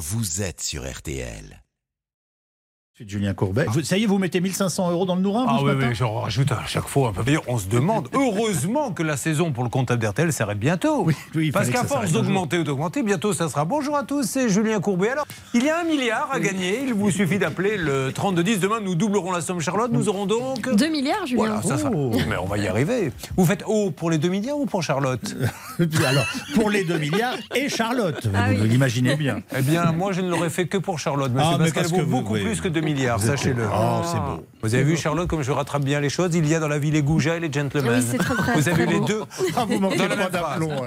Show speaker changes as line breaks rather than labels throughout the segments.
vous êtes sur RTL.
Julien Courbet. Vous- ça y est, vous mettez 1500 euros dans le nourrin vous,
Ah oui, oui, j'en rajoute à chaque fois un peu. D'ailleurs, On se demande, heureusement que la saison pour le comptable d'RTL s'arrête bientôt.
Oui,
Parce qu'à force d'augmenter ou d'augmenter, bientôt ça sera. Bonjour à tous, c'est Julien Courbet. Alors, il y a un milliard à gagner. Il vous suffit d'appeler le 3210. Demain, nous doublerons la somme Charlotte. Nous aurons donc.
2 milliards, Julien.
Voilà, ça sera.
Oh.
Mais on va y arriver. Vous faites haut pour les 2 milliards ou pour Charlotte?
Alors, pour les 2 milliards et Charlotte, vous,
Ah
l'imaginez bien.
Eh bien, moi, je ne l'aurais fait que pour Charlotte, monsieur,
Ah, mais
parce qu'elle vaut beaucoup
oui.
plus que 2 milliards, Sachez-le.
Oh, c'est beau.
Vous avez vu, Charlotte, comme je rattrape bien les choses? Il y a dans la vie les goujats et les gentlemen.
Oui, c'est très, très,
Vous avez
très
les
beau.
deux
Ah, vous manquez pas d'aplomb.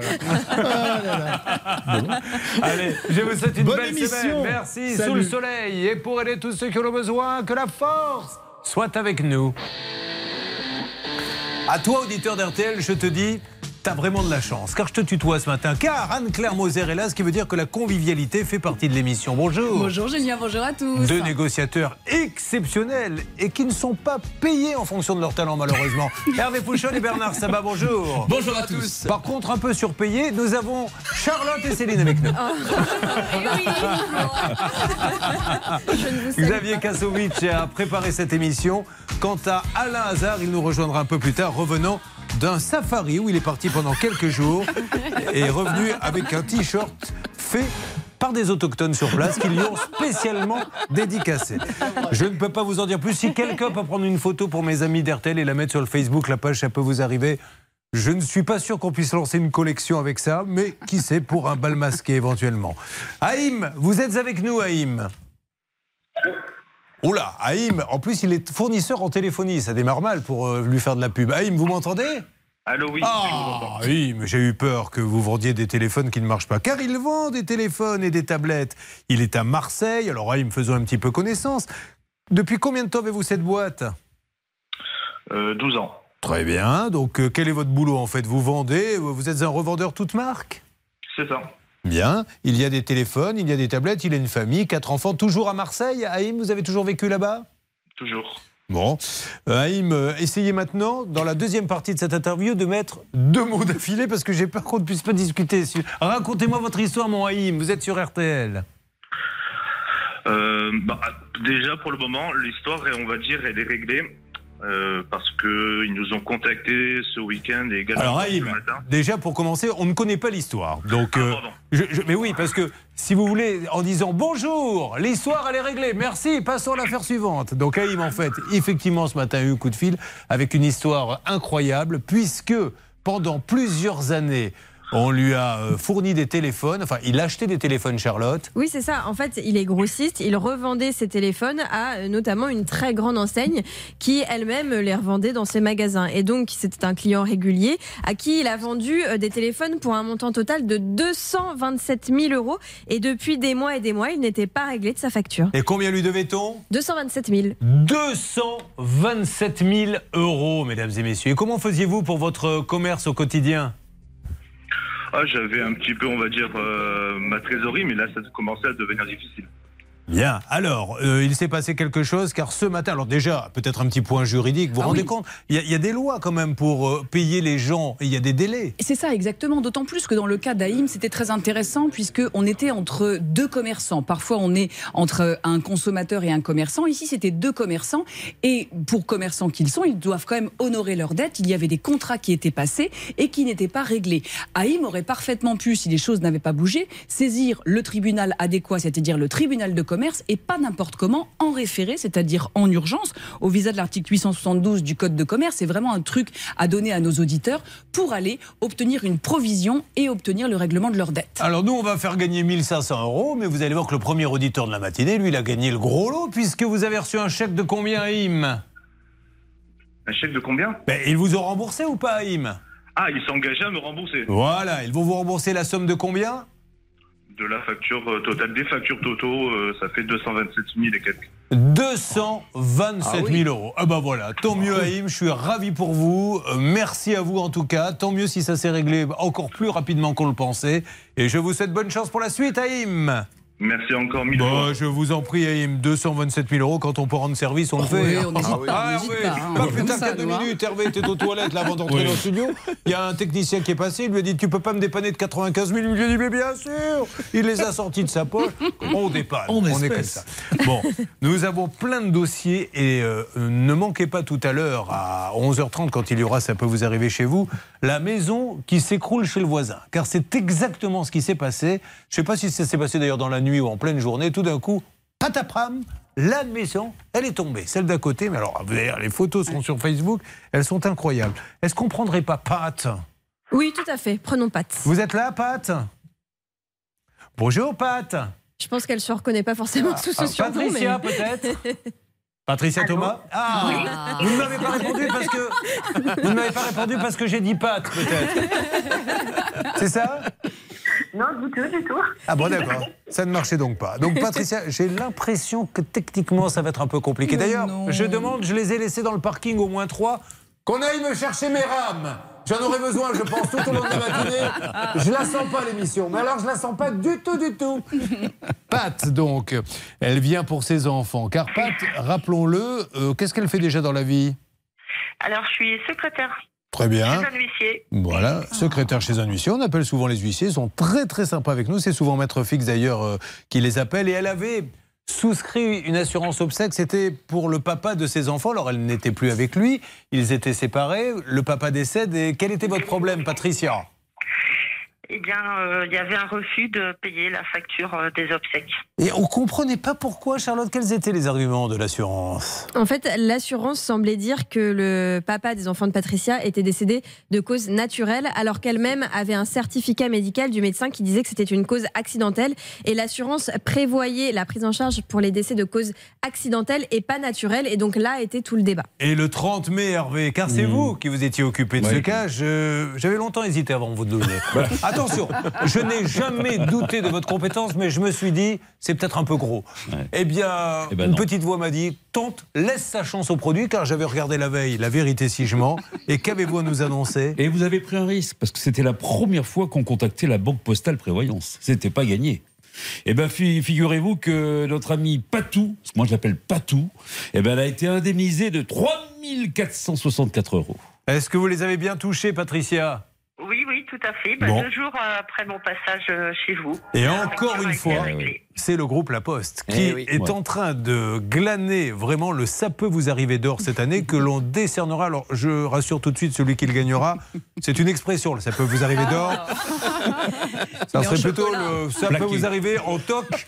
Ah.
Allez, je vous souhaite une
Bonne
belle
émission.
semaine. Merci,
Salut.
sous le soleil. Et pour aider tous ceux qui en ont besoin, que la force soit avec nous. À toi, auditeur d'RTL, je te dis. T'as vraiment de la chance, car je te tutoie ce matin, car Anne-Claire Moser est là, ce qui veut dire que la convivialité fait partie de l'émission. Bonjour.
Bonjour Julien, bonjour à tous.
Deux négociateurs exceptionnels et qui ne sont pas payés en fonction de leur talent, malheureusement. Hervé Pouchon et Bernard Sabat, bonjour.
Bonjour à tous.
Par contre, un peu surpayés, nous avons Charlotte et Céline avec nous. Xavier Kasovic a préparé cette émission. Quant à Alain Hazard, il nous rejoindra un peu plus tard, revenant d'un safari où il est parti pendant quelques jours et est revenu avec un t-shirt fait par des autochtones sur place qui lui ont spécialement dédicacé. Je ne peux pas vous en dire plus. Si quelqu'un peut prendre une photo pour mes amis d'RTL et la mettre sur le Facebook, la page, ça peut vous arriver. Je ne suis pas sûr qu'on puisse lancer une collection avec ça, mais qui sait, pour un bal masqué éventuellement. Haïm, vous êtes avec nous, Haïm Oula, Haïm, en plus il est fournisseur en téléphonie, ça démarre mal pour euh, lui faire de la pub. Haïm, vous m'entendez?
Allô, oui. je vous entends.
Ah oui, mais j'ai eu peur que vous vendiez des téléphones qui ne marchent pas. Car il vend des téléphones et des tablettes. Il est à Marseille, alors Haïm, faisons un petit peu connaissance. Depuis combien de temps avez-vous cette boîte?
Euh, 12 ans.
Très bien, donc euh, quel est votre boulot en fait? Vous vendez, vous êtes un revendeur toute marque?
C'est ça.
Bien, il y a des téléphones, il y a des tablettes, il a une famille, quatre enfants, toujours à Marseille. Haïm, vous avez toujours vécu là-bas?
Toujours.
Bon, Euh, Haïm, euh, essayez maintenant, dans la deuxième partie de cette interview, de mettre deux mots d'affilée parce que j'ai peur qu'on ne puisse pas discuter. sur- Racontez-moi votre histoire, mon Haïm. Vous êtes sur RTL.
Euh, bah, déjà, pour le moment, l'histoire, on va dire, elle est réglée. Euh, parce qu'ils nous ont contactés ce week-end et également
Alors,
ce matin.
déjà pour commencer, on ne connaît pas l'histoire. Donc,
Ah,
euh,
pardon.
je- je- mais oui, parce que si vous voulez, en disant bonjour, l'histoire elle est réglée, merci, passons à l'affaire suivante. Donc, Haïm, en fait, effectivement, ce matin a eu un coup de fil avec une histoire incroyable, puisque pendant plusieurs années, on lui a euh, fourni des téléphones, enfin, il a acheté des téléphones, Charlotte.
Oui, c'est ça. En fait, il est grossiste. Il revendait ses téléphones à euh, notamment une très grande enseigne qui elle-même les revendait dans ses magasins. Et donc, c'était un client régulier à qui il a vendu euh, des téléphones pour un montant total de 227 000 euros. Et depuis des mois et des mois, il n'était pas réglé de sa facture.
Et combien lui devait-on?
227 000.
227 000 euros, mesdames et messieurs. Et comment faisiez-vous pour votre commerce au quotidien?
Ah, j'avais un petit peu, on va dire, euh, ma trésorerie, mais là, ça commençait à devenir difficile.
Bien. Alors, euh, il s'est passé quelque chose car ce matin, alors déjà, peut-être un petit point juridique, vous vous
Ah
rendez
oui.
compte il y, a, il y a des lois quand même pour euh, payer les gens et il y a des délais.
C'est ça exactement, d'autant plus que dans le cas d'Aïm, c'était très intéressant puisque on était entre deux commerçants. Parfois, on est entre un consommateur et un commerçant. Ici, c'était deux commerçants et pour commerçants qu'ils sont, ils doivent quand même honorer leurs dettes. Il y avait des contrats qui étaient passés et qui n'étaient pas réglés. Aïm aurait parfaitement pu, si les choses n'avaient pas bougé, saisir le tribunal adéquat, c'est-à-dire le tribunal de commerce et pas n'importe comment en référer, c'est-à-dire en urgence, au visa de l'article 872 du Code de commerce. C'est vraiment un truc à donner à nos auditeurs pour aller obtenir une provision et obtenir le règlement de leurs dettes.
Alors nous, on va faire gagner 1500 euros, mais vous allez voir que le premier auditeur de la matinée, lui, il a gagné le gros lot puisque vous avez reçu un chèque de combien, Haïm
Un chèque de combien?
Ben, Ils vous ont remboursé ou pas, Haïm
Ah, ils s'engageaient à me rembourser.
Voilà, ils vont vous rembourser la somme de combien?
De la facture euh, totale, des factures totaux, euh, ça fait 227 000 et quelques.
227 000 euros. Ah bah voilà, tant mieux Haïm, je suis ravi pour vous. Euh, merci à vous en tout cas. Tant mieux si ça s'est réglé encore plus rapidement qu'on le pensait. Et je vous souhaite bonne chance pour la suite Haïm.
Merci encore mille
Bon,
fois.
Bah, je vous en prie, Aïm, 227 000 euros, quand on peut rendre service, on le fait.
Oui, on
Ah oui.
pas, on
Ah oui,
pas, hein.
Pas plus tard
ça,
qu'à deux minutes, Hervé était aux toilettes là, avant d'entrer dans le studio. Il y a un technicien qui est passé, il lui a dit Tu peux pas me dépanner de 95 000 Il lui a dit Mais bien sûr Il les a sortis de sa poche. On dépanne.
En
on est comme ça. Bon, nous avons plein de dossiers et euh, ne manquez pas tout à l'heure, à 11h30, quand il y aura Ça peut vous arriver chez vous, la maison qui s'écroule chez le voisin. Car c'est exactement ce qui s'est passé. Je ne sais pas si ça s'est passé d'ailleurs dans la nuit ou en pleine journée. Tout d'un coup, patapram, la maison, elle est tombée. Celle d'à côté, mais alors, les photos sont sur Facebook, elles sont incroyables. Est-ce qu'on prendrait pas Pat?
Oui, tout à fait. Prenons Pat.
Vous êtes là, Pat? Bonjour, Pat.
Je pense qu'elle se reconnaît pas forcément sous ce
Ah,
surnom.
Patricia,
mais...
peut-être Patricia Thomas? Ah Vous ne m'avez pas répondu parce que vous ne m'avez pas répondu parce que j'ai dit Pat, peut-être. C'est ça?
Non, du tout, du tout.
Ah bon, d'accord. Ça ne marchait donc pas. Donc, Patricia, j'ai l'impression que techniquement, ça va être un peu compliqué. D'ailleurs, je demande, je les ai laissés dans le parking au moins trois, qu'on aille me chercher mes rames. J'en aurai besoin, je pense, tout au long de la matinée. Je la sens pas, l'émission. Mais alors, je la sens pas du tout, du tout. Pat, donc, elle vient pour ses enfants. Car Pat, rappelons-le, euh, qu'est-ce qu'elle fait déjà dans la vie?
Alors, je suis secrétaire
Très bien.
chez un huissier.
Voilà, secrétaire chez un huissier. On appelle souvent les huissiers. Ils sont très très sympas avec nous. C'est souvent Maître Fix d'ailleurs euh, qui les appelle. Et elle avait souscrit une assurance obsèque. C'était pour le papa de ses enfants. Alors elle n'était plus avec lui. Ils étaient séparés. Le papa décède. Et quel était votre problème, Patricia?
Eh bien, euh, il y avait un refus de payer la facture euh, des obsèques.
Et on comprenait pas pourquoi, Charlotte. Quels étaient les arguments de l'assurance?
En fait, l'assurance semblait dire que le papa des enfants de Patricia était décédé de cause naturelle, alors qu'elle-même avait un certificat médical du médecin qui disait que c'était une cause accidentelle. Et l'assurance prévoyait la prise en charge pour les décès de cause accidentelle et pas naturelle. Et donc là était tout le débat.
Et le 30 mai, Hervé, car c'est vous qui vous étiez occupé de ce cas, je- j'avais longtemps hésité avant de vous le donner. Attention, je n'ai jamais douté de votre compétence, mais je me suis dit, c'est peut-être un peu gros. Eh bien,
Eh ben
une
non.
petite voix m'a dit, tente, laisse sa chance au produit, car j'avais regardé la veille La vérité si je mens. Et qu'avez-vous à nous annoncer?
Et vous avez pris un risque parce que c'était la première fois qu'on contactait la banque postale prévoyance. C'était pas gagné. Eh bien, figurez-vous que notre ami Patou, parce que moi je l'appelle Patou, eh ben, elle a été indemnisée de 3464 euros.
Est-ce que vous les avez bien touchés, Patricia?
Oui, oui, tout à fait.
Bon.
Deux jours après mon passage euh, chez vous.
Et encore une fois. C'est le groupe La Poste qui
Eh oui.
est
Ouais.
en train de glaner vraiment le ça peut vous arriver d'or cette année que l'on décernera. Alors je rassure tout de suite celui qui le gagnera. C'est une expression, le ça peut vous arriver d'or. Ça
Mais en
serait plutôt
chocolat.
le ça peut vous arriver en toc.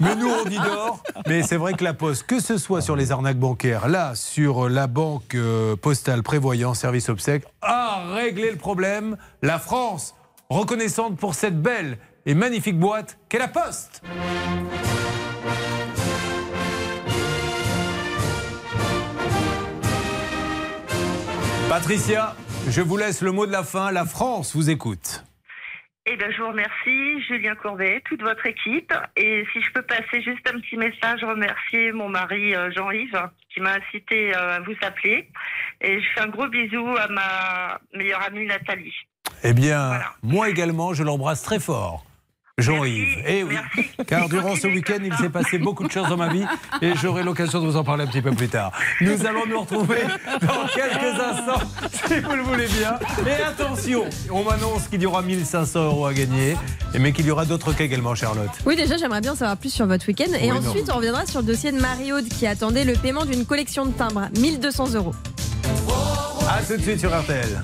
Mais nous on dit d'or. Mais c'est vrai que La Poste, que ce soit sur les arnaques bancaires, là sur la banque euh, postale prévoyant service obsèque, a réglé le problème. La France reconnaissante pour cette belle et magnifique boîte qu'est la Poste. Patricia, je vous laisse le mot de la fin. La France vous écoute.
Eh bien, je vous remercie, Julien Courbet, toute votre équipe. Et si je peux passer juste un petit message, remercier mon mari euh, Jean-Yves, qui m'a incité euh, à vous appeler. Et je fais un gros bisou à ma meilleure amie Nathalie.
Eh bien,
Voilà.
moi également, je l'embrasse très fort. Jean-Yves. Eh oui,
merci.
car durant ce week-end, il s'est passé beaucoup de choses dans ma vie et j'aurai l'occasion de vous en parler un petit peu plus tard. Nous allons nous retrouver dans quelques instants, si vous le voulez bien. Et attention, on m'annonce qu'il y aura 1500 euros à gagner, mais qu'il y aura d'autres cas également, Charlotte.
Oui, déjà, j'aimerais bien savoir plus sur votre week-end. Et
Oui, non.
ensuite, on reviendra sur le dossier de Marie-Aude qui attendait le paiement d'une collection de timbres, 1200 euros.
À tout de suite sur RTL.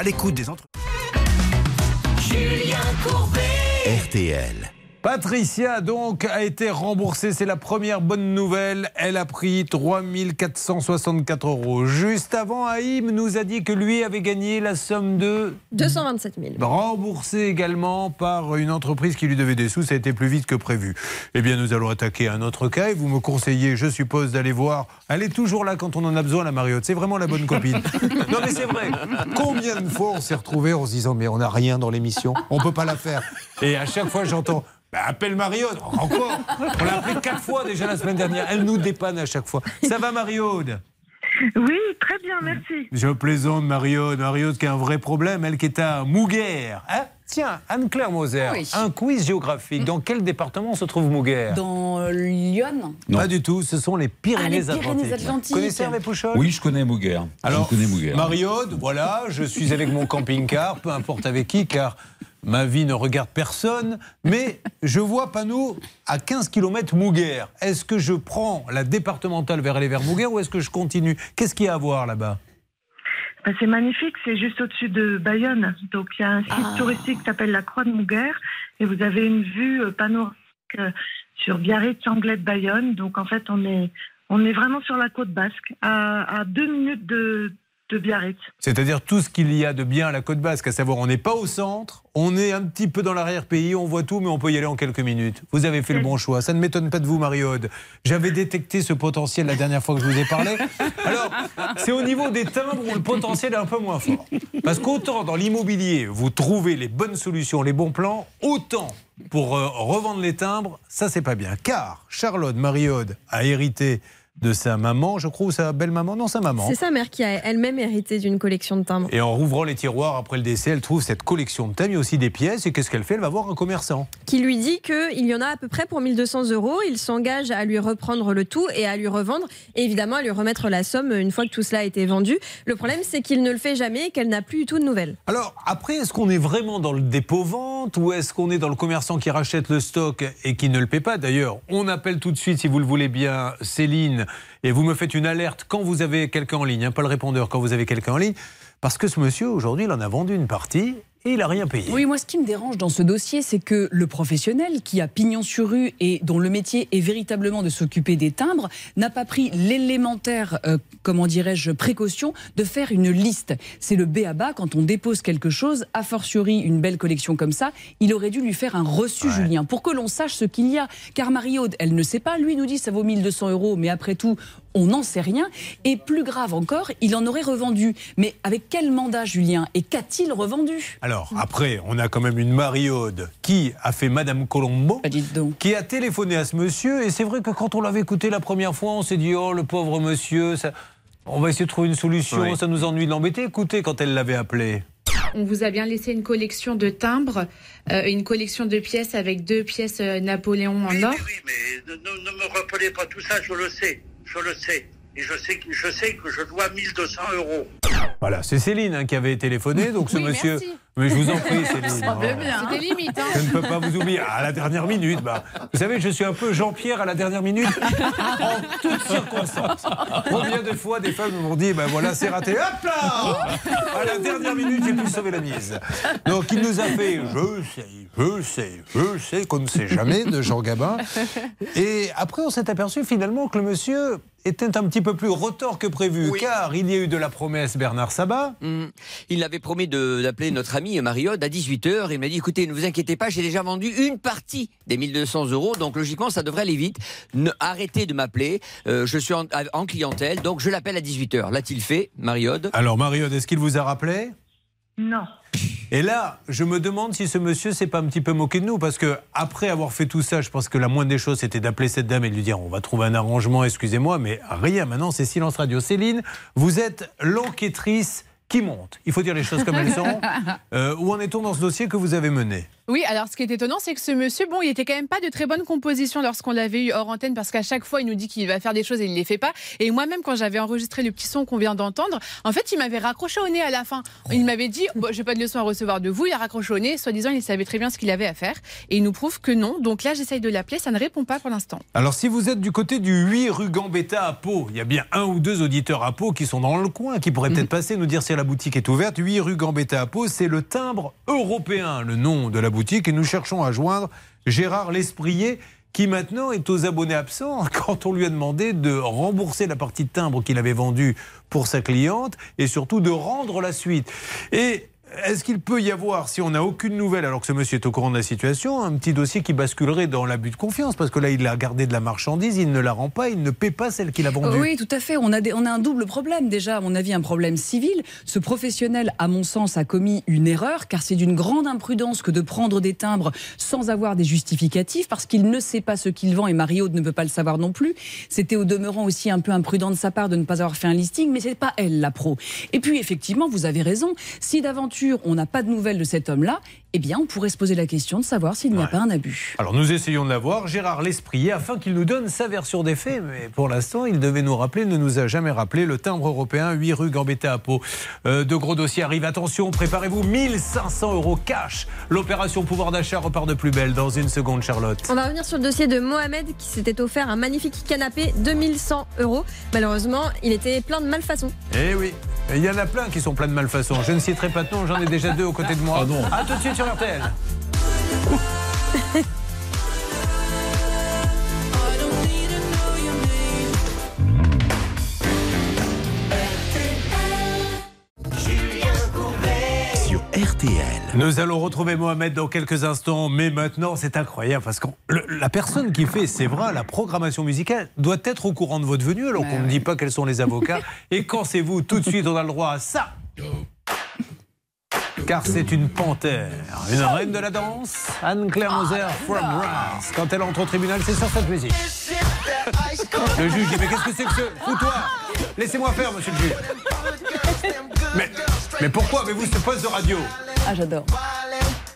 À l'écoute des entreprises. RTL.
Patricia, donc, a été remboursée. C'est la première bonne nouvelle. Elle a pris 3464 euros. Juste avant, Haïm nous a dit que lui avait gagné la somme de
227 000.
remboursé également par une entreprise qui lui devait des sous. Ça a été plus vite que prévu. Eh bien, nous allons attaquer un autre cas et vous me conseillez, je suppose, d'aller voir. Elle est toujours là quand on en a besoin, la Mariotte. C'est vraiment la bonne copine. non, mais c'est vrai. Combien de fois on s'est retrouvés en se disant, mais on n'a rien dans l'émission, on peut pas la faire. Et à chaque fois, j'entends. Bah, appelle Mariotte. Encore. On l'a appelé quatre fois déjà la semaine dernière. Elle nous dépanne à chaque fois. Ça va, Mariotte
Oui, très bien, merci.
Je plaisante, Mariode. Mariode qui a un vrai problème, elle qui est à Mouguer. Hein? Tiens, Anne-Claire Moser,
Oui.
un quiz géographique. Dans quel département se trouve Mouguer?
Dans euh, Lyon
Non.
Pas du tout, ce sont les Pyrénées-Atlantiques.
Pyrénées-Atlantiques.
Connaissez Hervé Pouchol?
Oui, je connais Mouguer.
Alors,
je connais.
Mariode, voilà, je suis avec mon camping-car, peu importe avec qui, car ma vie ne regarde personne, mais je vois panneau à 15 km Mouguer. Est-ce que je prends la départementale vers aller vers Mouguer ou est-ce que je continue? Qu'est-ce qu'il y a à voir là-bas?
Ben, c'est magnifique, c'est juste au-dessus de Bayonne. Donc il y a un site
Ah.
touristique qui s'appelle la Croix de Mouguer et vous avez une vue euh, panoramique euh, sur Biarritz, Anglais de Bayonne. Donc en fait, on est, on est vraiment sur la côte basque, à, à deux minutes de, de Biarritz.
C'est-à-dire tout ce qu'il y a de bien à la côte basque, à savoir on n'est pas au centre, on est un petit peu dans l'arrière-pays, on voit tout, mais on peut y aller en quelques minutes. Vous avez fait le bon choix. Ça ne m'étonne pas de vous, Marie-Aude. J'avais détecté ce potentiel la dernière fois que je vous ai parlé. Alors, c'est au niveau des timbres où le potentiel est un peu moins fort. Parce qu'autant dans l'immobilier, vous trouvez les bonnes solutions, les bons plans, autant pour euh, revendre les timbres, ça c'est pas bien. Car Charlotte Marie-Aude a hérité de sa maman, je crois, ou sa belle-maman, non, sa maman.
C'est sa mère qui a elle-même hérité d'une collection de timbres.
Et en rouvrant les tiroirs après le décès, elle trouve cette collection de y a aussi des pièces. Et qu'est-ce qu'elle fait? Elle va voir un commerçant.
Qui lui dit qu'il y en a à peu près pour 1200 euros. Il s'engage à lui reprendre le tout et à lui revendre. Et évidemment, à lui remettre la somme une fois que tout cela a été vendu. Le problème, c'est qu'il ne le fait jamais et qu'elle n'a plus du tout de nouvelles.
Alors, après, est-ce qu'on est vraiment dans le dépôt-vente ou est-ce qu'on est dans le commerçant qui rachète le stock et qui ne le paie pas? D'ailleurs, on appelle tout de suite, si vous le voulez bien, Céline, et vous me faites une alerte quand vous avez quelqu'un en ligne, hein, pas le répondeur, quand vous avez quelqu'un en ligne, parce que ce monsieur, aujourd'hui, il en a vendu une partie et il n'a rien payé.
Oui, moi, ce qui me dérange dans ce dossier, c'est que le professionnel qui a pignon sur rue et dont le métier est véritablement de s'occuper des timbres n'a pas pris l'élémentaire, euh, comment dirais-je, précaution de faire une liste. C'est le B à bas quand on dépose quelque chose, a fortiori une belle collection comme ça, il aurait dû lui faire un reçu, Julien, pour que l'on sache ce qu'il y a. Car Marie-Aude, elle ne sait pas, lui nous dit ça vaut 1200 euros, mais après tout, on n'en sait rien. Et plus grave encore, il en aurait revendu. Mais avec quel mandat, Julien? Et qu'a-t-il revendu?
Alors, après, on a quand même une Marie-Aude qui a fait Madame Colombo.
Bah,
qui a téléphoné à ce monsieur. Et c'est vrai que quand on l'avait écouté la première fois, on s'est dit Oh, le pauvre monsieur, ça- on va essayer de trouver une solution, ça nous ennuie de l'embêter. Écoutez, quand elle l'avait appelé.
On vous a bien laissé une collection de timbres, euh, une collection de pièces avec deux pièces euh, Napoléon en
Oui,
or.
oui, oui, mais ne, ne- ne me rappelez pas tout ça, je le sais, je le sais. Et je sais, que- je sais que je dois 1200 euros.
Voilà, c'est Céline hein, qui avait téléphoné. Donc ce
Oui,
monsieur.
merci.
Mais je vous en prie, Céline.
C'était limite, hein.
Je ne peux pas vous oublier à la dernière minute. Bah, vous savez, je suis un peu Jean-Pierre à la dernière minute, en toutes circonstances. Combien de fois des femmes m'ont dit, ben voilà, c'est raté, hop là À la dernière minute, j'ai pu sauver la mise. Donc il nous a fait, je sais, je sais, je sais, qu'on ne sait jamais de Jean Gabin. Et après, on s'est aperçu finalement que le monsieur était un petit peu plus retors que prévu, car il y a eu de la promesse Bernard Sabat.
Mm. Il avait promis d'appeler notre ami Mariode à 18h. Il m'a dit écoutez, ne vous inquiétez pas, j'ai déjà vendu une partie des 1200 euros, donc logiquement, ça devrait aller vite. Ne, arrêtez de m'appeler, euh, je suis en, en clientèle, donc je l'appelle à 18h. L'a-t-il fait, Mariode
Alors, Mariode, est-ce qu'il vous a rappelé?
Non.
Et là, je me demande si ce monsieur s'est pas un petit peu moqué de nous, parce que après avoir fait tout ça, je pense que la moindre des choses, c'était d'appeler cette dame et de lui dire on va trouver un arrangement, excusez-moi, mais rien. Maintenant, c'est silence radio. Céline, vous êtes l'enquêtrice qui monte. Il faut dire les choses comme elles sont. Euh, où en est-on dans ce dossier que vous avez mené?
Oui, alors ce qui est étonnant, c'est que ce monsieur, bon, il était quand même pas de très bonne composition lorsqu'on l'avait eu hors antenne, parce qu'à chaque fois, il nous dit qu'il va faire des choses et il ne les fait pas. Et moi-même, quand j'avais enregistré le petit son qu'on vient d'entendre, en fait, il m'avait raccroché au nez à la fin. Il m'avait dit, bon, j'ai pas de leçon à recevoir de vous. Il a raccroché au nez, soi-disant, il savait très bien ce qu'il avait à faire. Et il nous prouve que non. Donc là, j'essaye de l'appeler, ça ne répond pas pour l'instant.
Alors, si vous êtes du côté du 8 rue Gambetta à Pau, il y a bien un ou deux auditeurs à Pau qui sont dans le coin, qui pourraient peut-être passer nous dire si la boutique est ouverte. 8 rue Gambetta à Pau, c'est le timbre européen, le nom de la boutique, et nous cherchons à joindre Gérard Lesprier qui maintenant est aux abonnés absents quand on lui a demandé de rembourser la partie de timbre qu'il avait vendue pour sa cliente et surtout de rendre la suite. Et est-ce qu'il peut y avoir, si on n'a aucune nouvelle, alors que ce monsieur est au courant de la situation, un petit dossier qui basculerait dans l'abus de confiance? Parce que là, il a gardé de la marchandise, il ne la rend pas, il ne paie pas celle qu'il a vendue.
Oui, tout à fait. On a, on a un double problème déjà, à mon avis, un problème civil. Ce professionnel, à mon sens, a commis une erreur, car c'est d'une grande imprudence que de prendre des timbres sans avoir des justificatifs, parce qu'il ne sait pas ce qu'il vend et Mario ne peut pas le savoir non plus. C'était au demeurant aussi un peu imprudent de sa part de ne pas avoir fait un listing, mais c'est pas elle la pro. Et puis effectivement, vous avez raison. Si d'aventure on n'a pas de nouvelles de cet homme-là, eh bien, on pourrait se poser la question de savoir s'il n'y a pas un abus.
Alors nous essayons de l'avoir, Gérard Lesprier, afin qu'il nous donne sa version des faits. Mais pour l'instant, il devait nous rappeler, il ne nous a jamais rappelé. Le timbre européen, 8 rue Gambetta à Pau. Euh, de gros dossiers arrivent. Attention, préparez-vous, 1500 euros cash. L'opération pouvoir d'achat repart de plus belle dans une seconde, Charlotte.
On va revenir sur le dossier de Mohamed qui s'était offert un magnifique canapé 2100 euros. Malheureusement, il était plein de malfaçons.
Eh oui, il y en a plein qui sont pleins de malfaçons. Je ne citerai pas de nom, j'en ai déjà deux aux côtés de moi.
Ah non.
À tout de suite sur RTL. Nous allons retrouver Mohamed dans quelques instants, mais maintenant c'est incroyable parce que le- la personne qui fait, c'est vrai, la programmation musicale doit être au courant de votre venue alors qu'on ne dit pas quels sont les avocats. Et quand c'est vous, tout de suite on a le droit à ça. Car c'est une panthère, une reine de la danse, Anne-Claire Moser from Reims. Quand elle entre au tribunal, c'est sur cette musique. Le juge dit Mais qu'est-ce que c'est que ce foutoir? Laissez-moi faire, monsieur le juge. Mais, mais pourquoi avez-vous ce poste de radio?
Ah, j'adore.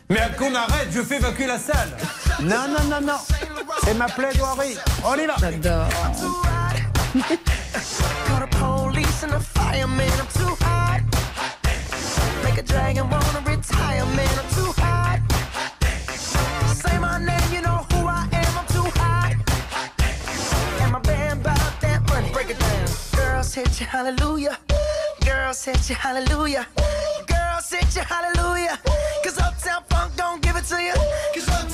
Mais qu'on arrête, je fais évacuer la salle. Non, non, non, non. C'est ma plaidoirie. On y va.
J'adore.
Make a dragon wanna retire, man, I'm too hot. Say my name, you know who I am, I'm too hot. And my band bought that money, break it down. Girls hit you, hallelujah. Girls hit you, hallelujah. Girls hit you, hallelujah. Cause Uptown Funk don't give it to you. Cause Uptown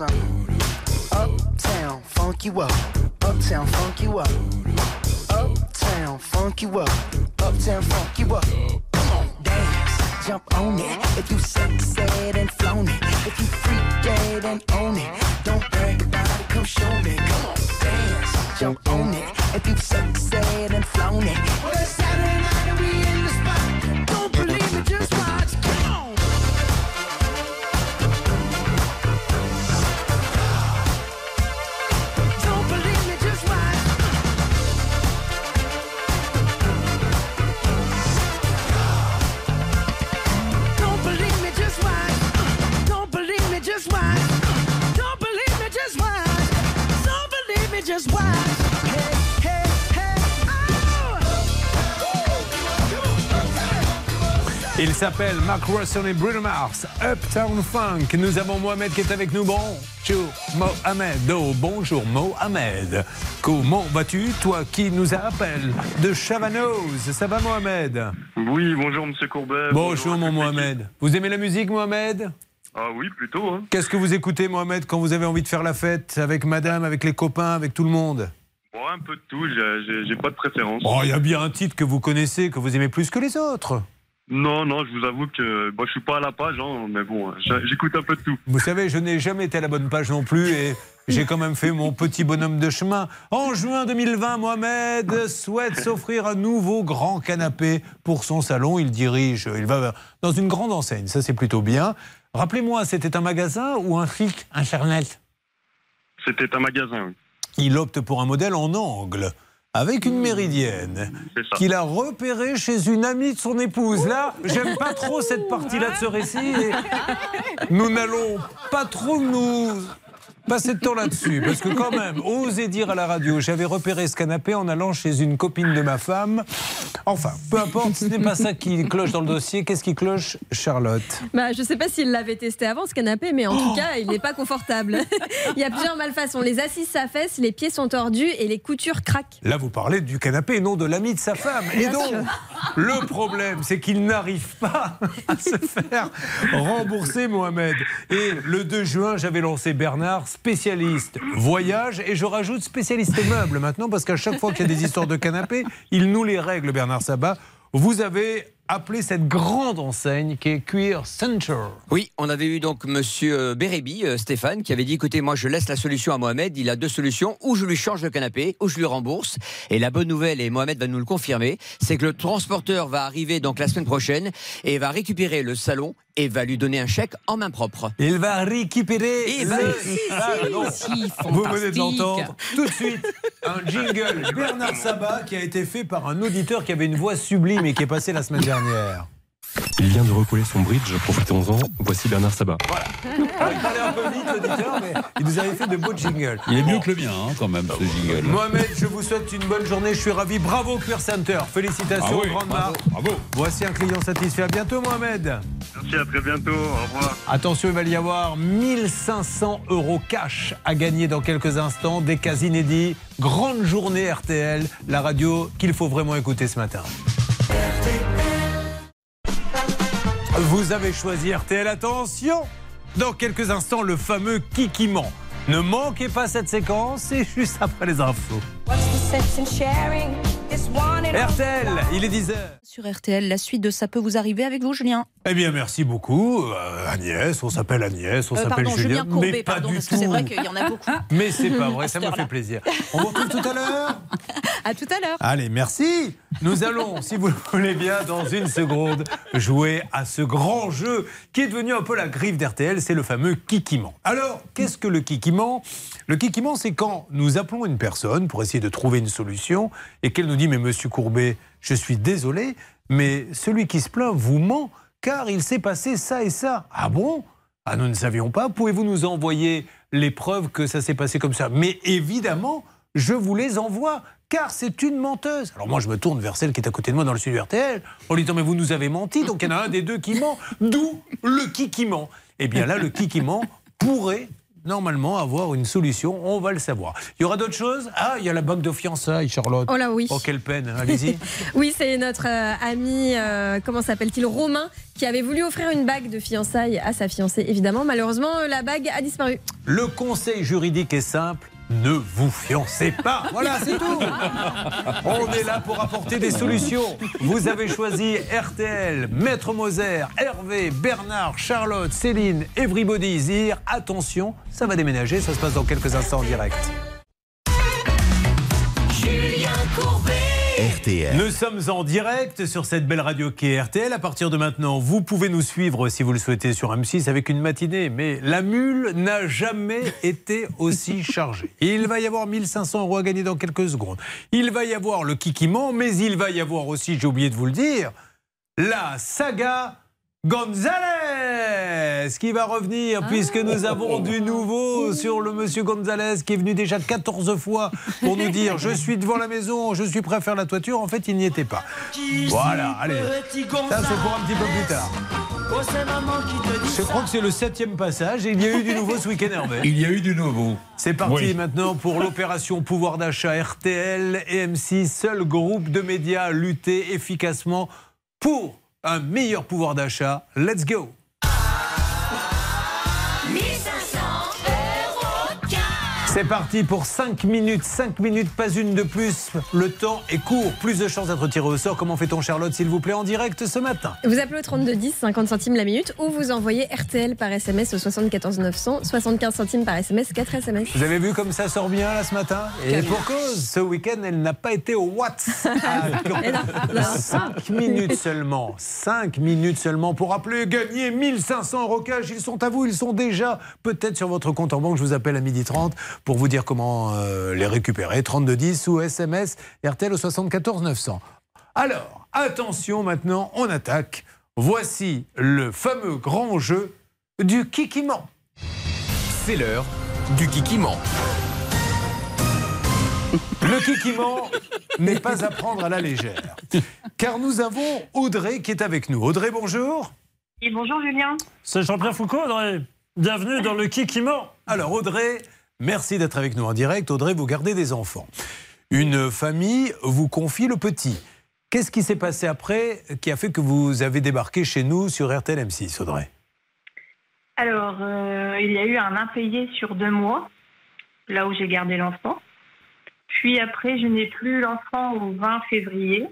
Uptown, funk you up. Uptown, funk you up. Uptown, funk you up. Uptown, funk you up. Come on, dance, jump on it. If you sexed and flown it. If you freak dead and own it. Don't brag about it, come show me. Come on, dance, jump on it. If you sexed and flown it. Well, it's Saturday night just watch.
Hey, hey, hey,
Il s'appelle Mark Russell et Bruno Mars, Uptown Funk. Nous avons Mohamed qui est avec nous. Bonjour Mohamed. Oh, bonjour Mohamed. Comment vas-tu, toi qui nous appelles de Chavanoz? Ça va Mohamed?
Oui, bonjour Monsieur Courbet.
Bonjour mon Mohamed. Vous aimez la musique Mohamed?
Ah oui, plutôt. Hein.
Qu'est-ce que vous écoutez Mohamed quand vous avez envie de faire la fête avec madame, avec les copains, avec tout le monde?
Bon, un peu de tout, j'ai- pas de préférence.
Oh, il y a bien un titre que vous connaissez, que vous aimez plus que les autres.
Non, non, je vous avoue que bon, je suis pas à la page, hein, mais bon, j'a- j'écoute un peu de tout.
Vous savez, je n'ai jamais été à la bonne page non plus et j'ai quand même fait mon petit bonhomme de chemin. En juin 2020, Mohamed souhaite s'offrir un nouveau grand canapé pour son salon. Il dirige, il va dans une grande enseigne, ça c'est plutôt bien. Rappelez-moi, c'était un magasin ou un site internet
C'était un magasin, oui.
Il opte pour un modèle en angle. Avec une méridienne qu'il a repéré chez une amie de son épouse. Là, j'aime pas trop cette partie-là de ce récit. et nous n'allons pas trop nous passer de temps là-dessus. Parce que quand même, osez dire à la radio, j'avais repéré ce canapé en allant chez une copine de ma femme. Enfin, peu importe, ce n'est pas ça qui cloche dans le dossier. Qu'est-ce qui cloche, Charlotte?
Bah, je sais pas s'il l'avait testé avant ce canapé, mais en tout cas, il n'est pas confortable. il y a plusieurs malfaçons. Les assises s'affaissent, les pieds sont tordus et les coutures craquent.
Là, vous parlez du canapé et non de l'ami de sa femme. Et
Bien
donc,
sûr.
le problème, c'est qu'il n'arrive pas à se faire rembourser, Mohamed. Et le 2 juin, j'avais lancé Bernard, spécialiste voyage, et je rajoute spécialiste meubles maintenant, parce qu'à chaque fois qu'il y a des histoires de canapé, il nous les règle, Bernard Sabat. Vous avez appelé cette grande enseigne qui est Queer Center.
Oui, on avait eu donc monsieur euh, Bérébi, euh, Stéphane, qui avait dit écoutez, moi je laisse la solution à Mohamed. Il a deux solutions ou je lui change le canapé, ou je lui rembourse. Et la bonne nouvelle, et Mohamed va nous le confirmer, c'est que le transporteur va arriver donc la semaine prochaine et va récupérer le salon et va lui donner un chèque en main propre.
Il va récupérer. Le
si, si,
salon.
si,
Vous venez de l'entendre. Tout de suite, un jingle Bernard Sabat qui a été fait par un auditeur qui avait une voix sublime et qui est passé la semaine dernière.
Il vient de recoller son bridge, profitons-en. Voici Bernard Sabat.
Alors, il parlait un peu vite, l'auditeur, mais il nous avait fait de beaux jingles.
Il est mieux que le mien, hein, quand même, ce jingle.
Mohamed, je vous souhaite une bonne journée. Je suis ravi. Bravo, Queer Center. Félicitations,
Ah oui,
grande
bravo,
marque.
bravo.
Voici un client satisfait. À bientôt, Mohamed.
Merci, à très bientôt. Au revoir.
Attention, il va y avoir 1500 euros cash à gagner dans quelques instants. Des cas inédits. Grande journée RTL, la radio qu'il faut vraiment écouter ce matin. Vous avez choisi RTL. Attention Dans quelques instants, le fameux Kikiment. Ne manquez pas cette séquence, c'est juste après les infos. RTL, il est 10h.
Sur RTL, la suite de Ça peut vous arriver avec vous, Julien
Eh bien, merci beaucoup, euh, Agnès. On s'appelle Agnès, on
Euh,
s'appelle Julien.
Julien Courbet,
mais pas
pardon, parce
tout.
que c'est vrai qu'il y en a beaucoup.
Mais c'est pas vrai, ça me fait plaisir. On vous retrouve tout à l'heure
À tout à l'heure.
Allez, merci. Nous allons, si vous le voulez bien, dans une seconde, jouer à ce grand jeu qui est devenu un peu la griffe d'RTL, c'est le fameux kikiment. Alors, qu'est-ce que le kikiment Le kikiment, c'est quand nous appelons une personne pour essayer de trouver une solution et qu'elle nous dit Mais monsieur Courbet, je suis désolé, mais celui qui se plaint vous ment car il s'est passé ça et ça. Ah bon? Ah, nous ne savions pas. Pouvez-vous nous envoyer les preuves que ça s'est passé comme ça? Mais évidemment, je vous les envoie, car c'est une menteuse. Alors moi, je me tourne vers celle qui est à côté de moi dans le studio RTL, en lui disant, mais vous nous avez menti, donc il y en a un des deux qui ment. D'où le qui qui ment. Eh bien là, le qui qui ment pourrait normalement avoir une solution, on va le savoir. Il y aura d'autres choses? Ah, il y a la banque de fiançailles, Charlotte.
Oh là oui.
Oh, quelle peine, allez-y.
Oui, c'est notre euh, ami, euh, comment s'appelle-t-il, Romain, qui avait voulu offrir une bague de fiançailles à sa fiancée. Évidemment, malheureusement, euh, la bague a disparu.
Le conseil juridique est simple. Ne vous fiancez pas. Voilà, c'est tout. On est là pour apporter des solutions. Vous avez choisi RTL, Maître Moser, Hervé, Bernard, Charlotte, Céline, Everybody here. Attention, ça va déménager. Ça se passe dans quelques instants en direct.
Julien Courbet.
Nous sommes en direct sur cette belle radio qui est RTL. À partir de maintenant, vous pouvez nous suivre si vous le souhaitez sur M6 avec une matinée. Mais la mule n'a jamais été aussi chargée. Il va y avoir 1500 euros à gagner dans quelques secondes. Il va y avoir le kikiment, mais il va y avoir aussi, j'ai oublié de vous le dire, la saga Gonzalez qui va revenir puisque nous avons du nouveau sur le monsieur Gonzalez qui est venu déjà 14 fois pour nous dire je suis devant la maison, je suis prêt à faire la toiture. En fait, il n'y était pas. Voilà, allez. Ça, c'est pour un petit peu plus tard. Je crois que c'est le septième passage et il y a eu du nouveau ce week-end, Hervé.
Il y a eu du nouveau.
C'est parti
Oui.
maintenant pour l'opération pouvoir d'achat RTL et M6, seul groupe de médias à lutter efficacement pour un meilleur pouvoir d'achat. Let's go C'est parti pour 5 minutes, 5 minutes, pas une de plus. Le temps est court, plus de chances d'être tiré au sort. Comment fait-on Charlotte, s'il vous plaît, en direct ce matin?
Vous appelez au 3210, 50 centimes la minute, ou vous envoyez RTL par SMS au 74 900, 75 centimes par SMS, 4 SMS.
Vous avez vu comme ça sort bien là ce matin? Et pour cause, ce week-end, elle n'a pas été au Watts.
Et non, non.
5 minutes seulement. 5 minutes seulement pour appeler gagner 1500 euros cash. Ils sont à vous, ils sont déjà peut-être sur votre compte en banque. Je vous appelle à 12h30 pour vous dire comment euh, les récupérer. 3210 ou SMS RTL au 74 900. Alors, attention maintenant, on attaque. Voici le fameux grand jeu du kikiment.
C'est l'heure du kikiment.
Le kikiment n'est pas à prendre à la légère. Car nous avons Audrey qui est avec nous. Audrey, bonjour.
Et bonjour Julien.
C'est Jean-Pierre Foucault, Audrey. Bienvenue dans le Kikiment.
Alors Audrey, merci d'être avec nous en direct. Audrey, vous gardez des enfants. Une famille vous confie le petit. Qu'est-ce qui s'est passé après qui a fait que vous avez débarqué chez nous sur RTL M6, Audrey?
Alors, euh, il y a eu un impayé sur deux mois, là où j'ai gardé l'enfant. Puis après, je n'ai plus l'enfant au 20 février.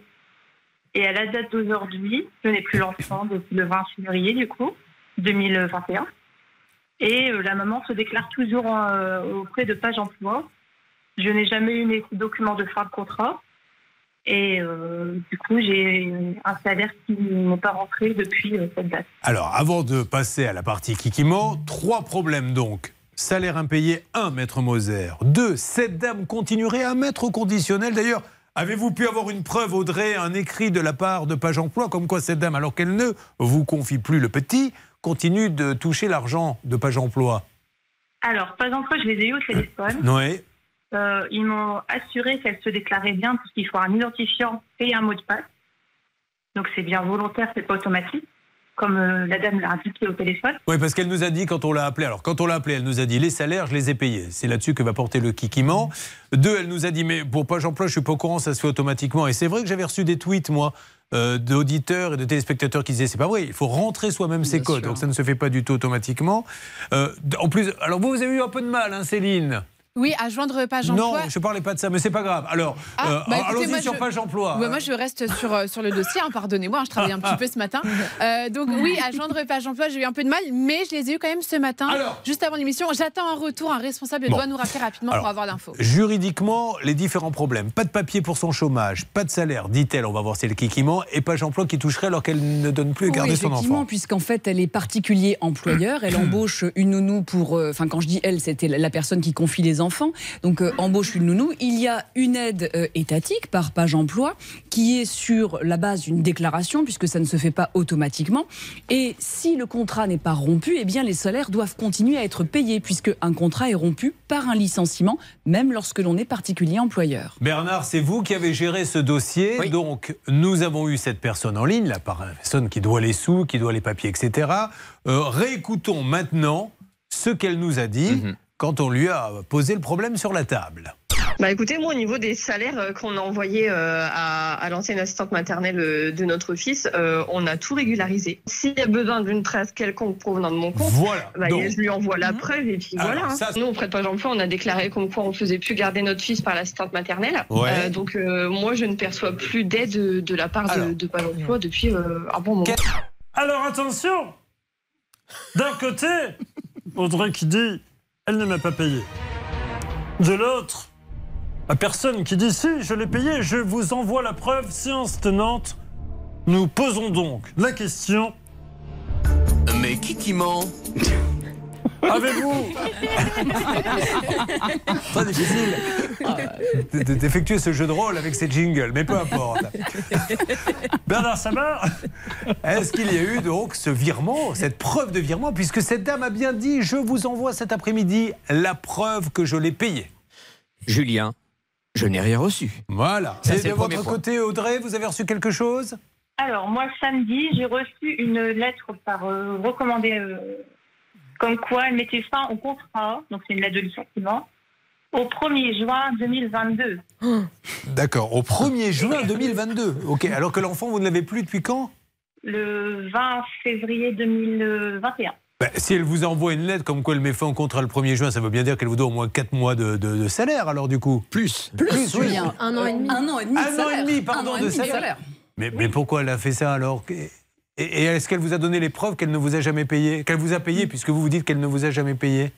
Et à la date d'aujourd'hui, je n'ai plus l'enfant depuis le 20 février, du coup, 2021. Et euh, la maman se déclare toujours euh, auprès de Page Emploi. Je n'ai jamais eu mes documents de fin de contrat. Et euh, du coup, j'ai un salaire qui n'est pas rentré depuis cette date.
Alors, avant de passer à la partie kikimo, trois problèmes donc. Salaire impayé, un, maître Moser. Deux, cette dame continuerait à mettre au conditionnel. D'ailleurs, avez-vous pu avoir une preuve, Audrey, un écrit de la part de Page Emploi, comme quoi cette dame, alors qu'elle ne vous confie plus le petit, continue de toucher l'argent de Page Emploi
Alors, pas encore, je les ai eu au téléphone.
Oui.
Euh, ils m'ont assuré qu'elle se déclarait bien parce qu'il faut un identifiant et un mot de passe. Donc c'est bien volontaire, c'est pas automatique, comme euh, la dame l'a indiqué au téléphone.
Oui, parce qu'elle nous a dit quand on l'a appelé. Alors, quand on l'a appelé, elle nous a dit les salaires, je les ai payés. C'est là-dessus que va porter le kikiment. Deux, elle nous a dit mais pour Page Emploi, je suis pas au courant, ça se fait automatiquement. Et c'est vrai que j'avais reçu des tweets, moi, euh, d'auditeurs et de téléspectateurs qui disaient c'est pas vrai, il faut rentrer soi-même ses codes. Donc ça ne se fait pas du tout automatiquement. Euh, en plus, alors vous, vous avez eu un peu de mal, hein, Céline?
Oui, à joindre Page
Non,
Emploi.
je parlais pas de ça, mais c'est pas grave. Alors,
Ah,
euh,
bah,
allons-y sur
je-
Page Emploi.
Ouais, moi, je reste sur, euh, sur le dossier, hein, pardonnez-moi, hein, je travaille un petit peu ce matin. Euh, donc, oui, à joindre Page Emploi, j'ai eu un peu de mal, mais je les ai eu quand même ce matin, juste avant l'émission. J'attends un retour, un responsable
Bon.
doit nous rappeler rapidement
Alors,
pour avoir l'info.
Juridiquement, les différents problèmes. Pas de papier pour son chômage, pas de salaire, dit-elle. On va voir si c'est le kikiment. Et Page Emploi qui toucherait alors qu'elle ne donne plus à garder
oui,
son
effectivement,
enfant.
puisqu'en fait, elle est particulier employeur. Elle embauche une nounou pour. euh, Enfin, quand je dis elle, c'était la la personne qui confie les enfants. Donc, euh, embauche une nounou. Il y a une aide euh, étatique par page emploi qui est sur la base d'une déclaration, puisque ça ne se fait pas automatiquement. Et si le contrat n'est pas rompu, eh bien, les salaires doivent continuer à être payés, puisque un contrat est rompu par un licenciement, même lorsque l'on est particulier employeur.
Bernard, c'est vous qui avez géré ce dossier. Donc, nous avons eu cette personne en ligne, la personne qui doit les sous, qui doit les papiers, etc. Euh, réécoutons maintenant ce qu'elle nous a dit quand on lui a posé le problème sur la table.
Bah écoutez, moi au niveau des salaires euh, qu'on a envoyés euh, à, à l'ancienne assistante maternelle euh, de notre fils, euh, on a tout régularisé. S'il y a besoin d'une trace quelconque provenant de mon compte,
Voilà.
bah,
Donc-
je lui envoie la preuve et puis
Alors,
voilà. hein.
ça,
Nous, auprès de Page Emploi, on a déclaré comme quoi on faisait plus garder notre fils par l'assistante maternelle.
Ouais.
Euh, donc euh, moi, je ne perçois plus d'aide de, de la part de, de Page Emploi depuis euh, un bon moment.
Alors attention D'un côté, Audrey qui dit elle ne m'a pas payé. De l'autre, la personne qui dit si, je l'ai payé, je vous envoie la preuve, séance tenante. Nous posons donc la question
Mais kikiment.
à Avez-vous
Très difficile d- d'effectuer ce jeu de rôle avec ces jingles, mais peu importe.
Bernard Sabat
Est-ce qu'il y a eu donc ce virement, cette preuve de virement, puisque cette dame a bien dit je vous envoie cet après-midi la preuve que je l'ai payé.
Julien, je n'ai rien reçu.
Voilà.
Ça,
Et
c'est
de votre
point.
côté, Audrey, vous avez reçu quelque chose?
Alors, moi, samedi, j'ai reçu une lettre par euh, recommandé, euh, comme quoi elle mettait fin au contrat, donc c'est une lettre de licenciement, au 1er juin 2022.
D'accord, au 1er juin 2022. Ok, alors que l'enfant, vous ne l'avez plus depuis quand?
Le 20 février 2021.
Ben, si elle vous envoie une lettre comme quoi elle met fin au contrat le 1er juin, ça veut bien dire qu'elle vous doit au moins 4 mois de, de- de salaire, alors du coup
Plus.
Plus, oui.
Un an et demi.
Un an et demi. de
Un an et demi, pardon,
Un an et
de salaire. Mais, mais pourquoi elle a fait ça alors? Et, et est-ce qu'elle vous a donné les preuves qu'elle ne vous a jamais payé Qu'elle vous a payé puisque vous vous dites qu'elle ne vous a jamais payé?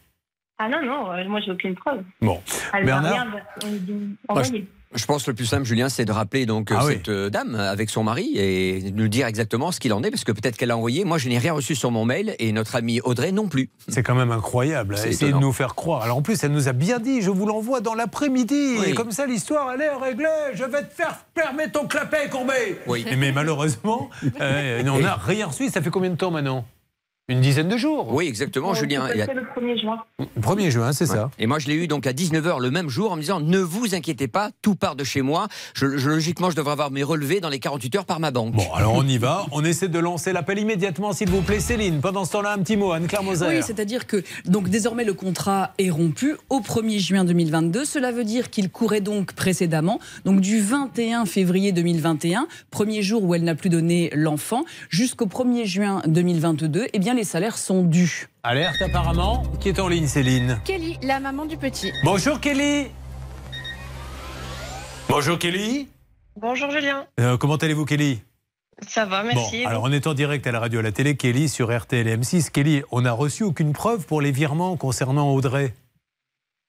Ah non, non, euh, moi, j'ai aucune preuve.
Bon.
Elle
Bernard
rien
Moi, je,
envoyé.
Je pense que le plus simple, Julien, c'est de rappeler donc
Ah
cette euh, dame avec son mari et de nous dire exactement ce qu'il en est, parce que peut-être qu'elle a envoyé. Moi, je n'ai rien reçu sur mon mail et notre amie Audrey non plus.
C'est quand même incroyable.
C'est
Essayez de nous faire croire. Alors en plus, elle nous a bien dit, je vous l'envoie dans l'après-midi.
Oui.
Et comme ça, l'histoire, elle est réglée. Je vais te faire fermer ton clapet, Courbet.
Oui.
Mais malheureusement, euh, on n'a rien reçu. Ça fait combien de temps maintenant Une dizaine de jours.
Oui, exactement, Julien. Il y a-
C'était le 1er juin.
1er juin, c'est ça.
Et moi, je l'ai eu donc à 19h le même jour en me disant Ne vous inquiétez pas, tout part de chez moi. Je, je- logiquement, je devrais avoir mes relevés dans les 48 heures par ma banque.
Bon, alors on y va. On essaie de lancer l'appel immédiatement, s'il vous plaît. Céline, pendant ce temps-là, un petit mot. Anne-Claire Moser.
Oui, c'est-à-dire que donc désormais le contrat est rompu au 1er juin 2022. Cela veut dire qu'il courait donc précédemment, donc du 21 février 2021, premier jour où elle n'a plus donné l'enfant, jusqu'au 1er juin 2022. Eh bien, les salaires sont dus.
Alerte apparemment. Qui est en ligne, Céline
Kelly, la maman du petit.
Bonjour Kelly. Bonjour Kelly.
Bonjour Julien.
Euh, comment allez-vous Kelly?
Ça va, merci.
Bon, alors on est en direct à la radio à la télé, Kelly, sur RTL et M6. Kelly, on n'a reçu aucune preuve pour les virements concernant Audrey.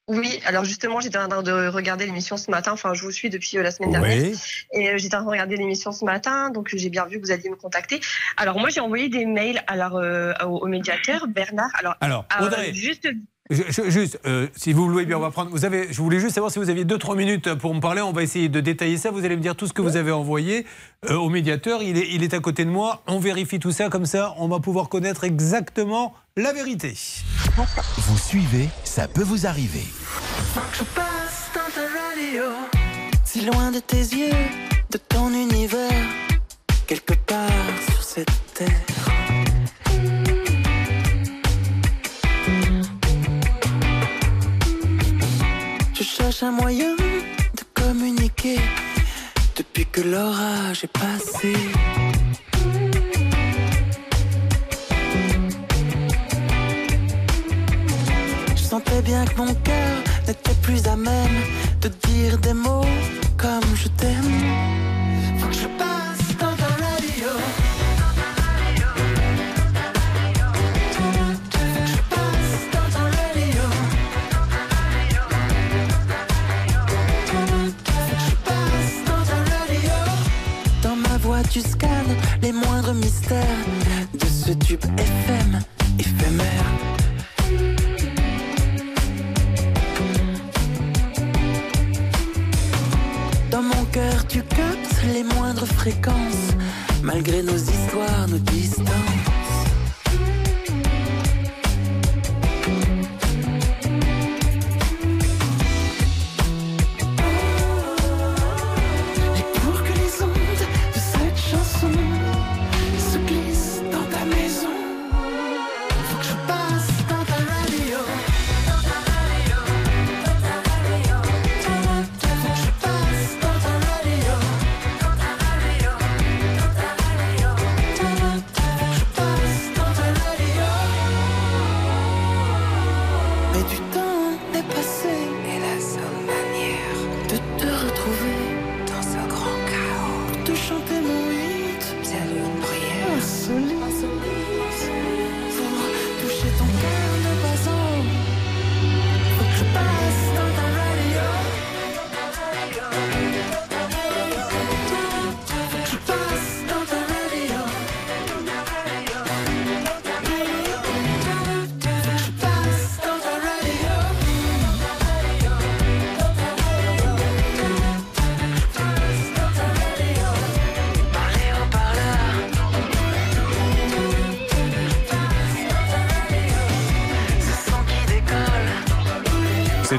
Oui, alors justement, j'étais en train de regarder l'émission ce matin. Enfin, je vous suis depuis euh, la semaine dernière.
Oui.
Et euh, j'étais en train de regarder l'émission ce matin, donc j'ai bien vu que vous alliez me contacter. Alors moi, j'ai envoyé des mails euh, au, au médiateur, Bernard. Alors,
Alors,
euh,
Audrey.
juste
Je- je- juste, euh, si vous le voulez bien, on va prendre. Vous avez, je voulais juste savoir si vous aviez 2-3 minutes pour me parler. On va essayer de détailler ça. Vous allez me dire tout ce que vous avez envoyé au médiateur. Il est, il est à côté de moi. On vérifie tout ça. Comme ça, on va pouvoir connaître exactement la vérité.
Vous suivez, ça peut vous arriver.
Je passe dans ta radio, si loin de tes yeux, de ton univers, quelque part sur cette terre. Je cherche un moyen de communiquer depuis que l'orage est passé. Sentais bien que mon cœur n'était plus à même de dire des mots comme je t'aime. Faut que je passe dans ta radio. Dans ma voix, tu scannes les moindres mystères de ce tube FM éphémère. Tu captes les moindres fréquences, malgré nos histoires, nos distances.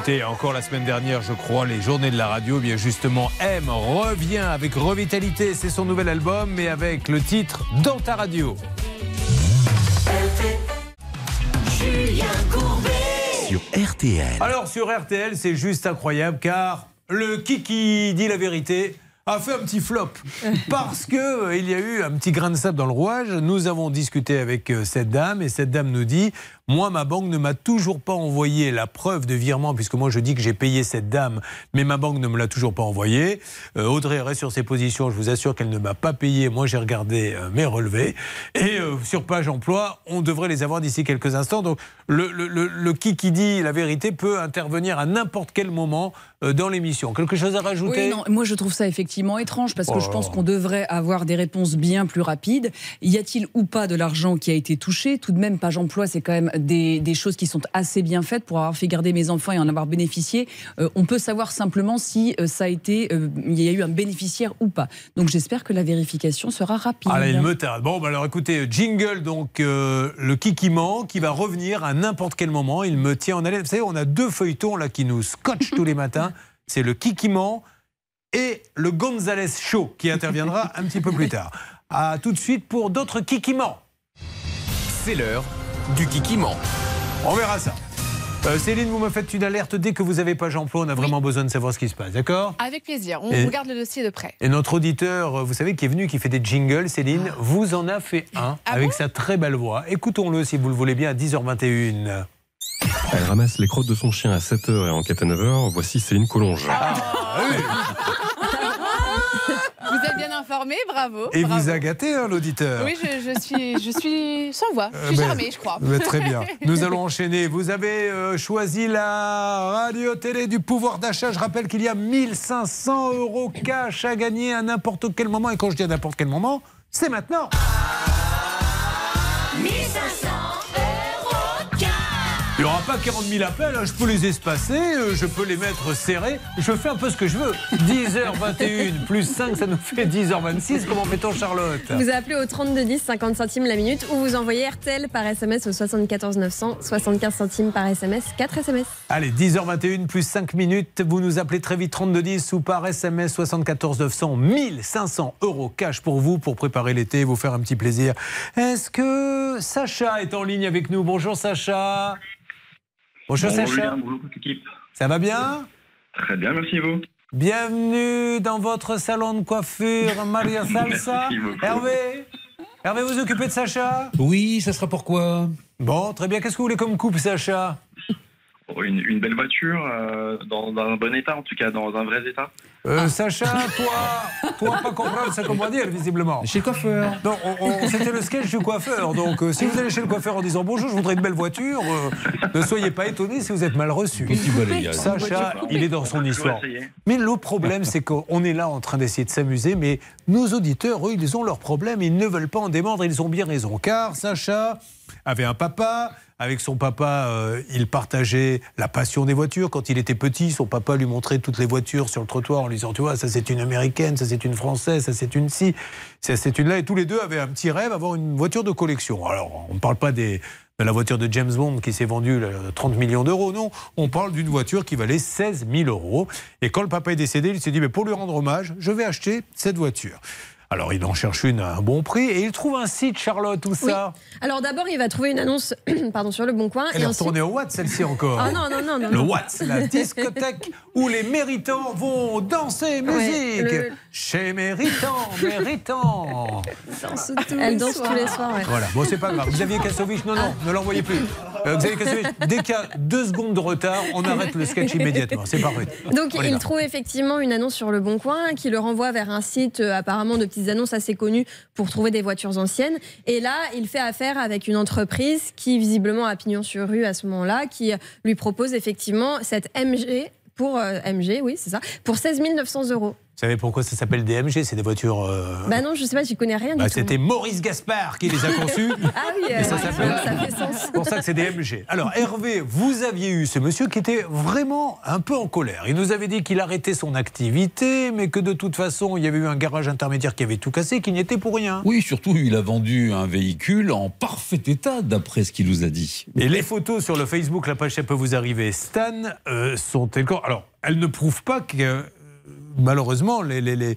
C'était encore la semaine dernière, je crois, les journées de la radio. Bien justement, M revient avec Revitalité, c'est son nouvel album, mais avec le titre Dans ta radio.
Julien Courbet.
Sur RTL.
Alors sur RTL, c'est juste incroyable car le Kiki dit la vérité a fait un petit flop parce que euh, il y a eu un petit grain de sable dans le rouage. Nous avons discuté avec euh, cette dame et cette dame nous dit moi ma banque ne m'a toujours pas envoyé la preuve de virement puisque moi je dis que j'ai payé cette dame mais ma banque ne me l'a toujours pas envoyé. Euh, Audrey reste sur ses positions, je vous assure qu'elle ne m'a pas payé. Moi j'ai regardé euh, mes relevés et euh, sur page emploi, on devrait les avoir d'ici quelques instants. Donc le, le, le, le qui qui dit la vérité peut intervenir à n'importe quel moment dans l'émission. Quelque chose à rajouter?
Oui, non, moi je trouve ça effectivement étrange parce que
Oh
je pense
là.
qu'on devrait avoir des réponses bien plus rapides. Y a-t-il ou pas de l'argent qui a été touché? Tout de même, page emploi, c'est quand même des, des choses qui sont assez bien faites pour avoir fait garder mes enfants et en avoir bénéficié. Euh, on peut savoir simplement si euh, ça a été, euh, il y a eu un bénéficiaire ou pas. Donc j'espère que la vérification sera rapide.
Allez, il me tarde. Bon, bah alors écoutez, jingle, donc euh, le Kikiment qui va revenir à n'importe quel moment. Il me tient en haleine. Vous savez, on a deux feuilletons là qui nous scotchent tous les matins. C'est le Kikiment et le Gonzales Show qui interviendra un petit peu plus tard. À tout de suite pour d'autres Kikimans.
C'est l'heure du Kikiment.
On verra ça. Euh, Céline, vous me faites une alerte dès que vous avez page emploi. On a vraiment besoin de savoir ce qui se passe, d'accord?
Avec plaisir. On
Et-
regarde le dossier de près.
Et notre auditeur, euh, vous savez, qui est venu, qui fait des jingles, Céline, vous en a fait un avec sa très belle voix. Écoutons-le si vous le voulez bien à 10h21.
Elle ramasse les crottes de son chien à 7h et enquête à 9h. Voici Céline Collonge.
Bien informé, bravo.
Et
bravo.
vous a gâté, hein, l'auditeur.
Oui, je, je suis, je suis sans voix. Je
Euh,
suis
ben,
charmée, je crois.
ben, très bien. Nous allons enchaîner. Vous avez euh, choisi la radio-télé du pouvoir d'achat. Je rappelle qu'il y a 1500 euros cash à gagner à n'importe quel moment. Et quand je dis à n'importe quel moment, c'est maintenant.
1500
Il n'y aura pas 40 000 appels, hein. je peux les espacer, euh, je peux les mettre serrés, je fais un peu ce que je veux. 10h21 plus 5, ça nous fait 10h26. Comment fait-on, Charlotte?
Vous appelez au 3210, 50 centimes la minute, ou vous envoyez RTL par SMS au 74 900, 75 centimes par SMS, 4 SMS.
Allez, 10h21 plus 5 minutes, vous nous appelez très vite 3210 ou par SMS 74 900, 1500 euros cash pour vous, pour préparer l'été, vous faire un petit plaisir. Est-ce que Sacha est en ligne avec nous? Bonjour Sacha. Bonjour Sacha.
Julien, bonjour toute l'équipe.
Ça va bien
Très bien, merci vous.
Bienvenue dans votre salon de coiffure Maria Salsa.
Merci beaucoup.
Hervé Hervé, vous occupez de Sacha?
Oui, ça sera pourquoi
Bon, très bien. Qu'est-ce que vous voulez comme coupe, Sacha?
Une, une belle voiture, euh, dans, dans un bon état en tout cas, dans un vrai état.
Euh, Sacha, toi, toi, pas comprendre ce qu'on va dire, visiblement.
Chez le coiffeur.
Non, on- on- c'était le sketch du coiffeur. Donc, euh, si vous allez chez le coiffeur en disant bonjour, je voudrais une belle voiture, euh, ne soyez pas étonnés si vous êtes mal reçu. Sacha, il est dans son histoire. Mais le problème, c'est qu'on est là en train d'essayer de s'amuser, mais nos auditeurs, eux, ils ont leurs problèmes, ils ne veulent pas en démordre, ils ont bien raison. Car Sacha avait un papa. Avec son papa, euh, il partageait la passion des voitures. Quand il était petit, son papa lui montrait toutes les voitures sur le trottoir en lui disant, tu vois, ça c'est une américaine, ça c'est une française, ça c'est une ci, ça c'est une là. Et tous les deux avaient un petit rêve, avoir une voiture de collection. Alors, on ne parle pas de la voiture de James Bond qui s'est vendue là, 30 millions d'euros, non. On parle d'une voiture qui valait 16 000 euros. Et quand le papa est décédé, il s'est dit, mais pour lui rendre hommage, je vais acheter cette voiture. Alors, il en cherche une à un bon prix et il trouve un site, Charlotte, tout ça?
Alors d'abord, il va trouver une annonce pardon, sur le Bon Coin.
Elle
et
est
ensuite...
retournée au Watt, celle-ci encore.
Ah non, non, non, non.
Le. Watt, la discothèque où les méritants vont danser musique.
le-
Chez méritants, méritants.
Elle danse tous les soirs. ouais.
Voilà, bon, c'est pas grave. Xavier Kassovitch, non, non, ne l'envoyez plus. Euh, Xavier Kassovitch, dès qu'il y a deux secondes de retard, on arrête le sketch immédiatement. C'est parfait.
Donc
On
il
là.
trouve effectivement une annonce sur le Bon Coin qui le renvoie vers un site euh, apparemment de petites annonces assez connues pour trouver des voitures anciennes. Et là, il fait affaire avec une entreprise qui visiblement a pignon sur rue à ce moment-là, qui lui propose effectivement cette MG pour euh, MG, oui c'est ça, pour 16 900 euros.
Vous savez pourquoi ça s'appelle DMG C'est des voitures. euh,
Bah non, je sais pas, j'y connais rien
bah. C'était Maurice Gaspard qui les a conçus.
Ah oui, euh,
Et ça
ouais, ça fait sens.
C'est pour ça que c'est des MG. Alors Hervé, vous aviez eu ce monsieur qui était vraiment un peu en colère. Il nous avait dit qu'il arrêtait son activité, mais que de toute façon, il y avait eu un garage intermédiaire qui avait tout cassé, qu'il n'y était pour rien.
Oui, surtout, il a vendu un véhicule en parfait état, d'après ce qu'il nous a dit.
Et les photos sur le Facebook, la page ça peut vous arriver, Stan, euh, sont Alors, elles ne prouvent pas que, euh, malheureusement, les, les, les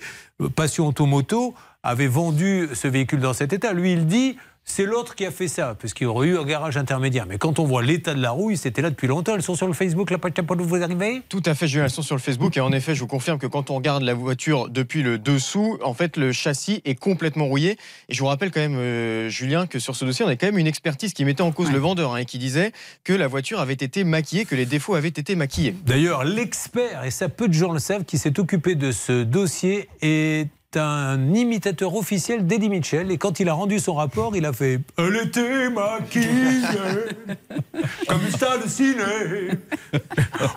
passions automoto avaient vendu ce véhicule dans cet état. Lui, il dit. C'est l'autre qui a fait ça, parce qu'il y aurait eu un garage intermédiaire. Mais quand on voit l'état de la roue, c'était là depuis longtemps. Elles sont sur le Facebook, la page peut vous arriver?
Tout à fait, Julien, elles sont sur le Facebook et en effet, je vous confirme que quand on regarde la voiture depuis le dessous, en fait, le châssis est complètement rouillé. Et je vous rappelle quand même, euh, Julien, que sur ce dossier, on a quand même une expertise qui mettait en cause le vendeur hein, et qui disait que la voiture avait été maquillée, que les défauts avaient été maquillés.
D'ailleurs, l'expert, et ça peu de gens le savent, qui s'est occupé de ce dossier est un imitateur officiel d'Eddie Mitchell. Et quand il a rendu son rapport, il a fait Elle était maquillée comme le ciné.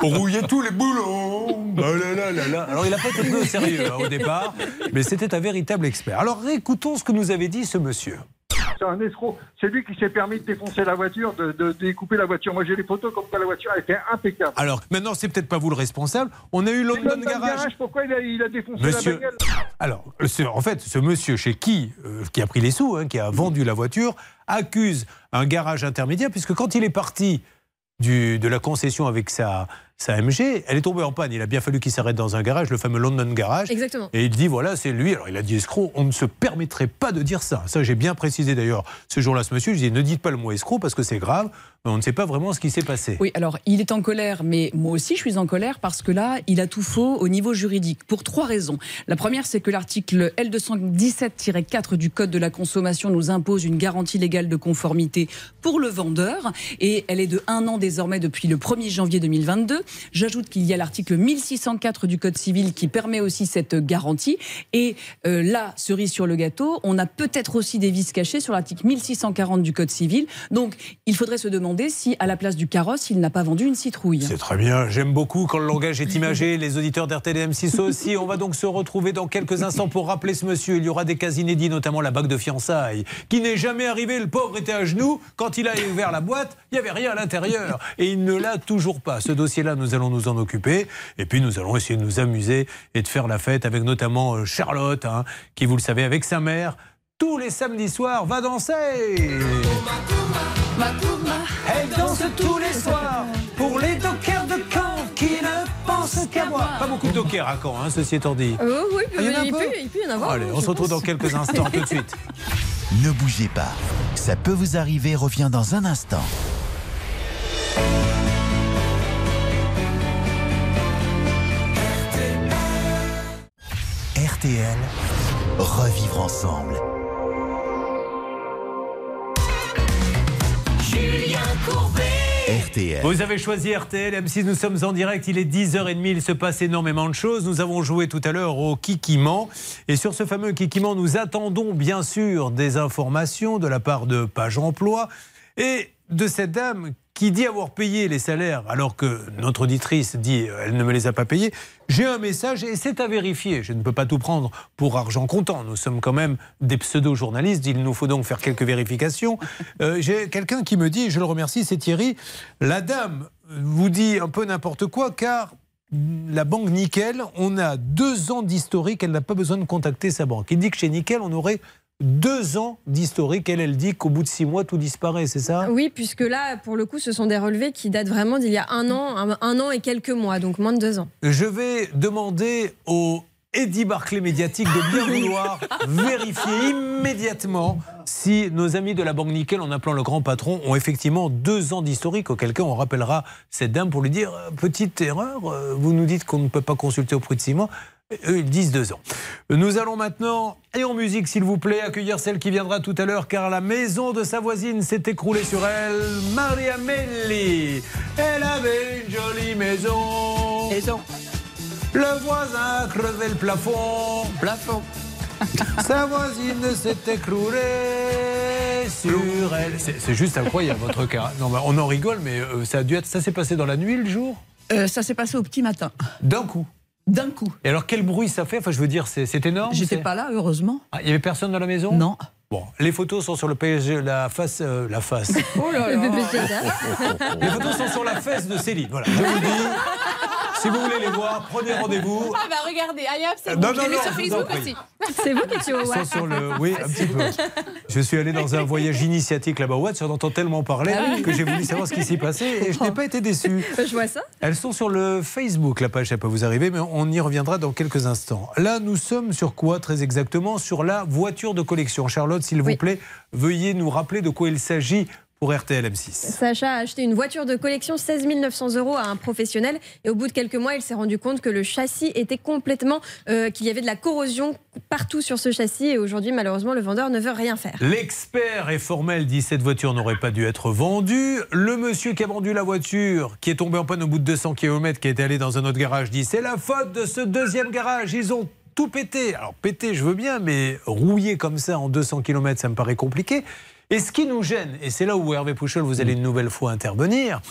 Rouillait tous les boulons. Alors il a pas été pris au sérieux hein, au départ, mais c'était un véritable expert. Alors écoutons ce que nous avait dit ce monsieur.
C'est un escroc. C'est lui qui s'est permis de défoncer la voiture, de, de découper la voiture. Moi, j'ai les photos comme quoi la voiture était impeccable.
Alors maintenant, c'est peut-être pas vous le responsable. On a eu London Garage.
Pourquoi il a, il a défoncé
Monsieur-
la bagnole
Alors, ce- en fait, ce monsieur chez qui, euh, qui a pris les sous, hein, qui a vendu la voiture, accuse un garage intermédiaire, puisque quand il est parti du- de la concession avec sa, sa MG, elle est tombée en panne. Il a bien fallu qu'il s'arrête dans un garage, le fameux London Garage.
Exactement.
Et il dit voilà, c'est lui. Alors il a dit escroc, on ne se permettrait pas de dire ça. Ça, j'ai bien précisé d'ailleurs ce jour-là, ce monsieur. Je dis ne dites pas le mot escroc parce que c'est grave, on ne sait pas vraiment ce qui s'est passé.
Oui, alors il est en colère, mais moi aussi je suis en colère parce que là, il a tout faux au niveau juridique pour trois raisons. La première, c'est que l'article L217-4 du Code de la consommation nous impose une garantie légale de conformité pour le vendeur et elle est de un an désormais depuis le 1er janvier 2022. J'ajoute qu'il y a l'article 1604 du Code civil qui permet aussi cette garantie. Et euh, là, cerise sur le gâteau, on a peut-être aussi des vices cachés sur l'article 1640 du Code civil. Donc, il faudrait se demander si, à la place du carrosse, il n'a pas vendu une citrouille.
C'est très bien, j'aime beaucoup quand le langage est imagé, les auditeurs d'RTL et M6 aussi. On va donc se retrouver dans quelques instants pour rappeler ce monsieur. Il y aura des cas inédits, notamment la bague de fiançailles, qui n'est jamais arrivé. Le pauvre était à genoux. Quand il a ouvert la boîte, il n'y avait rien à l'intérieur. Et il ne l'a toujours pas. Ce dossier-là, nous allons nous en occuper. Et puis, nous allons essayer de nous amuser et de faire la fête avec notamment euh, Charlotte, hein, qui, vous le savez, avec sa mère, tous les samedis soirs, va danser. Elle danse tous les soirs pour les dockers de Caen qui ne pensent qu'à moi. Pas beaucoup de dockers à Caen, hein, ceci étant dit.
Euh, oui,
Ah, il y en a
il,
peu
peut, il peut y en avoir.
Allez, on se retrouve
pense.
dans quelques instants, tout de suite.
Ne bougez pas. Ça peut vous arriver, revient dans un instant. RTL, revivre ensemble.
Julien Courbet.
RTL.
Vous avez choisi RTL, M6, nous sommes en direct, il est 10h30, il se passe énormément de choses. Nous avons joué tout à l'heure au Kikiment. Et sur ce fameux Kikiment, nous attendons bien sûr des informations de la part de Page Emploi et de cette dame qui dit avoir payé les salaires alors que notre auditrice dit euh, elle ne me les a pas payés. J'ai un message et c'est à vérifier. Je ne peux pas tout prendre pour argent comptant. Nous sommes quand même des pseudo-journalistes. Il nous faut donc faire quelques vérifications. Euh, J'ai quelqu'un qui me dit, je le remercie, c'est Thierry, la dame vous dit un peu n'importe quoi car la banque Nickel, on a deux ans d'historique, elle n'a pas besoin de contacter sa banque. Il dit que chez Nickel, on aurait deux ans d'historique. Elle, elle dit qu'au bout de six mois, tout disparaît, c'est ça?
Oui, puisque là, pour le coup, ce sont des relevés qui datent vraiment d'il y a un an, un, un an et quelques mois, donc moins de deux ans.
Je vais demander au Eddie Barclay médiatique de bien vouloir vérifier immédiatement si nos amis de la banque Nickel, en appelant le grand patron, ont effectivement deux ans d'historique, auquel cas on rappellera cette dame pour lui dire euh, petite erreur, euh, vous nous dites qu'on ne peut pas consulter au prix de six mois. Eux, ils disent deux ans. Nous allons maintenant, et en musique s'il vous plaît, accueillir celle qui viendra tout à l'heure, car la maison de sa voisine s'est écroulée sur elle, Maria Melli. Elle avait une jolie maison.
Maison.
Le voisin a crevé le plafond.
Plafond.
Sa voisine s'est écroulée sur elle. C'est c'est juste incroyable votre cas. Non, bah, on en rigole, mais euh, ça a dû être. Ça s'est passé dans la nuit, le jour?
Euh, ça s'est passé au petit matin.
D'un coup.
D'un coup.
Et alors, quel bruit ça fait? Enfin, je veux dire, c'est énorme.
J'étais pas là, heureusement.
Ah, Il y avait personne dans la maison?
Non.
Bon, les photos sont sur le PSG, la face, euh, la face.
Oh là
Le
là.
Les photos sont sur la fesse de Céline. Voilà, je vous le dis. Si vous voulez les voir, prenez rendez-vous.
Ah bah regardez, hop, c'est
Non, non, non,
sur Facebook aussi.
C'est vous qui étiez au
Ils sont sur le... Oui, un petit peu. Je suis allé dans un voyage initiatique là-bas. Ouais, j'en entends tellement parler
Ah oui.
que j'ai voulu savoir ce qui s'y passait et je n'ai pas été déçu.
Je vois ça.
Elles sont sur le Facebook, la page, ça peut vous arriver, mais on y reviendra dans quelques instants. Là, nous sommes sur quoi très exactement? Sur la voiture de collection. Charlotte, s'il vous plaît, veuillez nous rappeler de quoi il s'agit pour RTL M6.
Sacha a acheté une voiture de collection 16 900 euros à un professionnel et au bout de quelques mois, il s'est rendu compte que le châssis était complètement, euh, qu'il y avait de la corrosion partout sur ce châssis et aujourd'hui, malheureusement, le vendeur ne veut rien faire.
L'expert est formel, dit cette voiture n'aurait pas dû être vendue. Le monsieur qui a vendu la voiture, qui est tombé en panne au bout de 200 km, qui est allé dans un autre garage, dit c'est la faute de ce deuxième garage. Ils ont tout pété. Alors pété, je veux bien, mais rouiller comme ça en 200 km, ça me paraît compliqué. Et ce qui nous gêne, et c'est là où Hervé Pouchol, vous allez une nouvelle fois intervenir,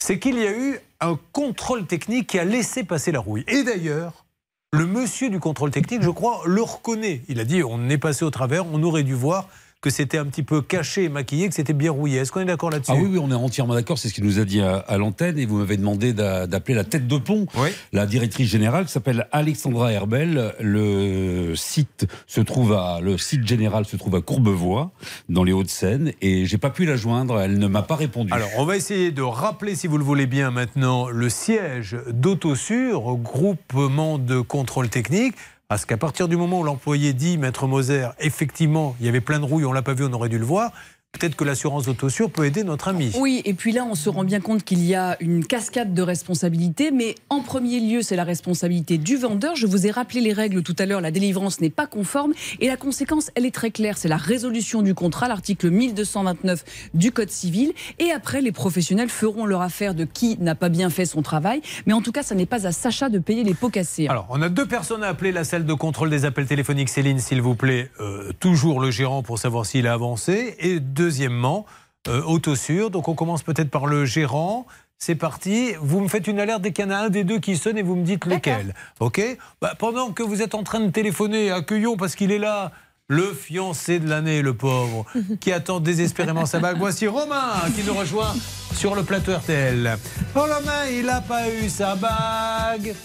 c'est qu'il y a eu un contrôle technique qui a laissé passer la rouille. Et d'ailleurs, le monsieur du contrôle technique, je crois, le reconnaît. Il a dit on est passé au travers, on aurait dû voir que c'était un petit peu caché et maquillé, que c'était bien rouillé. Est-ce qu'on est d'accord là-dessus
Ah oui, oui, on est entièrement d'accord. C'est ce qu'il nous a dit à, à l'antenne. Et vous m'avez demandé d'a- d'appeler la tête de pont, la directrice générale qui s'appelle Alexandra Herbel. Le site se trouve à, le site général se trouve à Courbevoie, dans les Hauts-de-Seine. Et j'ai pas pu la joindre. Elle ne m'a pas répondu.
Alors, on va essayer de rappeler, si vous le voulez bien maintenant, le siège d'Autosur, groupement de contrôle technique. Parce qu'à partir du moment où l'employé dit, Maître Moser, effectivement, il y avait plein de rouilles, on l'a pas vu, on aurait dû le voir, peut-être que l'assurance d'Autosur peut aider notre ami.
Oui, et puis là, on se rend bien compte qu'il y a une cascade de responsabilités, mais en premier lieu, c'est la responsabilité du vendeur. Je vous ai rappelé les règles tout à l'heure, la délivrance n'est pas conforme, et la conséquence, elle est très claire, c'est la résolution du contrat, l'article 1229 du Code civil, et après, les professionnels feront leur affaire de qui n'a pas bien fait son travail, mais en tout cas, ça n'est pas à Sacha de payer les pots cassés. hein.
Alors, on a deux personnes à appeler la salle de contrôle des appels téléphoniques. Céline, s'il vous plaît, euh, toujours le gérant pour savoir s'il a avancé. Et deuxièmement, euh, Autosur. Donc, on commence peut-être par le gérant. C'est parti. Vous me faites une alerte dès qu'il y en a un des deux qui sonne et vous me dites lequel. OK Bah, Pendant que vous êtes en train de téléphoner, accueillons parce qu'il est là. Le fiancé de l'année, le pauvre, qui attend désespérément sa bague. Voici Romain qui nous rejoint sur le plateau RTL. Oh, Romain, il n'a pas eu sa bague.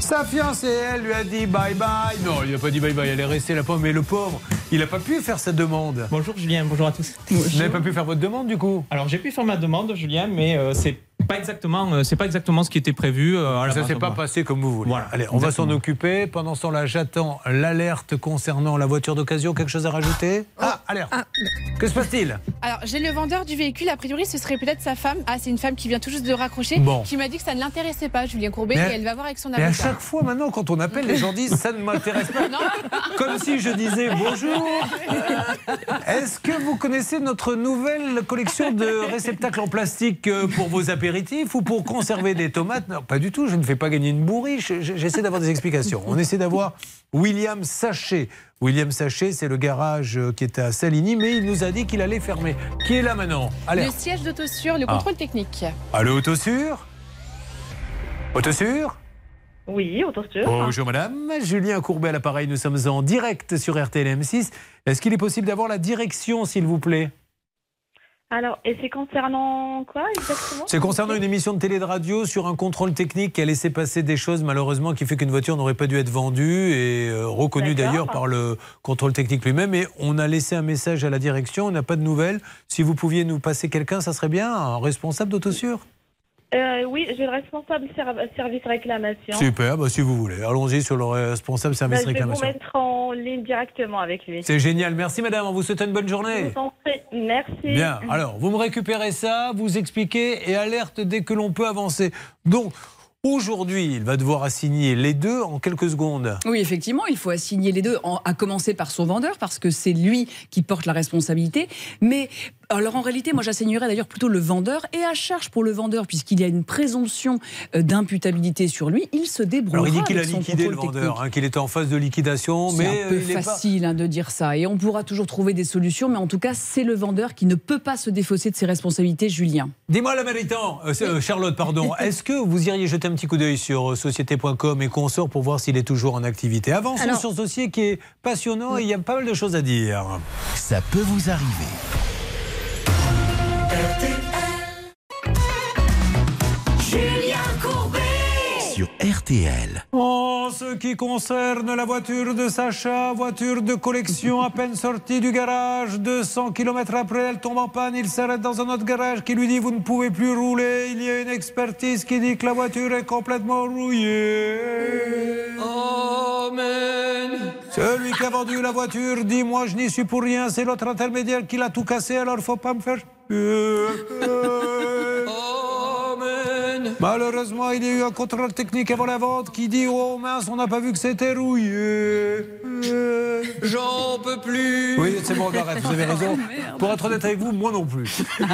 Sa fiancée, elle lui a dit bye bye. Non, il n'a pas dit bye bye, elle est restée là pomme. Mais le pauvre, il n'a pas pu faire sa demande.
Bonjour Julien, bonjour à tous.
Vous n'avez pas pu faire votre demande du coup
Alors j'ai pu faire ma demande Julien, mais euh, c'est pas exactement, euh, c'est pas exactement ce qui était prévu. euh, à la
Ça
base.
s'est pas passé comme vous voulez.
Voilà,
Allez, on va s'en occuper. Pendant ce temps-là, j'attends l'alerte concernant la voiture d'occasion. Quelque chose à rajouter Ah, alerte. Que se passe-t-il
Alors, j'ai le vendeur du véhicule. A priori, ce serait peut-être sa femme. Ah, c'est une femme qui vient tout juste de raccrocher.
Bon.
Qui m'a dit que ça ne l'intéressait pas, Julien Courbet.
Mais-
et elle va voir avec son
Mais à
avocat.
chaque fois maintenant, quand on appelle, les gens disent ça ne m'intéresse pas. Comme si je disais bonjour. Est-ce que vous connaissez notre nouvelle collection de réceptacles en plastique euh, pour vos apéritifs ou pour conserver des tomates? Non, pas du tout. Je ne fais pas gagner une bourriche. J'essaie d'avoir des explications. On essaie d'avoir William Sachet. William Sachet, c'est le garage euh, qui était à Saligny, mais il nous a dit qu'il allait fermer. Qui est là maintenant?
Le
Alerte.
siège d'autosur, le
Ah.
contrôle technique.
Allô, Autosur Autosur
Oui, autosur.
Bonjour madame, Julien Courbet à l'appareil, nous sommes en direct sur RTL M6. Est-ce qu'il est possible d'avoir la direction s'il vous plaît?
Alors, et c'est concernant quoi exactement?
C'est concernant une émission de télé de radio sur un contrôle technique qui a laissé passer des choses malheureusement qui fait qu'une voiture n'aurait pas dû être vendue et euh, reconnue d'ailleurs par le contrôle technique lui-même. Et on a laissé un message à la direction, on n'a pas de nouvelles. Si vous pouviez nous passer quelqu'un, ça serait bien, un responsable d'autosur
Euh, Oui, j'ai le responsable ser- service réclamation.
Super, bah, si vous voulez. Allons-y sur le responsable
Bah,
service
je vais vous mettre en ligne directement avec lui.
C'est génial, merci madame, on vous souhaite une bonne journée.
Je vous en prie. Merci.
Bien, alors vous me récupérez ça, vous expliquez et alerte dès que l'on peut avancer. Donc, aujourd'hui, il va devoir assigner les deux en quelques secondes.
Oui, effectivement, il faut assigner les deux, en- à commencer par son vendeur, parce que c'est lui qui porte la responsabilité. Mais Alors en réalité, moi j'assignerais d'ailleurs plutôt le vendeur et à charge pour le vendeur, puisqu'il y a une présomption euh, d'imputabilité sur lui, il se débrouillera.
Alors il dit qu'il a
avec son
liquidé le vendeur, hein, qu'il était en phase de liquidation,
C'est
mais
un peu
euh, il est pas-
facile hein, de dire ça. Et on pourra toujours trouver des solutions, mais en tout cas, c'est le vendeur qui ne peut pas se défausser de ses responsabilités, Julien.
Dis-moi, la méritant, euh, c'est, euh, Charlotte, pardon, est-ce que vous iriez jeter un petit coup d'œil sur euh, société.com et consorts pour voir s'il est toujours en activité? Avançons
Alors-
sur ce dossier qui est passionnant et il y a pas mal de choses à dire.
Ça peut vous arriver.
Julien
Sur RTL.
En ce qui concerne la voiture de Sacha, voiture de collection à peine sortie du garage, 200 km après, elle tombe en panne, il s'arrête dans un autre garage qui lui dit vous ne pouvez plus rouler, il y a une expertise qui dit que la voiture est complètement rouillée.
Amen
Celui qui a vendu la voiture dit moi je n'y suis pour rien, c'est l'autre intermédiaire qui l'a tout cassé, alors faut pas me faire... Malheureusement, il y a eu un contrôle technique avant la vente qui dit Oh mince, on n'a pas vu que c'était rouillé.
J'en peux plus
Oui, c'est bon, on arrête, vous avez raison. Pour être honnête avec vous, moi non plus.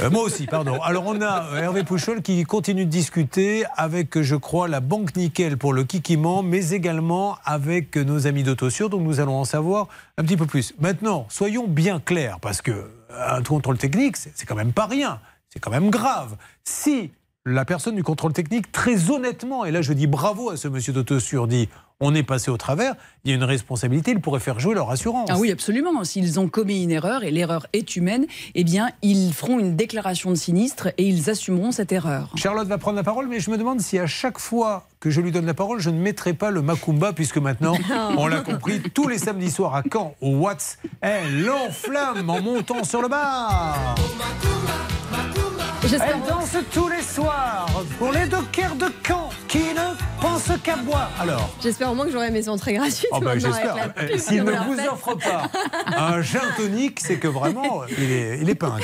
Euh, moi aussi, pardon. Alors, on a euh, Hervé Pouchol qui continue de discuter avec, je crois, la Banque Nickel pour le Kikiman, mais également avec nos amis d'Autosur. Donc, nous allons en savoir un petit peu plus. Maintenant, soyons bien clairs, parce que euh, un contrôle technique, c'est quand même pas rien. C'est quand même grave. Si la personne du contrôle technique, très honnêtement, et là je dis bravo à ce monsieur d'Autosur, dit on est passé au travers, il y a une responsabilité, il pourrait faire jouer leur assurance.
Ah oui, absolument. S'ils ont commis une erreur, et l'erreur est humaine, eh bien, ils feront une déclaration de sinistre et ils assumeront cette erreur.
Charlotte va prendre la parole, mais je me demande si à chaque fois que je lui donne la parole, je ne mettrai pas le Macumba, puisque maintenant, on l'a compris, tous les samedis soirs à Caen, au Watts, elle l'enflamme en montant sur le bar. Elle danse tous les soirs pour les dockers de Caen qui ne pensent qu'à boire. Alors
J'espère au moins que j'aurai mes entrées gratuites.
Oh bah, j'espère.
pub
S'il ne vous offre pas un gin tonique, c'est que vraiment, il est, il est pingre.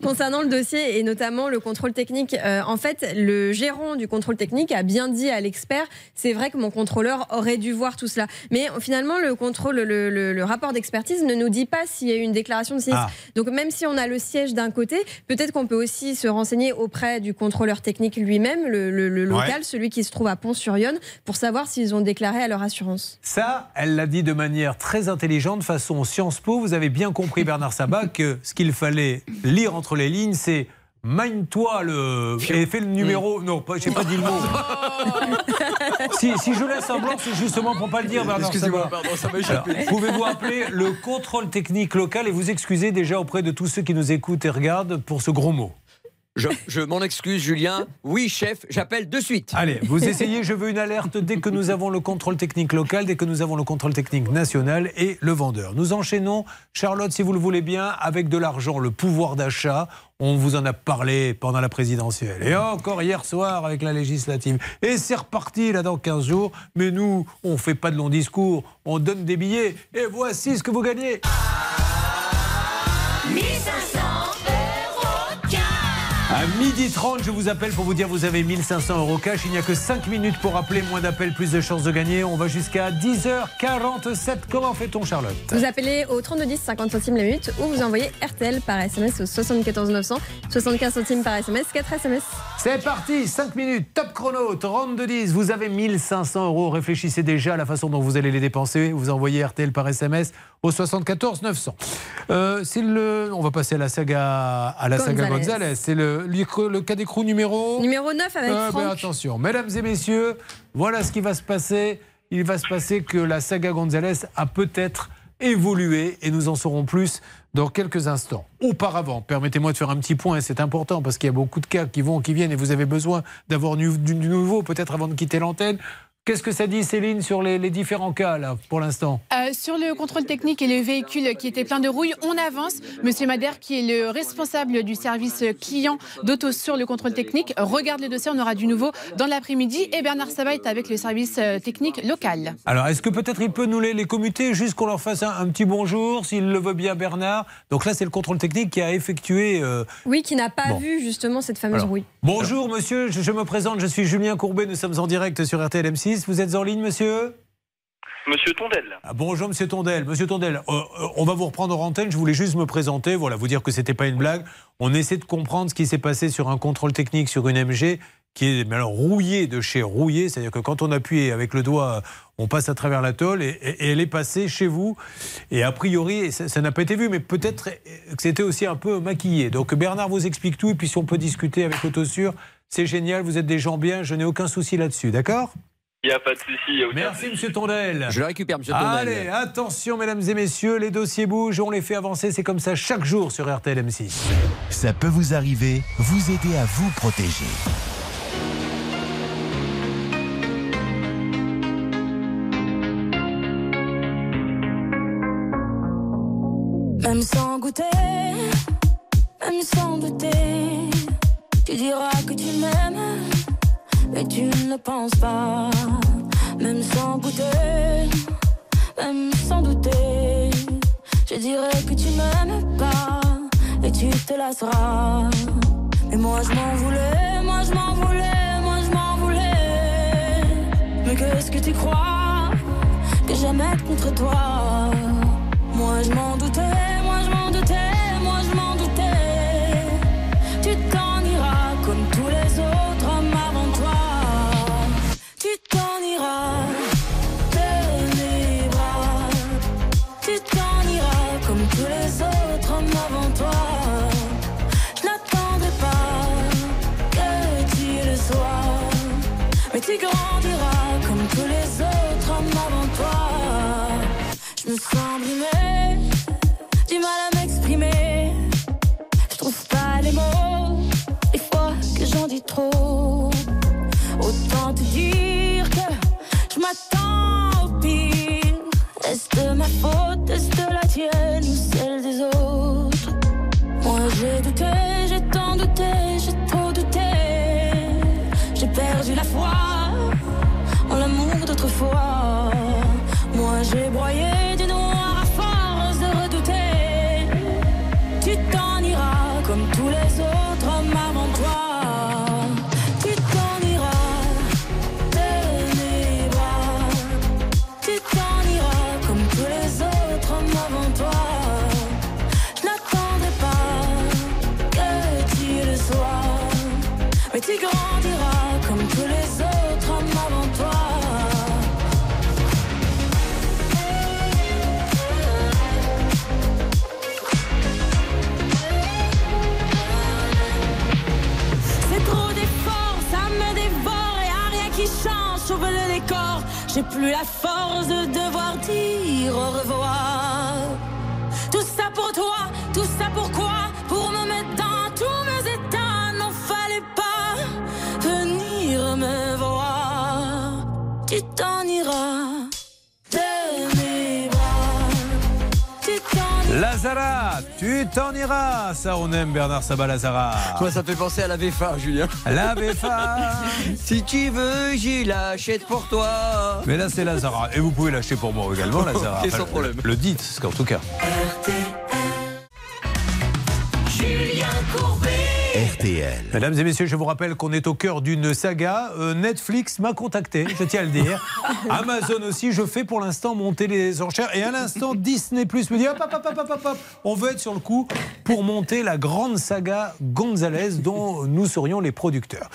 Concernant le dossier et notamment le contrôle technique, euh, en fait, le gérant du contrôle technique a bien dit à l'expert c'est vrai que mon contrôleur aurait dû voir tout cela. Mais finalement, le contrôle, le, le- le rapport d'expertise ne nous dit pas s'il y a eu une déclaration de sinistre.
Ah.
Donc, même si on a le siège d'un côté, peut-être qu'on peut aussi se renseigner auprès du contrôleur technique lui-même, le, le- le local,
Ouais.
celui qui se trouve à Pont-sur-Yonne, pour savoir s'ils ont déclaré à leur assurance.
Ça, elle l'a dit de manière très intelligente, façon Sciences Po. Vous avez bien compris, Bernard Sabat, que ce qu'il fallait lire entre les lignes, c'est Mine-toi le. Et fais le numéro. Non, pas, j'ai pas dit le mot. si, si je laisse un blanc, c'est justement pour pas le dire, Bernard
Excusez-moi,
Sabat.
pardon, ça m'a échappé.
Alors, Pouvez-vous appeler le contrôle technique local et vous excuser déjà auprès de tous ceux qui nous écoutent et regardent pour ce gros mot?
Je, m'en excuse, Julien. Oui, chef, j'appelle de suite.
Allez, vous essayez, je veux une alerte dès que nous avons le contrôle technique local, dès que nous avons le contrôle technique national et le vendeur. Nous enchaînons, Charlotte, si vous le voulez bien, avec de l'argent, le pouvoir d'achat. On vous en a parlé pendant la présidentielle. Et encore hier soir avec la législative. Et c'est reparti là dans 15 jours. Mais nous, on fait pas de longs discours, on donne des billets. Et voici ce que vous gagnez.
1500
midi 30, je vous appelle pour vous dire vous avez 1500 euros cash. Il n'y a que 5 minutes pour appeler. Moins d'appels, plus de chances de gagner. On va jusqu'à 10h47. Comment fait-on, Charlotte
Vous appelez au 3210 50 centimes la minute ou vous envoyez RTL par SMS au 74 900 75 centimes par SMS 4 SMS.
C'est parti, 5 minutes, top chrono, 32-10. Vous avez 1500 euros. Réfléchissez déjà à la façon dont vous allez les dépenser. Vous envoyez RTL par SMS au 74 900. Euh, le, on va passer à la saga, à la saga.
Gonzalez.
C'est le, le, cas d'écrou numéro
Numéro 9 avec
Ah, ben,
Franck.
attention, mesdames et messieurs, voilà ce qui va se passer. Il va se passer que la saga Gonzalez a peut-être évolué et nous en saurons plus dans quelques instants. Auparavant, permettez-moi de faire un petit point, c'est important parce qu'il y a beaucoup de cas qui vont, qui viennent et vous avez besoin d'avoir du nouveau peut-être avant de quitter l'antenne. Qu'est-ce que ça dit, Céline, sur les, différents cas, là, pour l'instant
euh, Sur le contrôle technique et le véhicule qui était plein de rouille, on avance. Monsieur Madère, qui est le responsable du service client d'Auto sur le contrôle technique, regarde le dossier. On aura du nouveau dans l'après-midi. Et Bernard Sabat est avec le service euh, technique local.
Alors, est-ce que peut-être il peut nous les, les commuter, juste qu'on leur fasse un, petit bonjour, s'il le veut bien, Bernard? Donc là, c'est le contrôle technique qui a effectué. Euh,
oui, qui n'a pas vu, justement, cette fameuse rouille.
Bonjour, monsieur. Je, me présente. Je suis Julien Courbet. Nous sommes en direct sur RTLMC. Vous êtes en ligne, monsieur
Monsieur Tondel.
Ah, bonjour Monsieur Tondel. Monsieur Tondel, euh, euh, on va vous reprendre en antenne. Je voulais juste me présenter, voilà, vous dire que c'était pas une blague. On essaie de comprendre ce qui s'est passé sur un contrôle technique sur une MG qui est mais alors, rouillée de chez rouillée, c'est-à-dire que quand on appuie avec le doigt, on passe à travers la tôle et, et elle est passée chez vous. Et a priori, ça n'a pas été vu, mais peut-être euh, que c'était aussi un peu maquillé. Donc Bernard vous explique tout et puis si on peut discuter avec Autosur, c'est génial, vous êtes des gens bien, je n'ai aucun souci là-dessus, d'accord?
Il n'y a pas de souci.
Merci, monsieur Tondel.
Je le récupère, monsieur Tondel.
Allez, attention, mesdames et messieurs, les dossiers bougent, on les fait avancer. C'est comme ça chaque jour sur RTL M6.
Ça peut vous arriver, vous aider à vous protéger.
Même sans goûter, même sans douter, tu diras que tu m'aimes, mais tu ne penses pas. Même sans goûter, même sans douter, je dirais que tu m'aimes pas et tu te lasseras. Mais moi je m'en voulais, moi je m'en voulais, moi je m'en voulais. Mais qu'est-ce que tu crois que j'aimais contre toi? Moi je m'en doutais, Mais tu grandiras comme tous les autres hommes avant toi. Je me sens brimée, du mal à m'exprimer. Je trouve pas les mots, des fois que j'en dis trop. Autant te dire que je m'attends au pire. Est-ce de ma faute, est-ce de la tienne ou celle des autres? Moi j'ai douté, l'amour Ça,
on aime Bernard Sabat Lazara.
Moi, ça fait penser à la VFA, Julien.
La VFA.
si tu veux, j'y l'achète pour toi.
Mais là, c'est Lazara. Et vous pouvez l'acheter pour moi également, Lazara.
Et sans
le-
problème.
Le dites, en tout cas.
RTL.
Mesdames et messieurs, je vous rappelle qu'on est au cœur d'une saga. Euh, Netflix m'a contacté, je tiens à le dire. Amazon aussi, je fais pour l'instant monter les enchères. Et à l'instant, Disney Plus me dit hop, hop, hop, hop, hop, hop. on veut être sur le coup pour monter la grande saga Gonzalez dont nous serions les producteurs.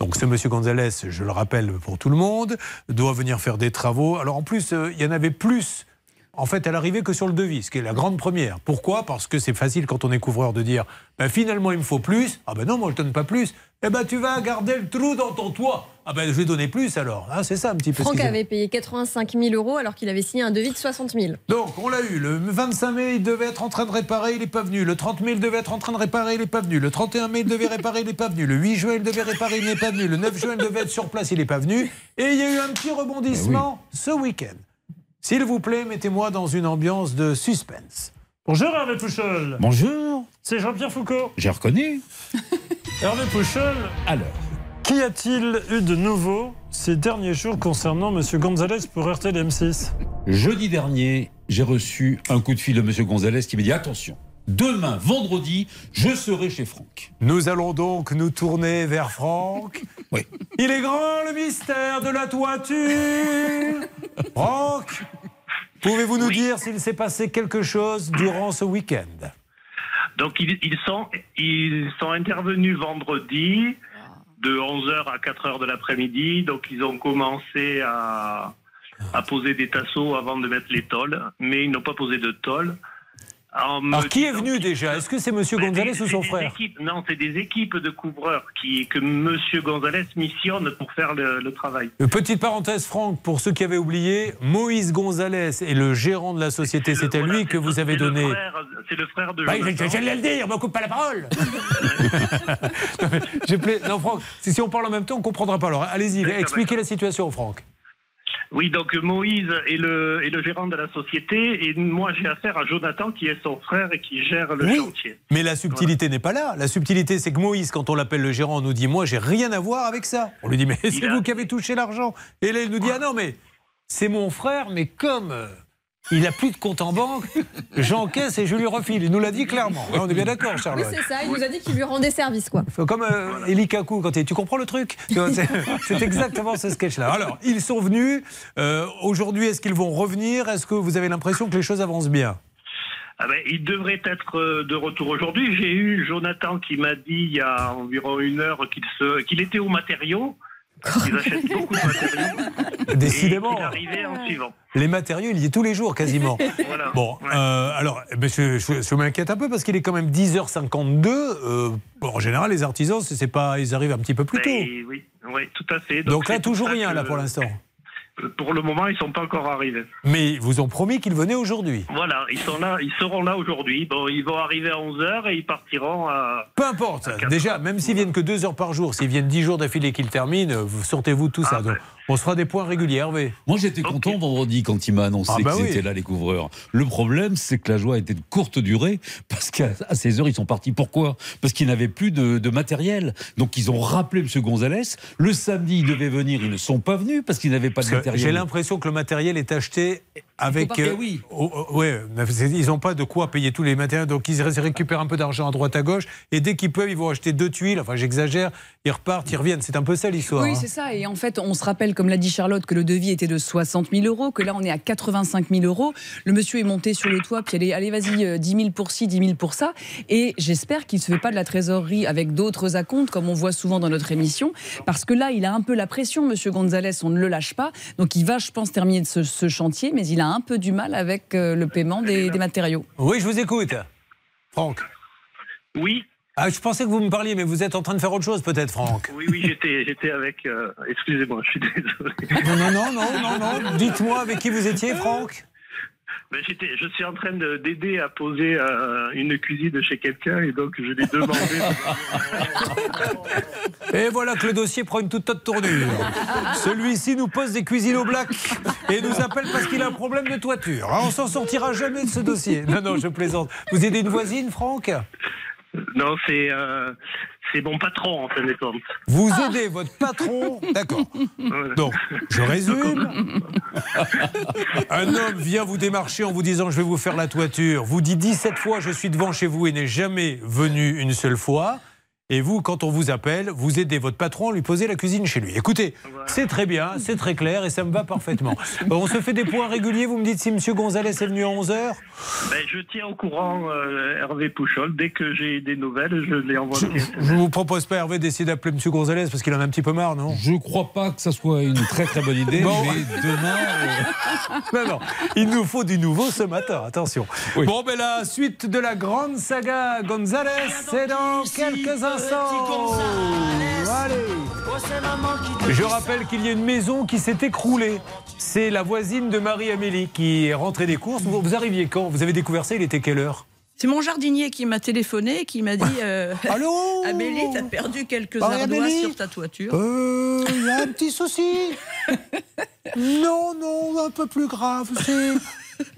Donc ce monsieur Gonzalez, je le rappelle pour tout le monde, doit venir faire des travaux. Alors en plus, euh, il y en avait plus en fait, elle arrivait que sur le devis, ce qui est la grande première. Pourquoi? Parce que c'est facile quand on est couvreur de dire ben, finalement il me faut plus. Ah ben non, moi je donne pas plus. Eh ben tu vas garder le trou dans ton toit. Ah ben je vais donner plus alors. Ah, c'est ça un petit peu.
Franck avait payé 85 000 euros alors qu'il avait signé un devis de 60 000.
Donc on l'a eu. Le 25 mai, il devait être en train de réparer, il n'est pas venu. Le 30 mai, il devait être en train de réparer, il n'est pas venu. Le 31 mai, il devait réparer, il n'est pas venu. Le 8 juin, il devait réparer, il n'est pas venu. Le 9 juin, il devait être sur place, il n'est pas venu. Et il y a eu un petit rebondissement ce week-end. S'il vous plaît, mettez-moi dans une ambiance de suspense.
Bonjour Hervé Pouchol.
Bonjour.
C'est Jean-Pierre Foucault.
J'ai reconnu.
Hervé Pouchol.
Alors.
Qu'y a-t-il eu de nouveau ces derniers jours concernant Monsieur Gonzalez pour RTL M6
Jeudi dernier, j'ai reçu un coup de fil de M. Gonzalez qui m'a dit attention, demain, vendredi, je serai chez Franck.
Nous allons donc nous tourner vers Franck. Oui. Il est grand le mystère de la toiture. Franck, pouvez-vous nous dire s'il s'est passé quelque chose durant ce week-end?
Donc ils, ils sont, ils sont intervenus vendredi de 11h à 4h de l'après-midi. Donc ils ont commencé à, à poser des tasseaux avant de mettre les tôles, mais ils n'ont pas posé de tôles.
Alors qui est venu déjà? Est-ce que c'est Monsieur Gonzalez ou son frère?
équipes- Non, c'est des équipes de couvreurs qui, que Monsieur Gonzalez missionne pour faire le, le travail.
Petite parenthèse, Franck, pour ceux qui avaient oublié, Moïse Gonzalez est le gérant de la société. C'est à lui que vous avez donné.
frère- C'est le frère de
Bah. J'allais le dire, me coupe pas la parole. non, mais Franck, si, si on parle en même temps, on ne comprendra pas. Alors, allez-y, expliquez la situation, Franck.
Oui, donc Moïse est le, est le gérant de la société et moi j'ai affaire à Jonathan qui est son frère et qui gère le
Oui.
chantier.
Mais la subtilité n'est pas là. La subtilité, c'est que Moïse, quand on l'appelle le gérant, nous dit Moi, j'ai rien à voir avec ça. On lui dit Mais c'est vous qui avez touché l'argent. Et là, il nous dit Ah non, mais c'est mon frère, mais comme euh, il a plus de compte en banque, j'encaisse et je lui refile. Il nous l'a dit clairement. Ouais, on est bien d'accord,
Oui,
Charlotte.
c'est ça, il nous a dit qu'il lui rendait service, quoi.
Comme euh, Eli Kaku, quand il- tu comprends le truc C'est exactement ce sketch-là. Alors, ils sont venus. Euh, Aujourd'hui, est-ce qu'ils vont revenir? Est-ce que vous avez l'impression que les choses avancent bien?
Ah ben, il devrait être euh, de retour aujourd'hui. J'ai eu Jonathan qui m'a dit il y a environ une heure qu'il était au matériau. Ils achètent beaucoup de matériaux.
Décidément.
Et qu'il arrivait en suivant.
Les matériaux, il y est tous les jours quasiment.
Voilà.
Bon, euh, alors, eh ben, je, je- je m'inquiète un peu parce qu'il est quand même 10h52. Euh, bon, en général, les artisans, c'est pas, ils arrivent un petit peu plus tôt.
Ben, oui, oui, tout à fait.
Donc là,
c'est pour
toujours rien,
que,
là, pour l'instant.
Pour le moment, ils sont pas encore arrivés.
Mais ils vous ont promis qu'ils venaient aujourd'hui.
Voilà, ils sont là, ils seront là aujourd'hui. Bon, ils vont arriver à 11h et ils partiront à.
Peu importe. Déjà, même s'ils viennent que deux heures par jour, s'ils viennent 10 jours d'affilée qu'ils terminent, vous sortez-vous tout ça. Donc, on se fera des points réguliers, Hervé.
Moi, j'étais content vendredi quand il m'a annoncé
Ah bah
qu'ils
oui.
étaient là, les couvreurs. Le problème, c'est que la joie était de courte durée, parce qu'à à 16 heures, ils sont partis. Pourquoi? Parce qu'ils n'avaient plus de, de matériel. Donc, ils ont rappelé M. Gonzalez. Le samedi, ils devaient venir, ils ne sont pas venus, parce qu'ils n'avaient pas de
Parce que
matériel.
J'ai l'impression que le matériel est acheté avec.
Eh oui.
oh, oh, ouais, ils n'ont pas de quoi payer tous les matériels, donc ils ré- récupèrent un peu d'argent à droite à gauche, et dès qu'ils peuvent, ils vont acheter deux tuiles. Enfin, j'exagère. Ils repartent, ils reviennent. C'est un peu ça l'histoire.
Oui,
hein.
c'est ça. Et en fait, on se rappelle, comme l'a dit Charlotte, que le devis était de 60 000 euros, que là, on est à 85 000 euros. Le monsieur est monté sur le toit, puis allez, allez vas-y, euh, 10 000 pour ci, 10 000 pour ça. Et j'espère qu'il ne se fait pas de la trésorerie avec d'autres acomptes, comme on voit souvent dans notre émission, parce que là, il a un peu la pression, monsieur Gonzalez, on ne le lâche pas. Donc, il va, je pense, terminer ce, ce chantier, mais il a un peu du mal avec euh, le paiement des, des matériaux.
Oui, je vous écoute. Franck.
Oui.
Ah, je pensais que vous me parliez, mais vous êtes en train de faire autre chose, peut-être, Franck.
Oui, oui, j'étais, j'étais avec. euh, Excusez-moi, je suis désolé.
Non, non, non, non, non. Dites-moi avec qui vous étiez, Franck.
Ben, j'étais, je suis en train de- d'aider à poser euh, une cuisine chez quelqu'un et donc je l'ai demandé.
Et voilà que le dossier prend une toute autre tournure. Celui-ci nous pose des cuisines au black et nous appelle parce qu'il a un problème de toiture. Ah, on s'en sortira jamais de ce dossier. Non, non, je plaisante. Vous aidez une voisine, Franck?
Non, c'est, euh, c'est mon patron en fin de compte.
Vous aidez votre patron D'accord. Donc, je résume. Un homme vient vous démarcher en vous disant je vais vous faire la toiture. Vous dit 17 fois je suis devant chez vous et n'est jamais venu une seule fois. Et vous, quand on vous appelle, vous aidez votre patron à lui poser la cuisine chez lui. Écoutez, c'est très bien, c'est très clair et ça me va parfaitement. Bon, on se fait des points réguliers. Vous me dites si M. Gonzalez est venu à 11h
Ben, je tiens au courant euh, Hervé Pouchol. Dès que j'ai des nouvelles, je les envoie.
Je ne vous propose pas, Hervé, d'essayer d'appeler M. Gonzalez parce qu'il en a un petit peu marre, non?
Je crois pas que ça soit une très très bonne idée,
Bon.
mais demain. euh,
Non, non, il nous faut du nouveau ce matin, attention. Bon, ben la suite de la grande saga Gonzalez, c'est dans quelques instants. Je rappelle qu'il y a une maison qui s'est écroulée. C'est la voisine de Marie-Amélie qui est rentrée des courses. Vous, vous arriviez quand? Vous avez découvert ça, il était quelle heure?
C'est mon jardinier qui m'a téléphoné et qui m'a dit euh,
Allô?
Amélie, t'as perdu quelques
Marie-Amélie?
ardoises sur ta toiture.
Euh, il y a un petit souci. Non, non, un peu plus grave. C'est.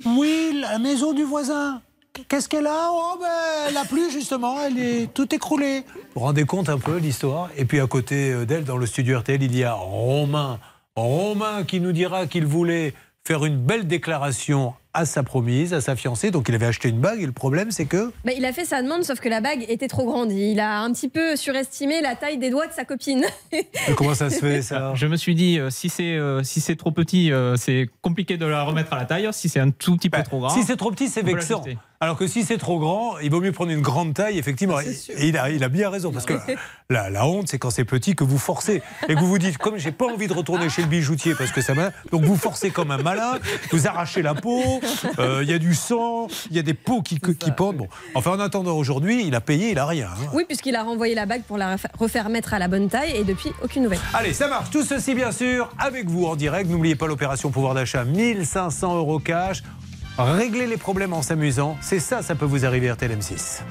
Oui, la maison du voisin. Qu'est-ce qu'elle a Oh, ben, elle a plu, justement. Elle est tout écroulée. Vous vous rendez compte un peu l'histoire Et puis, à côté euh, d'elle, dans le studio RTL, il y a Romain. Romain qui nous dira qu'il voulait faire une belle déclaration à sa promise, à sa fiancée. Donc il avait acheté une bague et le problème c'est que...
Bah, il a fait sa demande, sauf que la bague était trop grande. Il a un petit peu surestimé la taille des doigts de sa copine.
Mais comment ça se fait ça
Je me suis dit, euh, si c'est euh, si c'est trop petit, euh, c'est compliqué de la remettre à la taille. Si c'est un tout petit peu trop grand.
Bah, Si c'est trop petit, c'est vexant. Alors que si c'est trop grand, il vaut mieux prendre une grande taille, effectivement. Et il, a, il a bien raison, parce que la, la honte, c'est quand c'est petit que vous forcez. Et que vous vous dites, comme j'ai pas envie de retourner chez le bijoutier, parce que ça m'a. Donc vous forcez comme un malin, vous arrachez la peau, euh, il y a du sang, il y a des peaux qui, qui pendent. Bon. Enfin, en attendant aujourd'hui, il a payé, il a rien. hein.
Oui, puisqu'il a renvoyé la bague pour la refa- refaire mettre à la bonne taille et depuis, aucune nouvelle.
Allez, ça marche. Tout ceci, bien sûr, avec vous en direct. N'oubliez pas l'opération pouvoir d'achat 1500 euros cash. Régler les problèmes en s'amusant, c'est ça, ça peut vous arriver RTL M6.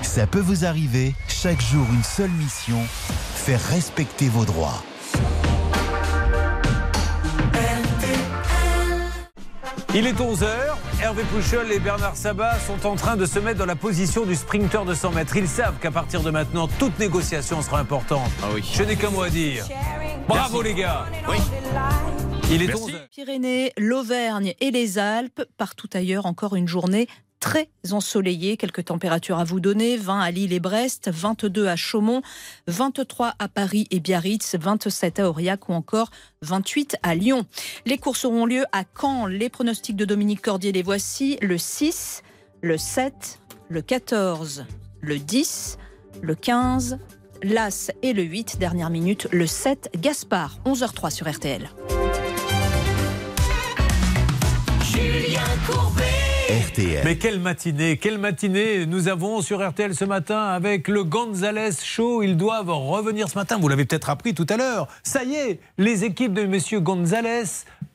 Ça peut vous arriver, chaque jour une seule mission, faire respecter vos droits.
Il est 11h, Hervé Pouchol et Bernard Sabat sont en train de se mettre dans la position du sprinter de 100 mètres. Ils savent qu'à partir de maintenant, toute négociation sera importante. Je n'ai qu'un mot à dire. Bravo les gars Il est 11h.
Pyrénées, l'Auvergne et les Alpes. Partout ailleurs, encore une journée très ensoleillée. Quelques températures à vous donner 20 à Lille et Brest, 22 à Chaumont, 23 à Paris et Biarritz, 27 à Aurillac ou encore 28 à Lyon. Les courses auront lieu à Caen. Les pronostics de Dominique Cordier, les voici le 6, le 7, le 14, le 10, le 15, l'As et le 8. Dernière minute, le 7, Gaspard, 11h03 sur RTL.
Julien Courbet.
RTL.
Mais quelle matinée, quelle matinée nous avons sur RTL ce matin avec le Gonzalez Show. Ils doivent revenir ce matin. Vous l'avez peut-être appris tout à l'heure. Ça y est, les équipes de Monsieur Gonzalez,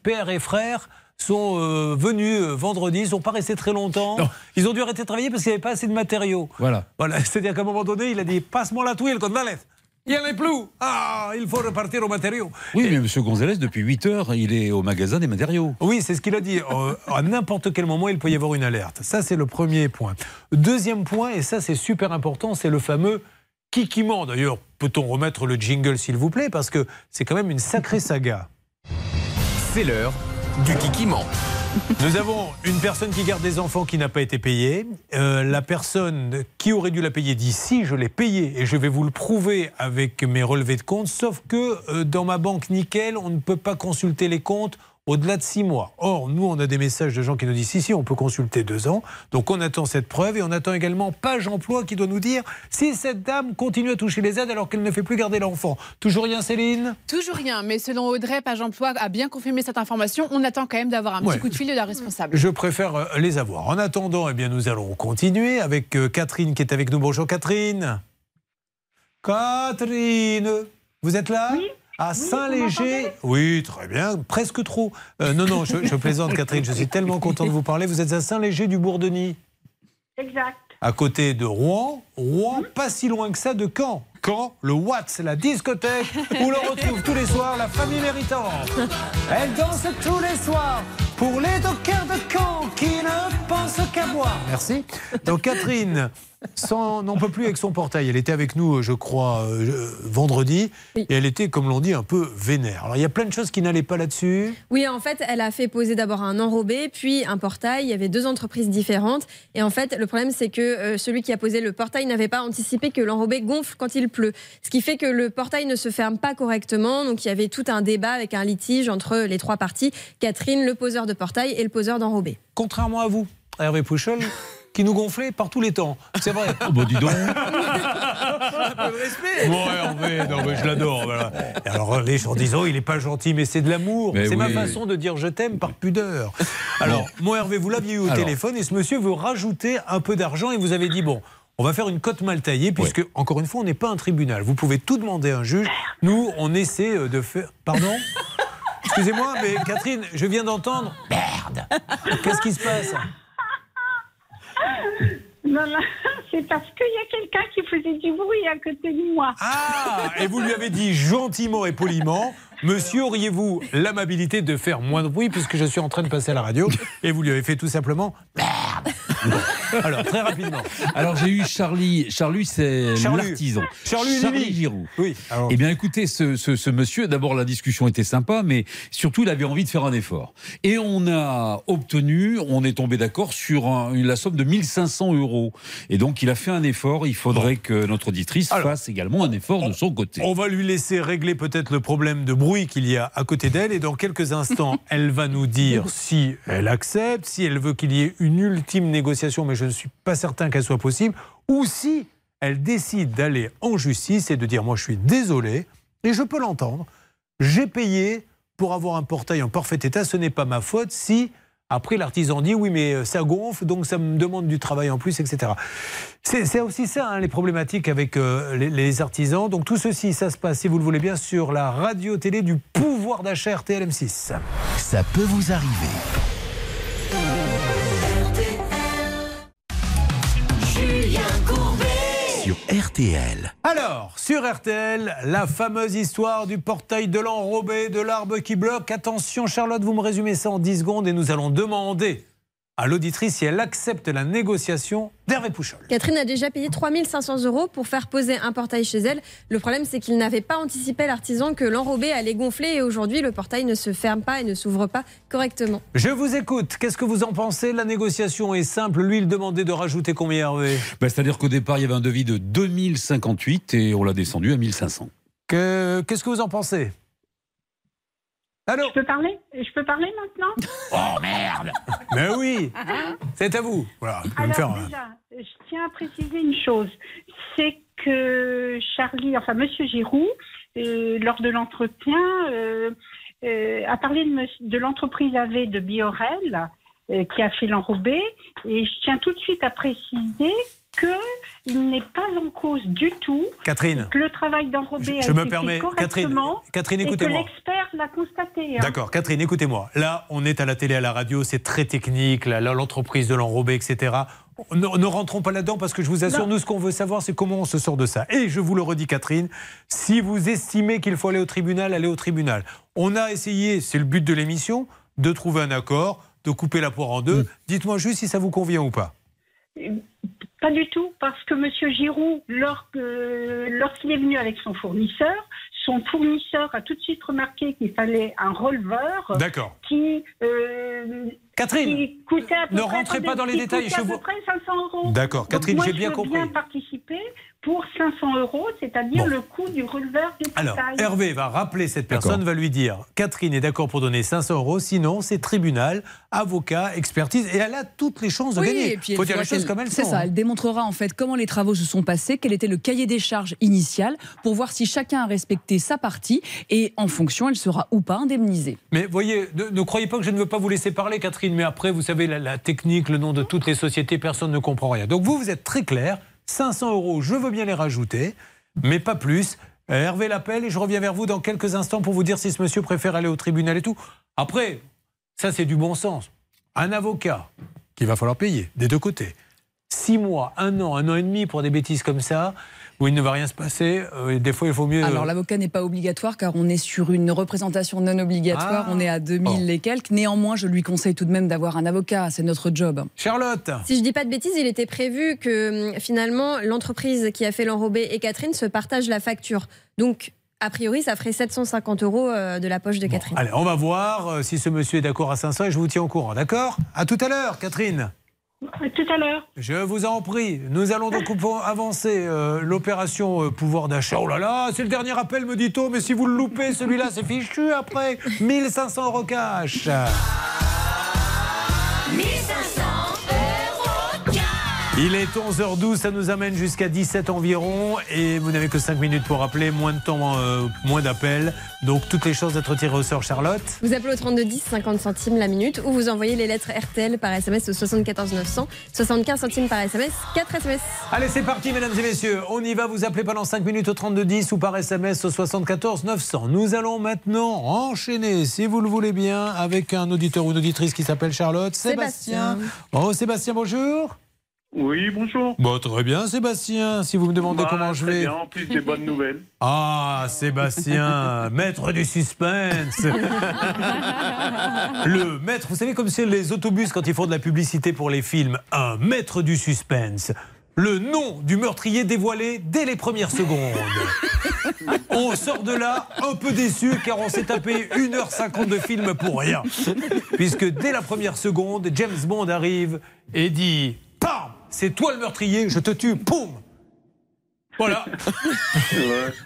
père et frère, sont euh, venus euh, vendredi. Ils ne sont pas restés très longtemps. Ils ont dû arrêter de travailler parce qu'il n'y avait pas assez de matériaux.
Voilà.
Voilà. C'est-à-dire qu'à un moment donné, il a dit Passe-moi la touille, Gonzalez. Il n'y en a plus. Ah, il faut repartir aux matériaux.
Oui, mais M. Gonzalez, depuis 8 heures, il est au magasin des matériaux.
Oui, c'est ce qu'il a dit. Euh, à n'importe quel moment, il peut y avoir une alerte. Ça, c'est le premier point. Deuxième point, et ça, c'est super important, c'est le fameux kikiment. D'ailleurs, peut-on remettre le jingle, s'il vous plaît? Parce que c'est quand même une sacrée saga.
C'est l'heure du kikiment.
Nous avons une personne qui garde des enfants qui n'a pas été payée. Euh, la personne qui aurait dû la payer dit si je l'ai payée et je vais vous le prouver avec mes relevés de compte. Sauf que euh, dans ma banque nickel, on ne peut pas consulter les comptes au-delà de six mois. Or, nous, on a des messages de gens qui nous disent si, si, on peut consulter deux ans. Donc, on attend cette preuve et on attend également Page Emploi qui doit nous dire si cette dame continue à toucher les aides alors qu'elle ne fait plus garder l'enfant. Toujours rien, Céline?
Toujours rien, mais selon Audrey, Page Emploi a bien confirmé cette information. On attend quand même d'avoir un petit
Ouais.
coup de fil de la responsable.
Je préfère euh, les avoir. En attendant, eh bien, nous allons continuer avec euh, Catherine qui est avec nous. Bonjour Catherine. Catherine, vous êtes là? À Saint-Léger Oui, très bien, presque trop. Euh, non, non, je, je plaisante Catherine, je suis tellement content de vous parler. Vous êtes à Saint-Léger du Bourdonny,
Exact.
à côté de Rouen. Rouen, pas si loin que ça de Caen. Caen, le Watts, la discothèque où l'on retrouve tous les soirs la famille méritante. Elle danse tous les soirs pour les dockers de Caen qui ne pensent qu'à boire. Merci. Donc Catherine sans- n'en peut plus avec son portail. Elle était avec nous, je crois, euh, vendredi. Et elle était, comme l'on dit, un peu vénère. Alors il y a plein de choses qui n'allaient pas là-dessus.
Oui, en fait, elle a fait poser d'abord un enrobé, puis un portail. Il y avait deux entreprises différentes. Et en fait, le problème, c'est que euh, celui qui a posé le portail n'avait pas anticipé que l'enrobé gonfle quand il pleut. Ce qui fait que le portail ne se ferme pas correctement. Donc, il y avait tout un débat avec un litige entre les trois parties Catherine, le poseur de portail, et le poseur d'enrobé.
Contrairement à vous, Hervé Pouchol, qui nous gonflait par tous les temps. C'est vrai.
Oh, bah, dis donc.
Bon, Hervé, non, mais je l'adore. Voilà. Alors, les gens disent, oh, il n'est pas gentil, mais c'est de l'amour.
Mais
C'est ma façon de dire je t'aime par pudeur. Alors, moi, Hervé, vous l'aviez eu au
Alors.
téléphone et ce monsieur veut rajouter un peu d'argent et vous avez dit, bon. On va faire une cote mal taillée, puisque, encore une fois, on n'est pas un tribunal. Vous pouvez tout demander à un juge. Nous, on essaie euh, de faire. Pardon Excusez-moi, mais Catherine, je viens d'entendre. Merde Qu'est-ce qui se passe
Non, non, c'est parce qu'il y a quelqu'un qui faisait du bruit à côté de moi.
Ah Et vous lui avez dit gentiment et poliment Monsieur, auriez-vous l'amabilité de faire moins de bruit puisque je suis en train de passer à la radio Et vous lui avez fait tout simplement Merde Alors, très rapidement.
Alors, j'ai eu Charlie. Charlie, c'est l'artisan.
Charlu Lévy.
Giroud.
Oui. alors-
Eh bien, écoutez, ce, ce- ce monsieur, d'abord, la discussion était sympa, mais surtout, il avait envie de faire un effort. Et on a obtenu, on est tombé d'accord sur un- la somme de 1500 euros. Et donc, il a fait un effort. Il faudrait que notre auditrice fasse également un effort de son côté.
On va lui laisser régler peut-être le problème de bruit qu'il y a à côté d'elle et dans quelques instants, elle va nous dire si elle accepte, si elle veut qu'il y ait une ultime négociation, mais je ne suis pas certain qu'elle soit possible, ou si elle décide d'aller en justice et de dire moi je suis désolé et je peux l'entendre, j'ai payé pour avoir un portail en parfait état, ce n'est pas ma faute si après l'artisan dit oui mais euh, ça gonfle donc ça me demande du travail en plus etc. C'est aussi ça hein, les problématiques avec euh, les, les artisans. Donc tout ceci ça se passe si vous le voulez bien sur la radio-télé du pouvoir d'achat RTLM6.
Ça peut vous arriver. RTL.
Alors, sur RTL, la fameuse histoire du portail de l'enrobé, de l'arbre qui bloque. Attention Charlotte, vous me résumez ça en 10 secondes et nous allons demander à l'auditrice si elle accepte la négociation d'Hervé Pouchol.
Catherine a déjà payé 3500 euros pour faire poser un portail chez elle. Le problème, c'est qu'il n'avait pas anticipé l'artisan que l'enrobé allait gonfler et aujourd'hui, le portail ne se ferme pas et ne s'ouvre pas correctement.
Je vous écoute. Qu'est-ce que vous en pensez? La négociation est simple. Lui, il demandait de rajouter combien Hervé?
Ben, C'est-à-dire qu'au départ, il y avait un devis de 2058 et on l'a descendu à 1500.
Que- Qu'est-ce que vous en pensez? Allô
Je peux parler? Je peux parler maintenant?
Oh merde Mais oui. C'est à vous. Voilà, vous pouvez me faire un-
déjà, je tiens à préciser une chose, c'est que Charlie, enfin Monsieur Giroud, euh, lors de l'entretien, euh, euh, a parlé de, l'entreprise AV de Biorel euh, qui a fait l'enrobé, et je tiens tout de suite à préciser que il n'est pas en cause du tout
Catherine.
que le travail d'enrobé a
Je me
été
permets,
fait correctement
Catherine, Catherine,
et que
écoutez-moi.
l'expert l'a constaté. hein.
D'accord, Catherine, écoutez-moi. Là, on est à la télé, à la radio, c'est très technique, là, l'entreprise de l'enrobé, etc. Ne, ne rentrons pas là-dedans parce que je vous assure,
Non.
nous, ce qu'on veut savoir, c'est comment on se sort de ça. Et je vous le redis, Catherine, si vous estimez qu'il faut aller au tribunal, allez au tribunal. On a essayé, c'est le but de l'émission, de trouver un accord, de couper la poire en deux. Dites-moi juste si ça vous convient ou pas.
Pas du tout, parce que Monsieur Giroud, lorsqu'il est venu avec son fournisseur, son fournisseur a tout de suite remarqué qu'il fallait un releveur
D'accord.
qui, euh,
Catherine,
qui coûtait à peu
ne
près,
rentrez pas dans les
qui
détails,
coûtait
je
à peu
vous-
près 500 euros.
D'accord, Catherine, j'ai bien compris.
bien participer pour 500 euros, c'est-à-dire
Bon.
le coût du releveur du
Alors,
portail.
Hervé va rappeler cette personne, va lui dire Catherine est d'accord pour donner 500 euros, sinon c'est tribunal, avocat, expertise, et elle a toutes les chances de
Oui,
gagner.
et puis
faut
elle
dire les choses comme elles
C'est
sont.
ça,
hein.
elle démontrera en fait comment les travaux se sont passés, quel était le cahier des charges initial, pour voir si chacun a respecté sa partie, et en fonction, elle sera ou pas indemnisée.
Mais voyez, ne, ne croyez pas que je ne veux pas vous laisser parler, Catherine, mais après, vous savez, la, la technique, le nom de toutes les sociétés, personne ne comprend rien. Donc vous, vous êtes très clair, 500 euros, je veux bien les rajouter, mais pas plus. Euh, Hervé l'appelle et je reviens vers vous dans quelques instants pour vous dire si ce monsieur préfère aller au tribunal et tout. Après, ça c'est du bon sens. Un avocat qu'il va falloir payer des deux côtés. Six mois, un an, un an et demi pour des bêtises comme ça, où il ne va rien se passer, euh, des fois il faut mieux...
Alors l'avocat n'est pas obligatoire car on est sur une représentation non obligatoire,
Ah.
on est à 2000 et quelques. Néanmoins, je lui conseille tout de même d'avoir un avocat, c'est notre job.
Charlotte
Si je dis pas de bêtises, il était prévu que hum, finalement l'entreprise qui a fait l'enrobé et Catherine se partagent la facture. Donc, a priori, ça ferait 750 euros euh, de la poche de Catherine.
Allez, on va voir euh, si ce monsieur est d'accord à 500 et je vous tiens au courant, d'accord? À tout à l'heure, Catherine.
Tout à l'heure.
Je vous en prie. Nous allons donc avancer euh, l'opération euh, pouvoir d'achat. Oh là là, c'est le dernier appel, me dit-on, mais si vous le loupez, celui-là, c'est fichu après. 1500 euros cash. Il est 11h12, ça nous amène jusqu'à 17 environ et vous n'avez que 5 minutes pour appeler, moins de temps, euh, moins d'appels. Donc toutes les chances d'être tiré au sort, Charlotte.
Vous appelez au 32 10, 50 centimes la minute, ou vous envoyez les lettres RTL par SMS au 74 900, 75 centimes par SMS, 4 SMS.
Allez, c'est parti, mesdames et messieurs. On y va. Vous appelez pendant 5 minutes au 3210 ou par SMS au 74 900. Nous allons maintenant enchaîner, si vous le voulez bien, avec un auditeur ou une auditrice qui s'appelle Charlotte. Sébastien.
Sébastien.
Oh, Sébastien, bonjour.
Oui, bonjour.
Bon, très bien, Sébastien. Si vous me demandez
Bah,
comment je
très
vais.
bien, en plus des bonnes nouvelles.
Ah, Sébastien, maître du suspense. Le maître, vous savez comme c'est les autobus quand ils font de la publicité pour les films, un maître du suspense. Le nom du meurtrier dévoilé dès les premières secondes. On sort de là un peu déçu car on s'est tapé 1h50 de film pour rien. Puisque dès la première seconde, James Bond arrive et dit Pam C'est toi le meurtrier, je te tue, poum Voilà.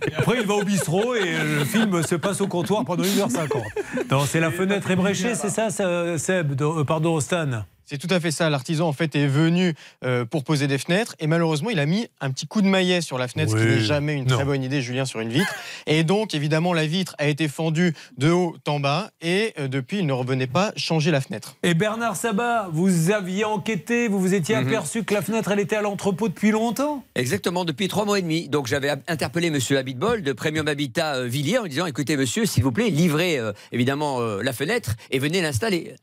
Et après, il va au bistrot et le film se passe au comptoir pendant 1h50. Non, c'est la fenêtre ébréchée, c'est ça, ça, Seb euh, Pardon, Stan?
C'est tout à fait ça. L'artisan, en fait, est venu euh, pour poser des fenêtres et malheureusement, il a mis un petit coup de maillet sur la fenêtre, ce qui n'est jamais une
Non.
très bonne idée, Julien, sur une vitre. Et donc, évidemment, la vitre a été fendue de haut en bas et euh, depuis, il ne revenait pas changer la fenêtre.
Et Bernard Sabat, vous aviez enquêté, vous vous étiez
Mhm.
aperçu que la fenêtre, elle était à l'entrepôt depuis longtemps?
Exactement, depuis trois mois et demi. Donc j'avais interpellé Monsieur Habitbol de Premium Habitat euh, Villiers en lui disant écoutez monsieur, s'il vous plaît, livrez euh, évidemment euh, la fenêtre et venez l'installer.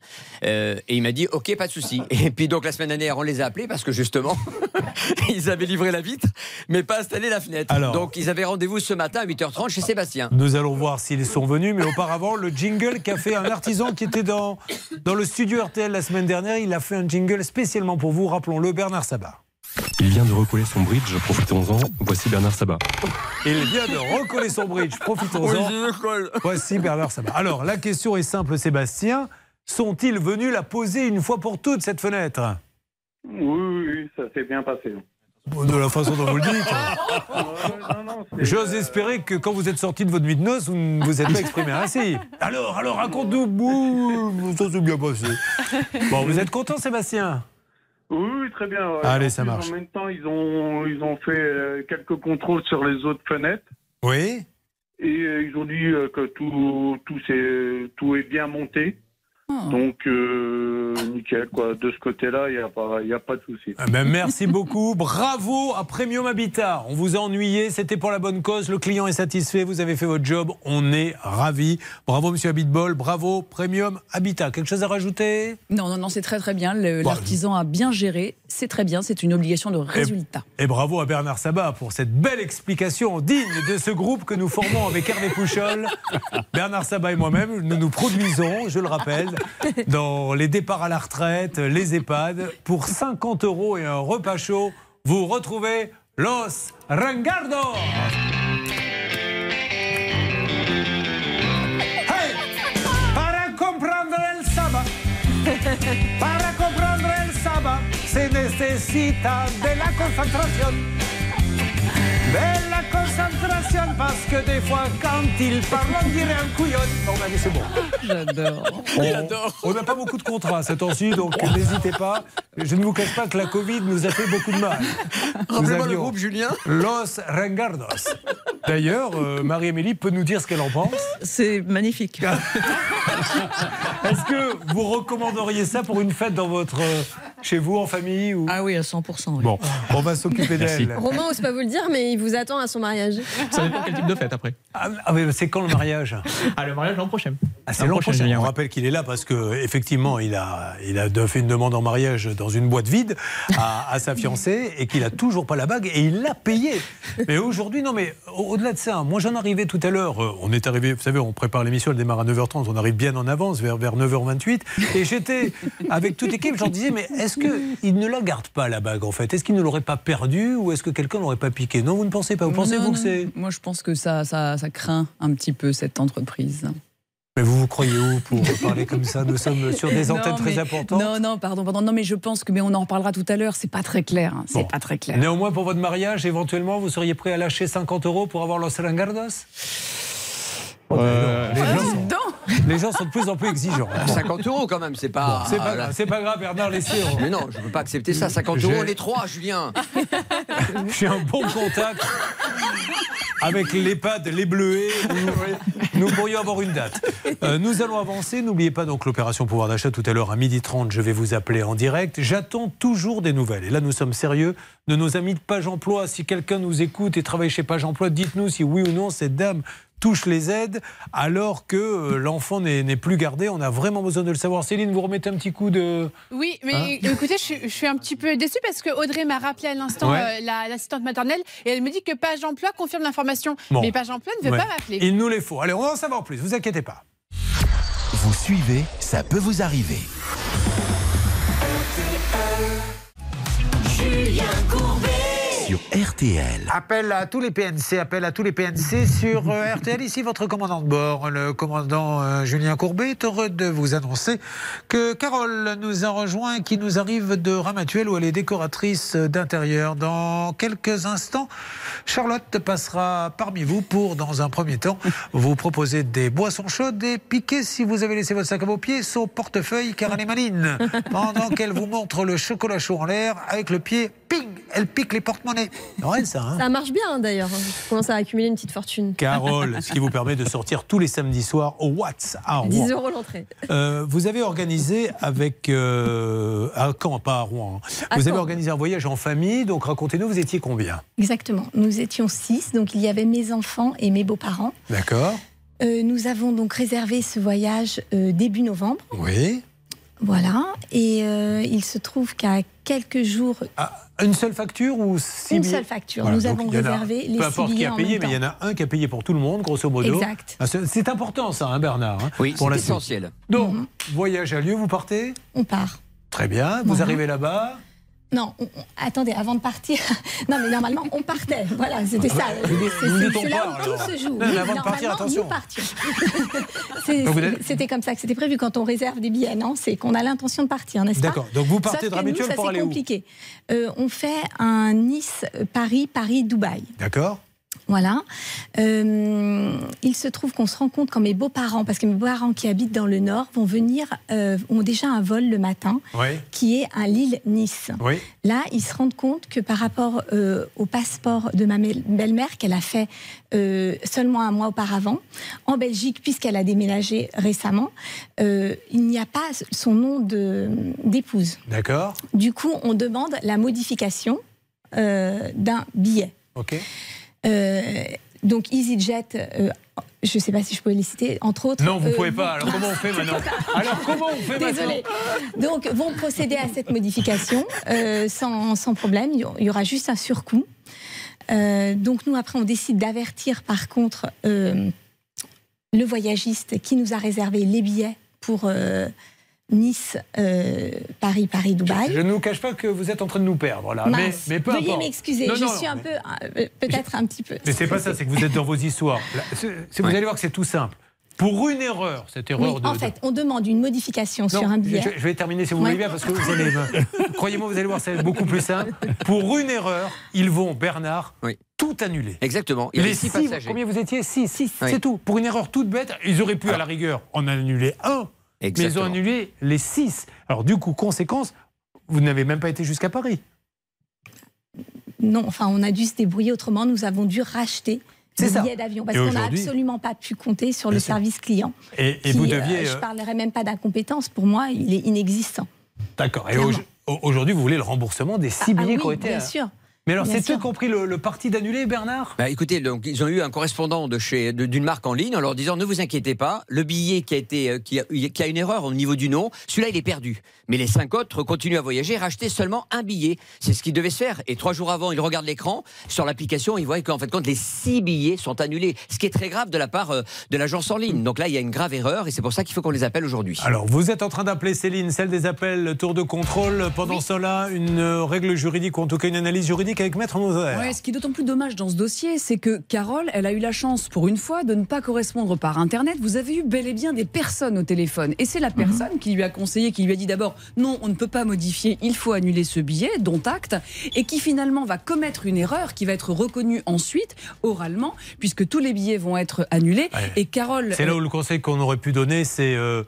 Euh, et il m'a dit ok, pas de souci. Et puis donc la semaine dernière, on les a appelés parce que justement, ils avaient livré la vitre, mais pas installé la fenêtre.
Alors.
donc ils avaient rendez-vous ce matin à 8h30 chez Sébastien.
Nous allons voir s'ils sont venus, mais auparavant, le jingle qu'a fait un artisan qui était dans, dans le studio RTL la semaine dernière, il a fait un jingle spécialement pour vous, rappelons-le, Bernard Sabat.
Il vient de recoller son bridge, profitons-en. Voici Bernard Sabat.
Il vient de recoller son bridge, profitons-en. Voici Bernard Sabat. Alors, la question est simple, Sébastien. Sont-ils venus la poser une fois pour toutes, cette fenêtre?
Oui, oui, oui, ça s'est bien passé.
De la façon dont vous le dites.
non, non, c'est-
J'ose espérer que quand vous êtes sorti de votre nuit de noces, vous ne vous êtes pas exprimé ainsi. Alors, alors, raconte-nous. Ça s'est bien passé. Bon, vous êtes content, Sébastien?
Oui, très bien. ouais.
Allez,
En
ça
plus,
marche.
En même temps, ils ont, ils ont fait euh, quelques contrôles sur les autres fenêtres.
Oui.
Et euh, ils ont dit euh, que tout, tout, tout est bien monté. Donc, euh, nickel, quoi. De ce côté-là, il n'y a, pas- y a pas de souci.
Ah ben, merci beaucoup. Bravo à Premium Habitat. On vous a ennuyé, c'était pour la bonne cause. Le client est satisfait, vous avez fait votre job. On est ravis. Bravo, monsieur Habitbol. Bravo, Premium Habitat. Quelque chose à rajouter?
Non, non, non, c'est très très bien. L'artisan a bien géré. C'est très bien. C'est une obligation de résultat.
Et bravo à Bernard Sabat pour cette belle explication digne de ce groupe que nous formons avec Hervé Pouchol. Bernard Sabat et moi-même, nous nous produisons, je le rappelle, dans les départs à la retraite, les EHPAD. Pour 50 euros et un repas chaud, vous retrouvez Los Rangardos. Hey Para comprendre el. Para comprendre el se necesita de la. De la concentration parce que des fois quand il parle on dirait un couillon. Bon, allez, c'est bon.
J'adore.
On- On n'a pas beaucoup de contrats ces temps-ci, donc n'hésitez pas. Je ne vous cache pas que la Covid nous a fait beaucoup de mal.
Rappelez-moi le groupe, Julien.
Los Rengardos. D'ailleurs, euh, Marie-Amélie peut nous dire ce qu'elle en pense.
C'est magnifique.
Est-ce que vous recommanderiez ça pour une fête dans votre, euh, chez vous, en famille ou...
Ah oui, à 100%. oui.
Bon, on va s'occuper d'elle.
Romain n'ose pas vous le dire, mais il vous attend à son mariage.
Ça dépend quel type de fête après.
Ah, ah, mais c'est quand le mariage?
Ah, le mariage l'an prochain.
Ah, c'est l'an prochain.
Julien,
On rappelle qu'il est là parce que effectivement, il a, il a fait une demande en mariage dans une boîte vide à, à sa fiancée et qu'il a toujours pas la bague et il l'a payée. Mais aujourd'hui, non, mais au- au-delà de ça, moi j'en arrivais tout à l'heure. euh, On est arrivé, vous savez, on prépare l'émission, elle démarre à 9h30, on arrive bien en avance, vers, vers 9h28. Et j'étais avec toute l'équipe, je leur disais, mais est-ce qu'il ne la garde pas la bague en fait? Est-ce qu'il ne l'aurait pas perdue ou est-ce que quelqu'un l'aurait pas piqué Non, vous ne pensez pas Vous pensez
Non,
vous que c'est.
Moi, je pense que ça, ça, ça craint un petit peu cette entreprise.
Mais vous vous croyez où pour parler comme ça? Nous sommes sur des antennes
Non,
très importantes.
Non, non, pardon, pardon. Non, mais je pense que, mais on en reparlera tout à l'heure. C'est pas très clair. hein, C'est
Bon.
pas très clair.
Néanmoins, pour votre mariage, éventuellement, vous seriez prêt à lâcher 50 euros pour avoir Los Rangardos
Euh,
les,
Ah,
gens sont, les gens sont de plus en plus exigeants. Bon.
50 euros quand même, c'est pas.
C'est pas, grave, c'est pas grave, Bernard, laissez. on-
Mais non, je ne peux pas accepter ça. 50
J'ai-
euros, est trois, Julien.
J'ai un bon contact avec l'EHPAD, les Bleuets. Nous, nous pourrions avoir une date. Euh, nous allons avancer. N'oubliez pas donc l'opération pouvoir d'achat tout à l'heure à 12h30. Je vais vous appeler en direct. J'attends toujours des nouvelles. Et là, nous sommes sérieux de nos amis de Page Emploi. Si quelqu'un nous écoute et travaille chez Page Emploi, dites-nous si oui ou non cette dame touche les aides alors que euh, l'enfant n'est plus gardé. On a vraiment besoin de le savoir. Céline, vous remettez un petit coup de.
Oui, mais
Hein
écoutez, je, suis- je suis un petit peu déçue parce que Audrey m'a rappelé à l'instant
Ouais.
euh, la- l'assistante maternelle et elle me dit que Page Emploi confirme l'information.
Bon.
Mais Page Emploi ne veut
Ouais.
pas m'appeler.
Il nous les faut. Allez, on va en savoir plus. Vous inquiétez pas.
Vous suivez, ça peut vous arriver.
Julien Courbet.
Sur RTL.
Appel à tous les PNC, appel à tous les PNC sur euh, RTL. Ici, votre commandant de bord, le commandant euh, Julien Courbet, est heureux de vous annoncer que Carole nous a rejoint, qui nous arrive de Ramatuel, où elle est décoratrice d'intérieur. Dans quelques instants, Charlotte passera parmi vous pour, dans un premier temps, vous proposer des boissons chaudes et piquer, si vous avez laissé votre sac à vos pieds, son portefeuille, car elle est maline. Pendant qu'elle vous montre le chocolat chaud en l'air, avec le pied, ping, elle pique les porte-monnaies. Ça, hein
Ça marche bien hein, d'ailleurs. Je commence à accumuler une petite fortune.
Carole, ce qui vous permet de sortir tous les samedis soirs au Watts à Rouen.
10 euros l'entrée.
Euh, vous avez organisé avec euh, à Caen, pas à Rouen. hein.
À
Vous avez organisé un voyage en famille, donc racontez-nous, vous étiez combien?
Exactement. Nous étions six, donc il y avait mes enfants et mes beaux-parents.
D'accord
Euh, nous avons donc réservé ce voyage euh, début novembre.
Oui.
Voilà. Et euh, il se trouve qu'à quelques jours.
Ah, une seule facture ou six
Une seule facture.
Voilà,
Nous avons
en a-
réservé les
Peu
six
importe qui a payé, mais il y en a un qui a payé pour tout le monde, grosso modo.
Exact.
Ah, C'est important ça, hein, Bernard. hein,
Oui,
pour
c'est essentiel.
Donc, voyage a lieu, vous partez?
On part.
Très bien. Vous
Voilà.
arrivez là-bas.
Non, on- on- attendez, avant de partir. non, mais normalement, on partait. Voilà, c'était ça. C'est- là où
alors.
tout se joue.
Non, mais avant de partir, attention.
Nous partions. C'était comme ça que c'était prévu quand on réserve des billets, non? C'est qu'on a l'intention de partir, n'est-ce pas?
D'accord. Donc vous partez
Sauf
de
ça,
pour
c'est
aller où?
compliqué. Euh, on fait un Nice-Paris, Paris-Dubaï.
D'accord
Voilà. Euh, il se trouve qu'on se rend compte quand mes beaux-parents, parce que mes beaux-parents qui habitent dans le Nord, vont venir, euh, ont déjà un vol le matin
Oui.
qui est un Lille-Nice.
Oui.
Là, ils se rendent compte que par rapport euh, au passeport de ma belle- belle-mère qu'elle a fait seulement un mois auparavant, en Belgique, puisqu'elle a déménagé récemment, il n'y a pas son nom d'épouse.
D'accord.
Du coup, on demande la modification d'un billet.
Ok.
Euh, donc EasyJet, euh, je ne sais pas si je peux les citer, entre autres.
Non, vous
euh,
pouvez pas. Alors comment on fait maintenant Alors comment on fait
Désolée.
maintenant
Donc, vont procéder à cette modification euh, sans, sans problème. Il y aura- juste un surcoût. Euh, donc, nous, après, on décide d'avertir, par contre, le voyagiste qui nous a réservé les billets pour Nice, euh, Paris, Paris, Dubaï.
Je ne vous cache pas que vous êtes en train de nous perdre là. Mais, mais peu
Veuillez m'excuser, je
non,
suis un
mais-
peu, euh, peut-être un petit peu.
Mais c'est pas ça, c'est que vous êtes dans vos histoires. Là, Vous allez voir que c'est tout simple. Pour une erreur, cette erreur
Oui,
de.
en
de-
fait, on demande une modification
Non,
sur un billet.
Je, je vais terminer si vous
Ouais.
voulez bien parce que vous allez. Croyez-moi, vous allez voir, c'est beaucoup plus simple. Pour une erreur, ils vont, Bernard, tout annuler.
Exactement. Il y avait six
six,
passagers.
combien vous étiez? Six.
Oui.
C'est tout. Pour une erreur toute bête, ils auraient pu, à la rigueur, en annuler un. Mais ils ont annulé les six. Alors, du coup, conséquence, vous n'avez même pas été jusqu'à Paris.
Non, enfin, on a dû se débrouiller autrement. Nous avons dû racheter des billets d'avion parce qu'on n'a absolument pas pu compter sur le
sûr.
service client.
Et, et
qui,
vous
euh,
deviez.
je
euh,
parlerai même pas d'incompétence. Pour moi, il est inexistant.
D'accord. Et aujourd'hui, vous voulez le remboursement des six
Ah, ah
billets
oui,
qui ont été.
bien
euh,
sûr.
Mais alors, c'est eux qui ont pris le, le parti d'annuler, Bernard?
Bah, écoutez, donc, ils ont eu un correspondant de chez de- d'une marque en ligne en leur disant ne vous inquiétez pas, le billet qui a été euh, qui a, qui a une erreur au niveau du nom, celui-là il est perdu. Mais les cinq autres continuent à voyager, racheter seulement un billet. C'est ce qui devait se faire. Et trois jours avant, ils regardent l'écran sur l'application, ils voient qu'en fait compte les six billets sont annulés, ce qui est très grave de la part euh, de l'agence en ligne. Donc là, il y a une grave erreur et c'est pour ça qu'il faut qu'on les appelle aujourd'hui.
Alors, vous êtes en train d'appeler Céline, celle des appels, tour de contrôle. Pendant cela, une euh, règle juridique, ou en tout cas une analyse juridique avec Maître Moser.
Ouais, ce qui est d'autant plus dommage dans ce dossier, c'est que Carole, elle a eu la chance pour une fois de ne pas correspondre par Internet. Vous avez eu bel et bien des personnes au téléphone. Et c'est la personne qui lui a conseillé, qui lui a dit d'abord non, on ne peut pas modifier, il faut annuler ce billet, dont acte, et qui finalement va commettre une erreur qui va être reconnue ensuite, oralement, puisque tous les billets vont être annulés.
Ouais.
Et Carole.
C'est là où le conseil qu'on aurait pu donner, c'est euh,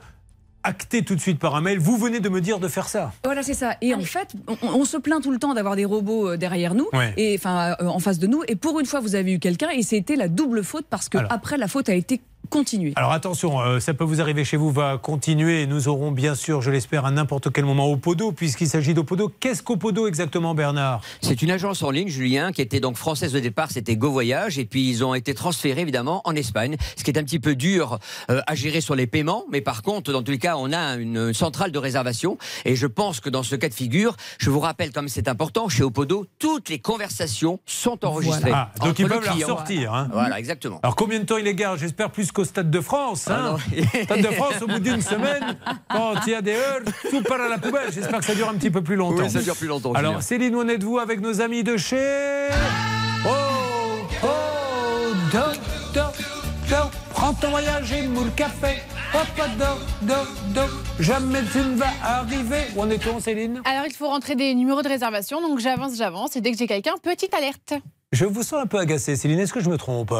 acter tout de suite par un mail. Vous venez de me dire de faire ça.
Voilà, c'est ça. Et en fait, on, on se plaint tout le temps d'avoir des robots euh, derrière nous,
Ouais.
et enfin euh, en face de nous. Et pour une fois, vous avez eu quelqu'un, et c'était la double faute parce que
Alors.
après, la faute a été continuer.
Alors attention, euh, ça peut vous arriver chez vous, va continuer. Nous aurons bien sûr, je l'espère, à n'importe quel moment Opodo, puisqu'il s'agit d'Opodo. Qu'est-ce qu'Opodo exactement, Bernard?
C'est une agence en ligne, Julien, qui était donc française au départ, c'était Go Voyage, et puis ils ont été transférés évidemment en Espagne, ce qui est un petit peu dur euh, à gérer sur les paiements, mais par contre, dans tous les cas, on a une, centrale de réservation, et je pense que dans ce cas de figure, je vous rappelle comme c'est important, chez Opodo, toutes les conversations sont enregistrées.
Ah, donc ils peuvent la ressortir. hein.
Voilà, exactement.
Alors combien de temps il est gare? J'espère plus qu'au Stade de France.
Ah
Hein Stade de France, au bout d'une semaine, quand il y a des heures, tout part à la poubelle. J'espère que ça dure un petit peu plus longtemps.
Oui, ça dure plus longtemps,
Alors. Céline, où en êtes-vous avec nos amis de chez... Oh, oh, do, do, do, prends ton voyage et moule café. Hop, do, do, do, jamais tu ne vas arriver. Où en est-on, Céline
Alors, il faut rentrer des numéros de réservation. Donc, j'avance, j'avance. Et dès que j'ai quelqu'un, petite alerte.
Je vous sens un peu agacé, Céline. Est-ce que je me trompe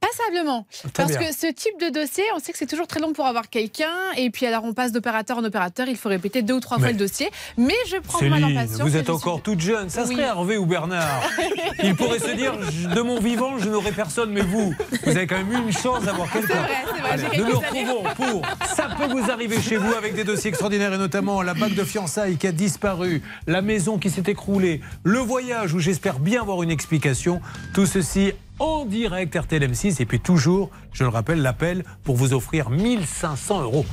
Passablement. Parce que ce type de dossier, on sait que c'est toujours très long pour avoir quelqu'un. Et puis, alors, on passe d'opérateur en opérateur. Il faut répéter deux ou trois
Mais-
fois le dossier. Mais je prends mal en patience.
vous êtes encore
suis-
toute jeune. Ça serait
Oui.
Hervé ou Bernard. Il pourrait se dire, de mon vivant, je n'aurai personne, mais vous, vous avez quand même eu une chance d'avoir quelqu'un.
C'est vrai, c'est vrai,
Allez,
j'ai
nous nous retrouvons pour Ça peut vous arriver chez vous avec des dossiers extraordinaires et notamment la bague de fiançailles qui a disparu, la maison qui s'est écroulée, le voyage où j'espère bien avoir une explication. Tout ceci en direct RTL M6 et puis toujours, je le rappelle, l'appel pour vous offrir 1500 euros.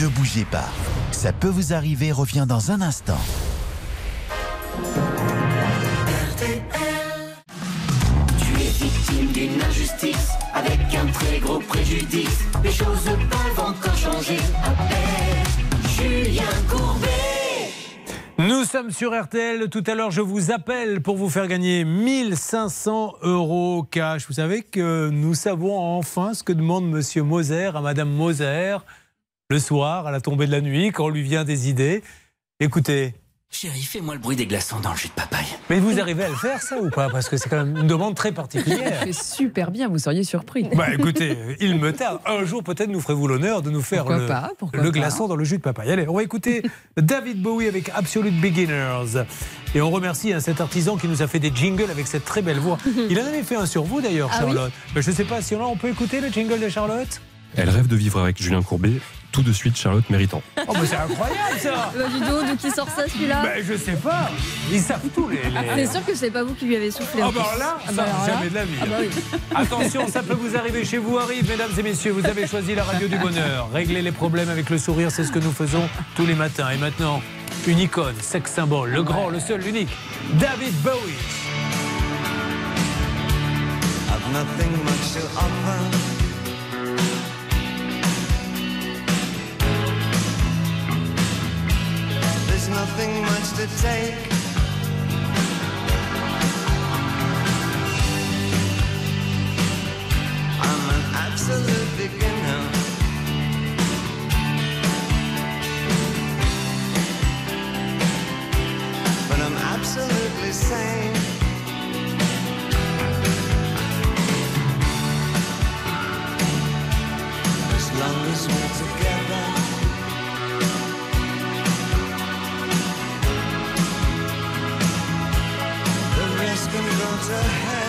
Ne bougez pas. Ça peut vous arriver revient dans un instant.
Tu es victime d'une injustice avec un très gros préjudice. Les choses peuvent encore changer. Appelle Julien Courbet.
Nous sommes sur RTL. Tout à l'heure, je vous appelle pour vous faire gagner 1500 euros cash. Vous savez que nous savons enfin ce que demande Monsieur Moser à Madame Moser le soir, à la tombée de la nuit, quand lui vient des idées. Écoutez,
Chérie, fais-moi le bruit des glaçons dans le jus de papaye.
mais vous arrivez à le faire, ça, ou pas? Parce que c'est quand même une demande très particulière.
C'est super bien, vous seriez surpris.
Bah écoutez, il me tarde. Un jour, peut-être, nous ferez-vous l'honneur de nous faire
Pourquoi
le,
pas,
le glaçon dans le jus de papaye. Allez, on va écouter David Bowie avec Absolute Beginners. Et on remercie hein, cet artisan qui nous a fait des jingles avec cette très belle voix. Il en avait fait un sur vous d'ailleurs,
Ah oui?
Charlotte. Mais je ne sais pas si on, on peut écouter le jingle de Charlotte?
Elle rêve de vivre avec Julien Courbet. Tout de suite, Charlotte méritant.
Oh, mais c'est incroyable ça
Bah, dis donc, d'où qui sort ça celui-là
Ben, Je sais pas. Ils savent tout, les. les-
C'est sûr que c'est pas vous qui lui avez soufflé.
Ah
en
bah là,
Ah
ça,
bah alors là.
jamais de la vie.
Ah bah oui.
Attention, ça peut vous arriver chez vous, arrive, mesdames et messieurs. Vous avez choisi la radio du bonheur. Régler les problèmes avec le sourire, c'est ce que nous faisons tous les matins. Et maintenant, une icône, sex symbole, le grand, le seul, l'unique, David Bowie.
I've nothing much to offer. There's nothing much to take. I'm an absolute beginner. But I'm absolutely sane. As long as we're together. Can go to hell.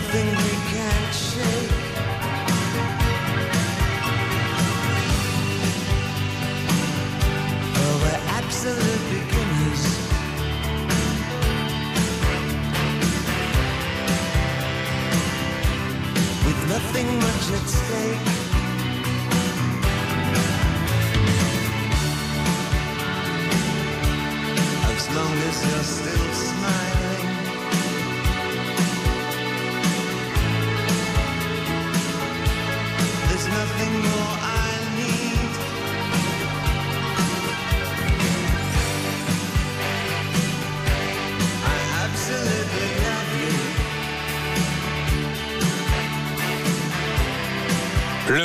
Nothing we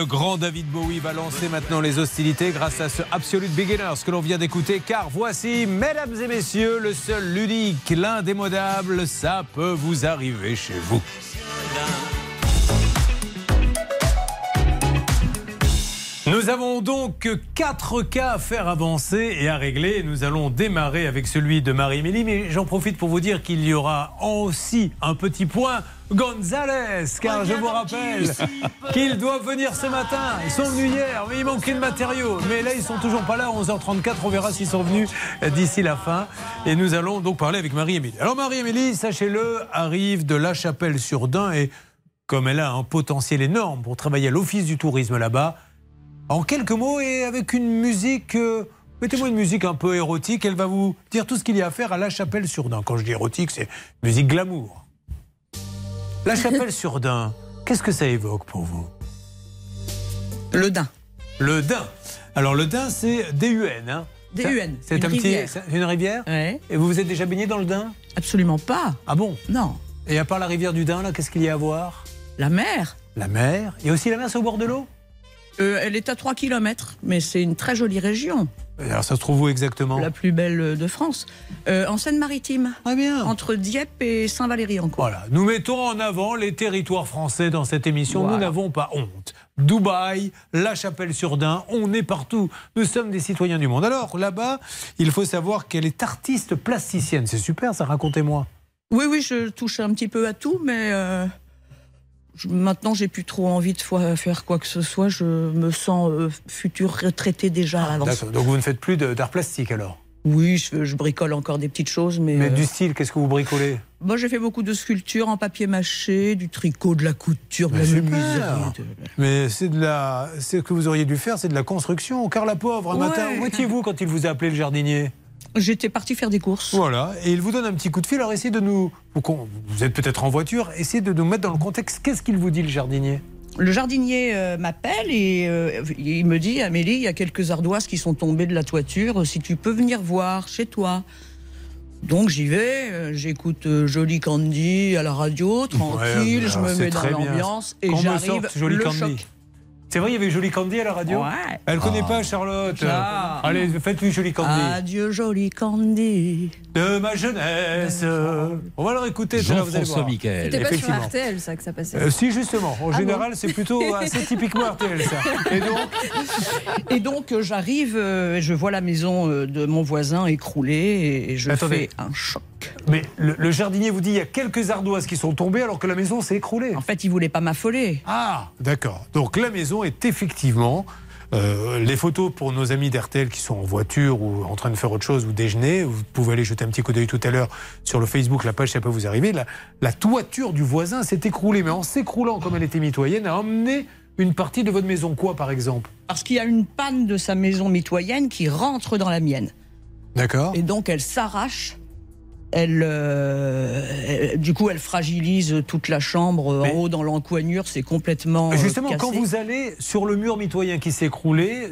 Le grand David Bowie va lancer maintenant les hostilités grâce à ce Absolute Beginners que l'on vient d'écouter. Car voici, mesdames et messieurs, le seul, l'unique, l'indémodable, ça peut vous arriver chez vous. Nous avons donc quatre cas à faire avancer et à régler. Nous allons démarrer avec celui de Marie-Émilie, mais j'en profite pour vous dire qu'il y aura aussi un petit point Gonzalez, car je vous rappelle qu'ils doivent venir ce matin. Ils sont venus hier, mais il manquait de matériaux. Mais là, ils sont toujours pas là. 11h34, on verra s'ils sont venus d'ici la fin. Et nous allons donc parler avec Marie-Émilie. Alors Marie-Émilie, sachez-le, arrive de La Chapelle-sur-Dain et comme elle a un potentiel énorme pour travailler à l'Office du tourisme là-bas, en quelques mots et avec une musique, euh, mettez-moi une musique un peu érotique, elle va vous dire tout ce qu'il y a à faire à La Chapelle-sur-Dain. Quand je dis érotique, c'est musique glamour. La Chapelle-sur-Dain, qu'est-ce que ça évoque pour vous?
Le Dain.
Le Dain. Alors le Dain, c'est D-U-N. Hein
D-U-N,
C'est un
rivière.
une rivière
Ouais.
Et vous vous êtes déjà baigné dans le Dain
Absolument pas.
Ah bon?
Non.
Et à part la rivière du Dain, là, qu'est-ce qu'il y a à voir?
La mer.
La mer. Et aussi la mer, c'est au bord de l'eau?
Euh, elle est à 3 km, mais c'est une très jolie région.
Alors ça se trouve où exactement
La plus belle de France. Euh, en Seine-Maritime.
Ah bien.
Entre Dieppe et Saint-Valery encore.
Voilà, nous mettons en avant les territoires français dans cette émission. Nous n'avons pas honte. Dubaï, La Chapelle-sur-Dain, on est partout. Nous sommes des citoyens du monde. Alors là-bas, il faut savoir qu'elle est artiste plasticienne. C'est super, ça racontez-moi.
Oui, oui, je touche un petit peu à tout, mais euh, je- maintenant, j'ai plus trop envie de fo- faire quoi que ce soit. Je me sens euh, futur retraité déjà à l'avance.
D'accord. Donc vous ne faites plus d'art plastique alors?
Oui, je, je bricole encore des petites choses, mais.
Mais
euh,
du style, qu'est-ce que vous bricolez?
Moi, j'ai fait beaucoup de sculptures en papier mâché, du tricot, de la couture, de la
Mais
de-
Mais c'est de la, c'est ce que vous auriez dû faire, c'est de la construction. Car la pauvre, un
Ouais.
matin, où étiez-vous quand il vous a appelé le jardinier?
J'étais partie faire des courses.
Voilà, et il vous donne un petit coup de fil. Alors essayez de nous, vous, êtes peut-être en voiture, essayez de nous mettre dans le contexte. Qu'est-ce qu'il vous dit le jardinier?
Le jardinier euh, m'appelle et euh, il me dit Amélie, il y a quelques ardoises qui sont tombées de la toiture. Si tu peux venir voir chez toi. Donc j'y vais, euh, j'écoute Jolie Candy à la radio, tranquille,
Ouais,
je me mets dans l'ambiance et j'arrive le
Candy.
choc.
C'est vrai, il y avait Jolie Candy à la radio
Ouais.
Elle connaît
Ah.
pas Charlotte.
Ah.
Allez, faites-lui Jolie Candy.
Adieu Jolie Candy.
De ma jeunesse. On va leur écouter. tout à l'heure, vous allez
Jean-François
voir.
Michael.
C'était pas sur
Effectivement.
RTL, ça, que ça passait.
Euh, si, justement. En
Ah
général,
bon
c'est plutôt assez typiquement RTL, ça. Et donc
Et donc euh, j'arrive, euh, je vois la maison de mon voisin écroulée et, et je
Attendez.
fais un choc.
Mais le, le jardinier vous dit il y a quelques ardoises qui sont tombées alors que la maison s'est écroulée.
En fait, il voulait pas m'affoler.
Ah, d'accord. Donc la maison est effectivement. euh, les photos pour nos amis d'RTL qui sont en voiture ou en train de faire autre chose ou déjeuner, vous pouvez aller jeter un petit coup d'œil tout à l'heure sur le Facebook, la page, ça peut vous arriver. La, la toiture du voisin s'est écroulée, mais en s'écroulant comme elle était mitoyenne, a emmené une partie de votre maison. Quoi, par exemple?
Parce qu'il y a une panne de sa maison mitoyenne qui rentre dans la mienne.
D'accord.
Et donc elle s'arrache. Elle, euh, elle- du coup, elle fragilise toute la chambre euh,
Mais-
en haut dans l'encoignure. C'est complètement. euh,
Justement,
cassé.
quand vous allez sur le mur mitoyen qui s'est écroulé,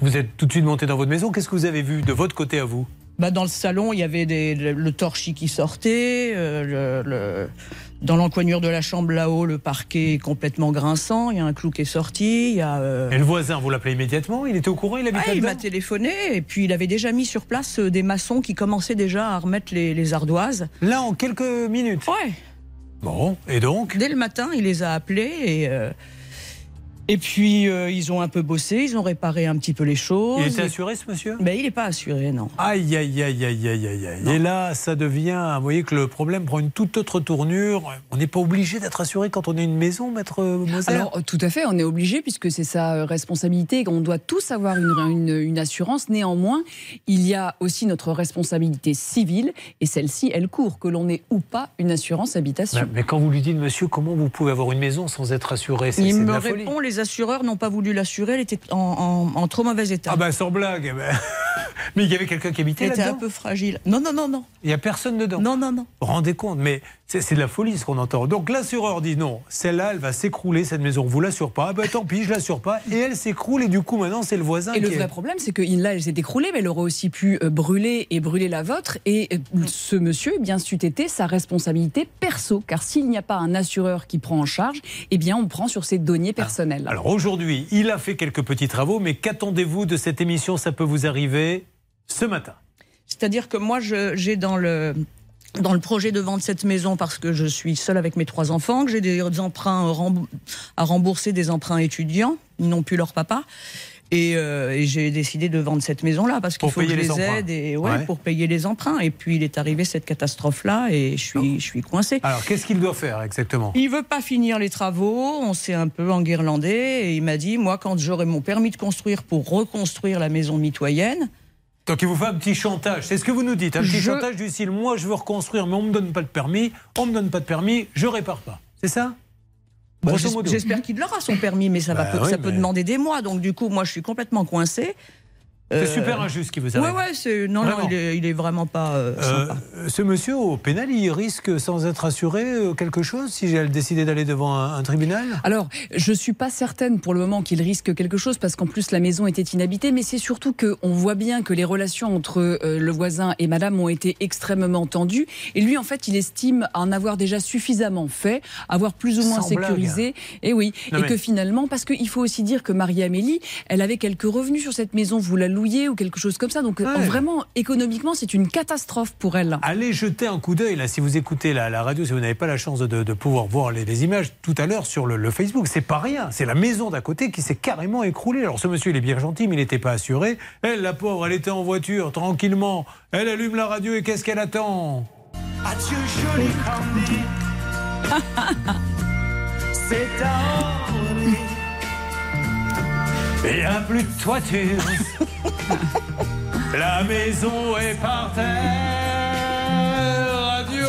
vous êtes tout de suite monté dans votre maison, qu'est-ce que vous avez vu de votre côté à vous?
Bah, dans le salon, il y avait des- le, le torchis qui sortait. euh, le- le- dans l'encoignure de la chambre là-haut, le parquet est complètement grinçant. Il y a un clou qui est sorti. Il y a. euh,
Et le voisin, vous l'appelez immédiatement? Il était au courant Il habite
Ah, il m'a téléphoné et puis il avait déjà mis sur place euh, des maçons qui commençaient déjà à remettre les, les ardoises.
Là, en quelques minutes?
Ouais.
Bon, et donc?
Dès le matin, il les a appelés et, euh, Et puis, euh, ils ont un peu bossé, ils ont réparé un petit peu les choses.
Il était assuré, ce monsieur?
Mais il n'est pas assuré, non.
Aïe, aïe, aïe, aïe, aïe, aïe, aïe. Et là, ça devient. Vous voyez que le problème prend une toute autre tournure. On n'est pas obligé d'être assuré quand on a une maison, maître Moser
Alors, euh, tout à fait, on est obligé puisque c'est sa euh, responsabilité. On doit tous avoir une, une- une assurance. Néanmoins, il y a aussi notre responsabilité civile et celle-ci, elle court, que l'on ait ou pas une assurance habitation.
Mais- Mais quand vous lui dites, monsieur, comment vous pouvez avoir une maison sans être assuré? C'est
Il me
la folie.
répond, les assureurs n'ont pas voulu l'assurer, elle était en, en- en trop mauvais état.
Ah, bah, sans blague. eh ben. Mais il y avait quelqu'un qui habitait
elle était un
là-dedans
peu fragile. Non, non, non, non.
Il n'y a personne dedans
Non, non, non.
Rendez compte Mais c'est de la folie ce qu'on entend. Donc l'assureur dit non, celle-là, elle va s'écrouler, cette maison. Vous l'assure pas Ah ben tant pis, je l'assure pas. Et elle s'écroule, et du coup, maintenant, c'est le voisin
Et le
qui est-
vrai problème, c'est que là, elle s'est écroulée, mais elle aurait aussi pu euh, brûler et brûler la vôtre. Et euh, ce monsieur, eh bien, c'eût été sa responsabilité perso. Car s'il n'y a pas un assureur qui prend en charge, eh bien, on prend sur ses deniers personnels.
Alors aujourd'hui, il a fait quelques petits travaux, mais qu'attendez-vous de cette émission? Ça peut vous arriver ce matin.
C'est-à-dire que moi, j'ai dans le dans le projet de vendre cette maison parce que je suis seule avec mes trois enfants, que j'ai des emprunts à rembourser, des emprunts étudiants, ils n'ont plus leur papa. Et, euh, et j'ai décidé de vendre cette maison-là parce qu'il faut que je
les emprunts.
aide et ouais,
Ouais.
pour payer les emprunts. Et puis il est arrivé cette catastrophe-là et je suis, je suis coincée.
Alors qu'est-ce qu'il doit faire exactement?
Il veut pas finir les travaux, on s'est un peu enguirlandé et il m'a dit moi quand j'aurai mon permis de construire pour reconstruire la maison mitoyenne,
Donc il vous fait un petit chantage, c'est ce que vous nous dites, un petit
Je-
chantage du style moi je veux reconstruire mais on me donne pas de permis, on me donne pas de permis, je répare pas. C'est ça?
Bah. J'espère qu'il aura son permis, mais ça,
Bah
peut-
oui,
ça peut
mais-
demander des mois. Donc, du coup, moi, je suis complètement coincée.
C'est super injuste ce qui vous
Ouais,
arrive.
ouais, c'est, non, il est, il est vraiment pas. euh,
Euh,
sympa.
ce monsieur au pénal, il risque sans être assuré euh, quelque chose si j'ai décidé d'aller devant un, un tribunal?
Alors, je suis pas certaine pour le moment qu'il risque quelque chose parce qu'en plus la maison était inhabitée, mais c'est surtout que on voit bien que les relations entre euh, le voisin et Madame ont été extrêmement tendues. Et lui, en fait, il estime en avoir déjà suffisamment fait, avoir plus ou moins
Sans blague.
sécurisé. Et oui,
Non,
et
mais-
que finalement, parce qu'il faut aussi dire que Marie-Amélie, elle avait quelques revenus sur cette maison, vous la ou quelque chose comme ça. Donc euh,
Ouais.
vraiment, économiquement, c'est une catastrophe pour elle.
Allez jeter un coup d'œil là si vous écoutez la, la radio, si vous n'avez pas la chance de, de pouvoir voir les, les images tout à l'heure sur le, le Facebook. C'est pas rien, c'est la maison d'à côté qui s'est carrément écroulée. Alors ce monsieur il est bien gentil, mais il n'était pas assuré. Elle, la pauvre, elle était en voiture tranquillement. Elle allume la radio et qu'est-ce qu'elle attend?
Adieu joli Candy C'est
A plus de toiture. La maison est par terre. Adieu,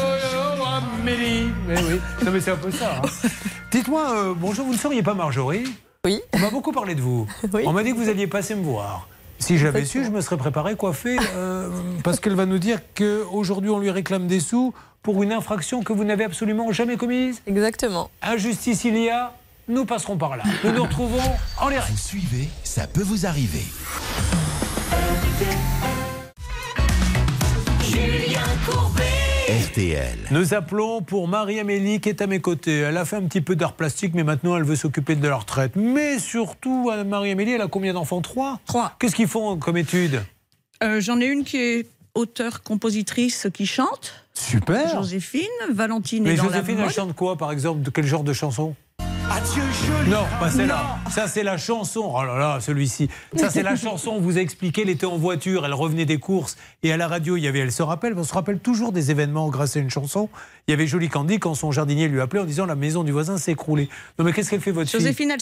Amélie. Mais oui. Non, mais c'est un peu ça. hein. Dites-moi, euh, bonjour, vous ne seriez pas Marjorie?
Oui.
On m'a beaucoup parlé de vous.
Oui.
On m'a dit que vous alliez passer me voir. Si j'avais su, je me serais préparé, coiffé, euh, parce qu'elle va nous dire qu'aujourd'hui, on lui réclame des sous pour une infraction que vous n'avez absolument jamais commise?
Exactement.
Injustice il y a, nous passerons par là. Nous nous retrouvons en direct.
Vous suivez, ça peut vous arriver.
Julien Courbet
RTL.
Nous appelons pour Marie-Amélie qui est à mes côtés. Elle a fait un petit peu d'art plastique, mais maintenant elle veut s'occuper de la retraite. Mais surtout, euh, Marie-Amélie, elle a combien d'enfants? Trois?
Trois.
Qu'est-ce qu'ils font comme études?
Euh, J'en ai une qui est auteure-compositrice qui chante.
Super
Joséphine. Valentine
Mais
est dans
Joséphine,
la
elle chante quoi, par exemple? De quel genre de chanson? Non, pas celle-là. Ça, c'est la chanson. Oh là là, celui-ci. Ça, c'est la chanson. On vous a expliqué, elle était en voiture, elle revenait des courses. Et à la radio, il y avait, elle se rappelle, on se rappelle toujours des événements grâce à une chanson. Il y avait Jolie Candy quand son jardinier lui appelait en disant la maison du voisin s'est écroulée. Non, mais qu'est-ce qu'elle fait, votre fille?
Joséphine, elle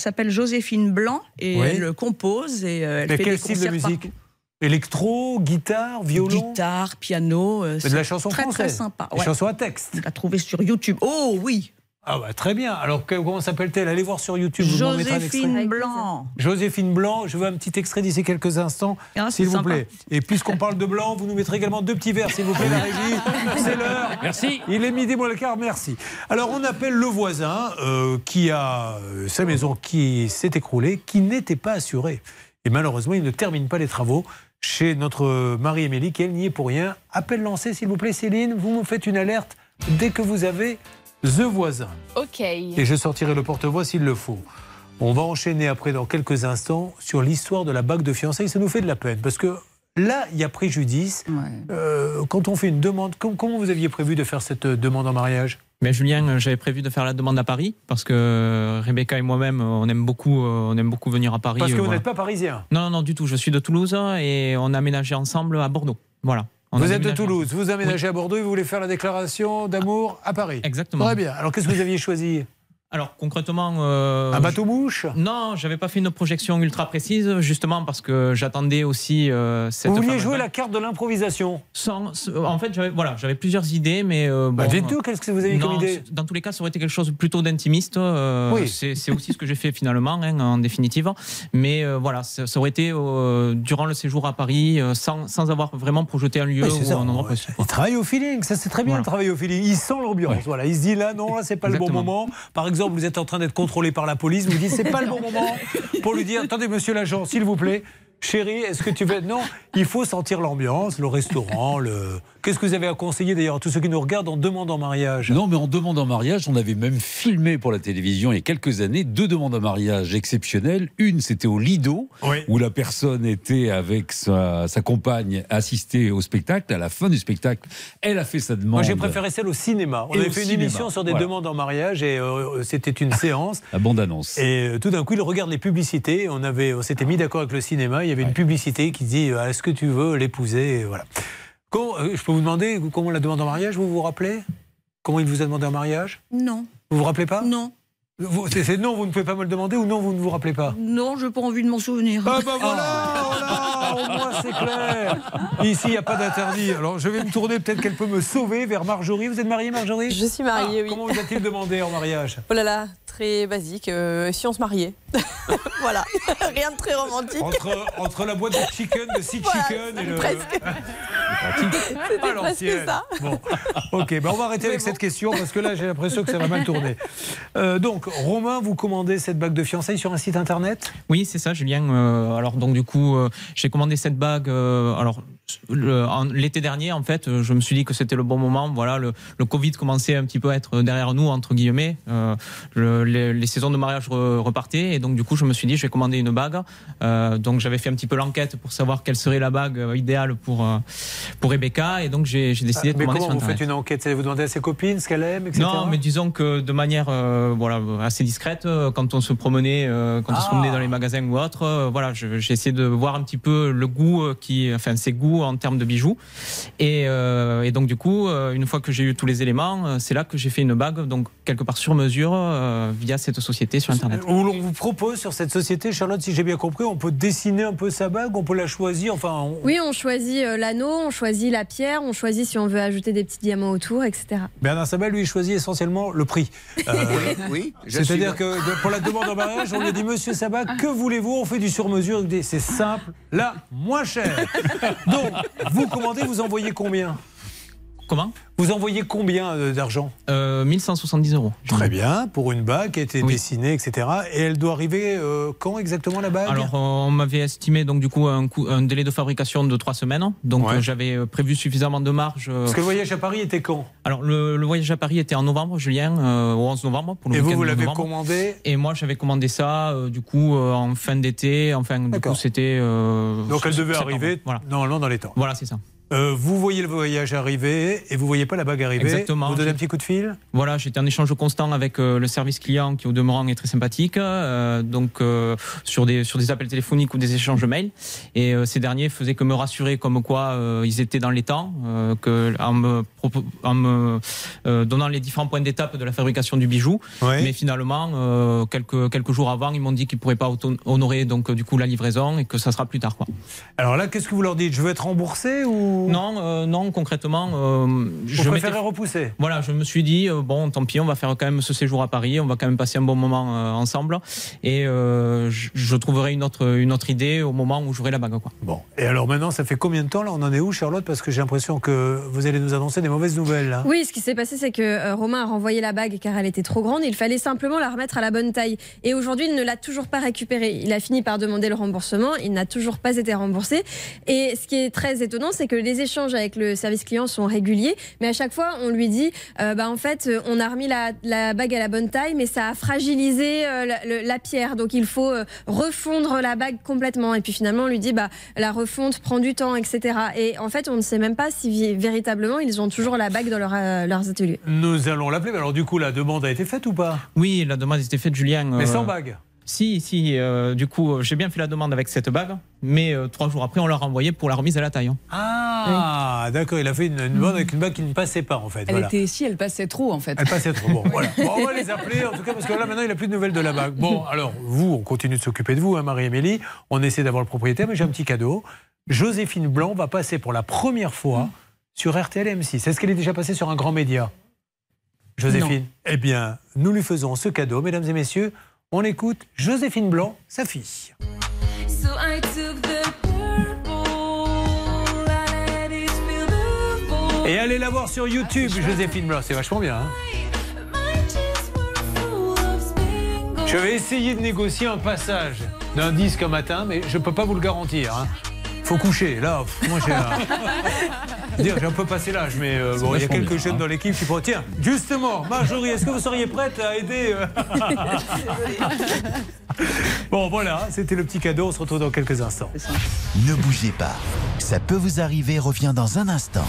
s'appelle, Joséphine Blanc et
Oui.
elle compose et euh, elle
Mais
fait
quel
des
style de musique
partout.
Électro, guitare, violon?
Guitare, piano. euh,
Mais de la
c'est
chanson
très,
française.
Très sympa. Ouais.
chansons à texte.
On l'a trouvée sur YouTube. Oh oui
Ah bah très bien. Alors comment s'appelle-t-elle? Allez voir sur YouTube. vous un.
Joséphine Blanc.
Joséphine Blanc, je veux un petit extrait d'ici quelques instants, s'il vous
sympa.
plaît. Et puisqu'on parle de blanc, vous nous mettrez également deux petits verres, s'il vous plaît, la régie. C'est l'heure.
Merci.
Il est midi moins le quart, merci. Alors on appelle le voisin euh, qui a euh, sa maison qui s'est écroulée, qui n'était pas assurée. Et malheureusement, il ne termine pas les travaux chez notre Marie-Émilie, qui elle n'y est pour rien. Appel lancé, s'il vous plaît, Céline. Vous me faites une alerte dès que vous avez The Voisin.
Ok.
Et je sortirai le porte-voix s'il le faut. On va enchaîner après dans quelques instants sur l'histoire de la bague de fiançailles. Ça nous fait de la peine parce que là, il y a préjudice. Euh, quand on fait une demande, com- comment vous aviez prévu de faire cette euh, demande en mariage?
Mais Julien, euh, j'avais prévu de faire la demande à Paris parce que Rebecca et moi-même, on aime beaucoup, on aime beaucoup venir à Paris.
Parce que vous
voilà.
n'êtes pas parisien.
Non, non, non, du tout. Je suis de Toulouse et on a aménagé ensemble à Bordeaux. Voilà. On
Vous êtes de Toulouse, vous aménagez à Bordeaux et vous voulez faire la déclaration d'amour à Paris.
Exactement.
Très bien. Alors qu'est-ce que vous aviez choisi?
Alors concrètement. euh,
Un bateau mouche
Non, j'avais pas fait une projection ultra précise, justement parce que j'attendais aussi euh, cette.
Vous vouliez jouer la carte de l'improvisation?
Sans, en fait, j'avais voilà, j'avais plusieurs idées, mais euh,
Bah,
bon,
qu'est-ce que vous avez comme
non,
idée?
Dans tous les cas, ça aurait été quelque chose plutôt d'intimiste. euh,
Oui.
C'est aussi ce que j'ai fait finalement, hein, en définitive. Mais euh, voilà, ça, ça aurait été euh, durant le séjour à Paris, euh, sans, sans avoir vraiment projeté un lieu
Oui,
ou
ça.
un endroit précis.
Il travaille au feeling, ça c'est très bien
Voilà.
de travailler au feeling. Il sent l'ambiance. Voilà, il se dit là, non, là c'est pas le bon moment. Par exemple, vous êtes en train d'être contrôlé par la police, vous dites c'est pas le bon moment pour lui dire attendez, monsieur l'agent, s'il vous plaît. Chérie, est-ce que tu veux? Non, il faut sentir l'ambiance, le restaurant, le. Qu'est-ce que vous avez à conseiller d'ailleurs à tous ceux qui nous regardent en demande en mariage?
Non, mais en demande en mariage, on avait même filmé pour la télévision il y a quelques années deux demandes en mariage exceptionnelles. Une, c'était au Lido, où la personne était avec sa, sa compagne assistée au spectacle. À la fin du spectacle, elle a fait sa demande.
Moi, j'ai préféré celle au cinéma. On
Et
avait fait une émission sur des
voilà.
demandes en mariage et euh, c'était une séance.
La bande-annonce.
Et euh, tout d'un coup, il regarde les publicités. On, avait, on s'était mis d'accord avec le cinéma. Il y avait une publicité qui dit euh, Est-ce que tu veux l'épouser? Voilà. Euh, je peux vous demander comment la demande en mariage, vous vous rappelez? Comment il vous a demandé en mariage?
Non.
Vous vous rappelez pas?
Non.
C'est non, vous ne pouvez pas me le demander ou non, vous ne vous rappelez pas?
Non, j'ai pas envie de m'en souvenir.
Ah bah voilà, voilà, au moins c'est clair. Ici, il n'y a pas d'interdit. Alors je vais me tourner, peut-être qu'elle peut me sauver vers Marjorie. Vous êtes mariée, Marjorie?
Je suis mariée,
Ah,
oui.
Comment vous a-t-il demandé en mariage?
Oh là là, très basique. euh, si on se mariait. voilà. Rien de très romantique.
entre, entre la boîte de chicken, de
Voilà,
Chicken et le.
presque.
C'était
presque ça.
Bon, ok, ben on va arrêter avec cette question parce que là j'ai l'impression que ça va mal tourner. Euh, donc, Romain, vous commandez cette bague de fiançailles sur un site internet?
Oui, c'est ça, Julien. Euh, alors donc du coup, euh, j'ai commandé cette bague. euh, alors l'été dernier, en fait, euh, je me suis dit que c'était le bon moment. Voilà, le, le Covid commençait un petit peu à être derrière nous, entre guillemets. Euh, le- les, les saisons de mariage re- repartaient et donc du coup, je me suis dit, je vais commander une bague. Euh, donc j'avais fait un petit peu l'enquête pour savoir quelle serait la bague euh, idéale pour euh, pour Rebecca et donc j'ai décidé
Ah,
de
Mais
commander
comment
sur
vous
Internet.
faites une enquête? Vous demandez à ses copines ce qu'elle aime, etc.
Non, mais disons que de manière euh, voilà assez discrète, quand on se promenait, quand on se
Ah.
promenait dans les magasins ou autre, voilà, j'ai essayé de voir un petit peu le goût qui, enfin ses goûts en termes de bijoux. Et, euh, et donc du coup, euh, une fois que j'ai eu tous les éléments, euh, c'est là que j'ai fait une bague, donc quelque part sur mesure euh, via cette société sur internet.
Où l'on vous propose sur cette société, Charlotte, si j'ai bien compris, on peut dessiner un peu sa bague, on peut la choisir, enfin. on-
Oui, on choisit l'anneau, on choisit la pierre, on choisit si on veut ajouter des petits diamants autour, etc.
Bernard Sabat, lui, choisit essentiellement le prix. Euh,
oui,
C'est-à-dire
suis-
que pour la demande en mariage, on lui a dit Monsieur Sabat, que voulez-vous? On fait du sur-mesure. C'est simple, là, moins cher. Donc, vous commandez, vous envoyez combien?
Comment
Vous envoyez combien euh, d'argent
euh, 1170 euros.
Très bien, pour une bague qui a été dessinée, etc. Et elle doit arriver euh, quand exactement la bague
Alors, euh, on m'avait estimé donc du coup un, délai de fabrication de trois semaines. Donc,
Ouais.
euh, j'avais euh, prévu suffisamment de marge. euh,
Parce que le voyage à Paris était quand?
Alors, le, le voyage à Paris était en novembre, Julien, euh, au 11 novembre. Pour le
Et vous, vous l'avez commandé?
Et moi, j'avais commandé ça, euh, du coup, euh, en fin d'été. Enfin, du coup, c'était. euh,
Donc elle devait arriver
Voilà.
normalement dans les temps.
Voilà, c'est ça.
Euh, vous voyez le voyage arriver et vous voyez pas la bague arriver.
Exactement.
Vous donnez un petit coup de fil?
Voilà, j'étais en échange constant avec euh, le service client qui au demeurant est très sympathique, euh, donc sur des sur des appels téléphoniques ou des échanges mails. Et ces derniers faisaient que me rassurer comme quoi ils étaient dans les temps, que en me, propo- en me donnant les différents points d'étape de la fabrication du bijou.
Ouais.
Mais finalement, quelques quelques jours avant, ils m'ont dit qu'ils pourraient pas honorer donc du coup la livraison et que ça sera plus tard quoi.
Alors là, qu'est-ce que vous leur dites? Je veux être remboursé ou
Non, euh, non, concrètement, euh, je
préférez repousser
Voilà, je me suis dit, euh, bon, tant pis, on va faire quand même ce séjour à Paris, on va quand même passer un bon moment euh, ensemble, et euh, je, je trouverai une autre, une autre idée au moment où j'aurai la bague. Quoi.
Bon. Et alors maintenant, ça fait combien de temps là On en est où, Charlotte? Parce que j'ai l'impression que vous allez nous annoncer des mauvaises nouvelles. Là.
Oui, ce qui s'est passé, c'est que euh, Romain a renvoyé la bague car elle était trop grande. Il fallait simplement la remettre à la bonne taille. Et aujourd'hui, il ne l'a toujours pas récupérée. Il a fini par demander le remboursement. Il n'a toujours pas été remboursé. Et ce qui est très étonnant, c'est que les échanges avec le service client sont réguliers, mais à chaque fois, on lui dit, euh, bah, en fait, euh, on a remis la, la bague à la bonne taille, mais ça a fragilisé euh, la, le- la pierre, donc il faut euh, refondre la bague complètement. Et puis finalement, on lui dit, bah, la refonte prend du temps, etc. Et en fait, on ne sait même pas si véritablement ils ont toujours la bague dans leur, euh, leurs ateliers.
Nous allons l'appeler. Mais alors, du coup, la demande a été faite ou pas?
Oui, la demande a été faite, Julien.
Mais sans bague
Si, si. euh, du coup, j'ai bien fait la demande avec cette bague, mais euh, trois jours après, on l'a renvoyé pour la remise à la taille. hein.
Ah, d'accord. Il a fait une, une demande avec une bague qui ne passait pas, en fait.
Elle
voilà.
était si, elle passait trop en fait.
Elle passait trop. Bon, voilà. Bon, on va les appeler, en tout cas, parce que là, maintenant, il n'a plus de nouvelles de la bague. Bon, alors, vous, on continue de s'occuper de vous, hein, Marie-Émilie. On essaie d'avoir le propriétaire, mais j'ai un petit cadeau. Joséphine Blanc va passer pour la première fois sur RTL M6. Est-ce qu'elle est déjà passée sur un grand média? Joséphine? Eh bien, nous lui faisons ce cadeau, mesdames et messieurs. On écoute Joséphine Blanc, sa fille.
So I took the.
Et allez la voir sur YouTube, Joséphine Blanc. C'est vachement bien. hein Je vais essayer de négocier un passage d'un disque un matin, mais je ne peux pas vous le garantir. hein. Faut coucher. Là, pff, moi j'ai un... Dire, j'ai un peu passé l'âge, mais euh, bon, il y a quelques
bien,
jeunes
hein.
dans l'équipe qui pourraient. Tiens, justement, Marjorie, est-ce que vous seriez prête à aider euh Bon, voilà, c'était le petit cadeau. On se retrouve dans quelques instants.
Ne bougez pas. Ça peut vous arriver, revient dans un instant.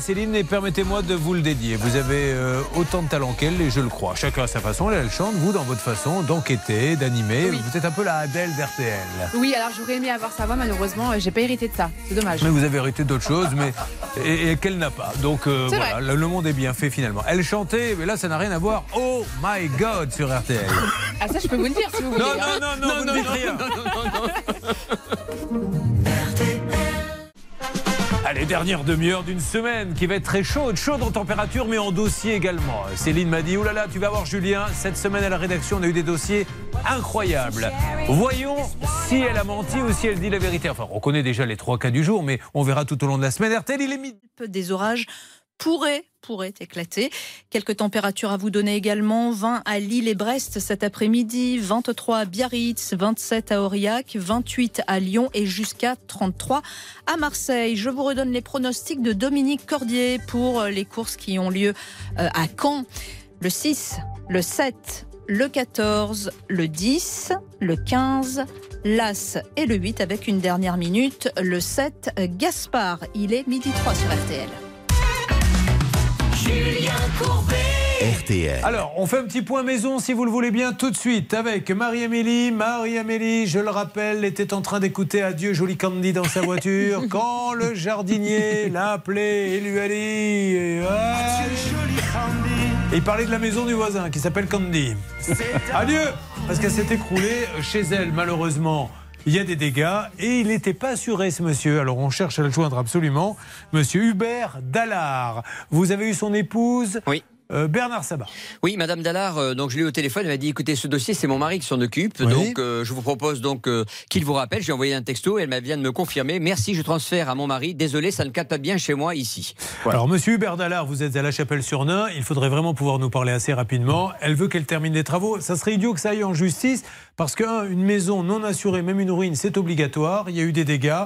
Céline, et permettez-moi de vous le dédier. Vous avez euh, autant de talent qu'elle, et je le crois. Chacun à sa façon, elle, chante, vous dans votre façon d'enquêter, d'animer. Vous êtes un peu la Adèle d'RTL.
Oui, alors j'aurais aimé avoir sa voix, malheureusement, euh, j'ai pas hérité de ça. C'est dommage.
Mais vous avez hérité d'autres choses, mais et, et qu'elle n'a pas. Donc euh, voilà, le, le monde est bien fait finalement. Elle chantait, mais là ça n'a rien à voir. Oh my God sur RTL.
Ah, ça, je peux vous le dire si vous voulez.
Non,
hein.
non, non, non, vous ne dites rien. Allez, dernière demi-heure d'une semaine qui va être très chaude, chaude en température mais en dossier également. Céline m'a dit, oulala, tu vas voir Julien, cette semaine à la rédaction on a eu des dossiers incroyables. Voyons si elle a menti ou si elle dit la vérité. Enfin, on connaît déjà les trois cas du jour, mais on verra tout au long de la semaine. RTL, il est midi.
Des orages pourraient, pourraient éclater. Quelques températures à vous donner également. 20 à Lille et Brest cet après-midi, 23 à Biarritz, 27 à Aurillac, 28 à Lyon et jusqu'à 33 à Marseille. Je vous redonne les pronostics de Dominique Cordier pour les courses qui ont lieu euh, à Caen. Le 6, le 7, le 14, le 10, le 15, l'As et le 8 avec une dernière minute. Le 7, Gaspard. Il est midi 3 sur RTL.
RTL.
Alors, on fait un petit point maison, si vous le voulez bien, tout de suite, avec Marie-Amélie. Marie-Amélie, je le rappelle, était en train d'écouter Adieu Jolie Candy dans sa voiture quand le jardinier l'a appelé et lui a dit et, ah, et il parlait de la maison du voisin qui s'appelle Candy. Adieu Parce qu'elle s'est écroulée chez elle, malheureusement. Il y a des dégâts et il n'était pas assuré, ce monsieur. Alors on cherche à le joindre absolument. Monsieur Hubert Dallard. Vous avez eu son épouse
Oui.
Euh, Bernard Sabat.
Oui, Madame Dallard, euh, donc je l'ai eu au téléphone, elle m'a dit écoutez, ce dossier, c'est mon mari qui s'en occupe,
Oui.
donc euh, je vous propose donc qu'il vous rappelle. J'ai envoyé un texto, elle m'a vient de me confirmer. Merci, je transfère à mon mari. Désolé, ça ne capte pas bien chez moi ici. Voilà.
Alors, monsieur Hubert Dallard, vous êtes à La Chapelle-sur-Nain. Il faudrait vraiment pouvoir nous parler assez rapidement. Elle veut qu'elle termine les travaux. Ça serait idiot que ça aille en justice parce qu'une maison non assurée, même une ruine, c'est obligatoire. Il y a eu des dégâts.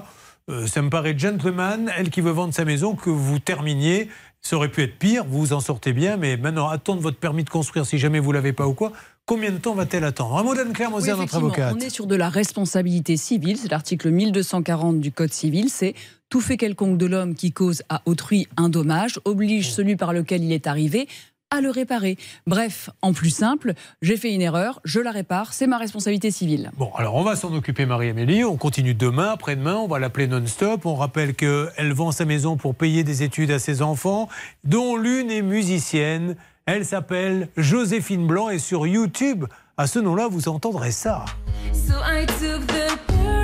Ça me paraît gentleman, elle qui veut vendre sa maison, que vous terminiez. Ça aurait pu être pire, vous vous en sortez bien, mais maintenant, attendre votre permis de construire si jamais vous l'avez pas ou quoi, combien de temps va-t-elle attendre Un mot d'Anne-Claire
Oui,
Moser, notre avocate.
On est sur de la responsabilité civile, c'est l'article 1240 du Code civil, c'est tout fait quelconque de l'homme qui cause à autrui un dommage oblige celui par lequel il est arrivé à le réparer. Bref, en plus simple, j'ai fait une erreur, je la répare, c'est ma responsabilité civile.
Bon, alors on va s'en occuper, Marie-Amélie. On continue demain, après-demain. On va l'appeler non-stop. On rappelle qu'elle vend sa maison pour payer des études à ses enfants, dont l'une est musicienne. Elle s'appelle Joséphine Blanc et sur YouTube, à ce nom-là, vous entendrez ça.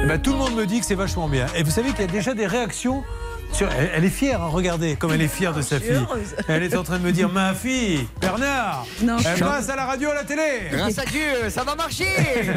Eh ben, tout le monde me dit que c'est vachement bien. Et vous savez qu'il y a déjà des réactions. Elle, est fière, hein, regardez comme elle est fière de sa fille.
heureuse.
Elle est en train de me dire Ma fille, Bernard,
Non,
elle
je-
passe à la radio, à la télé.
Grâce à Dieu, ça va marcher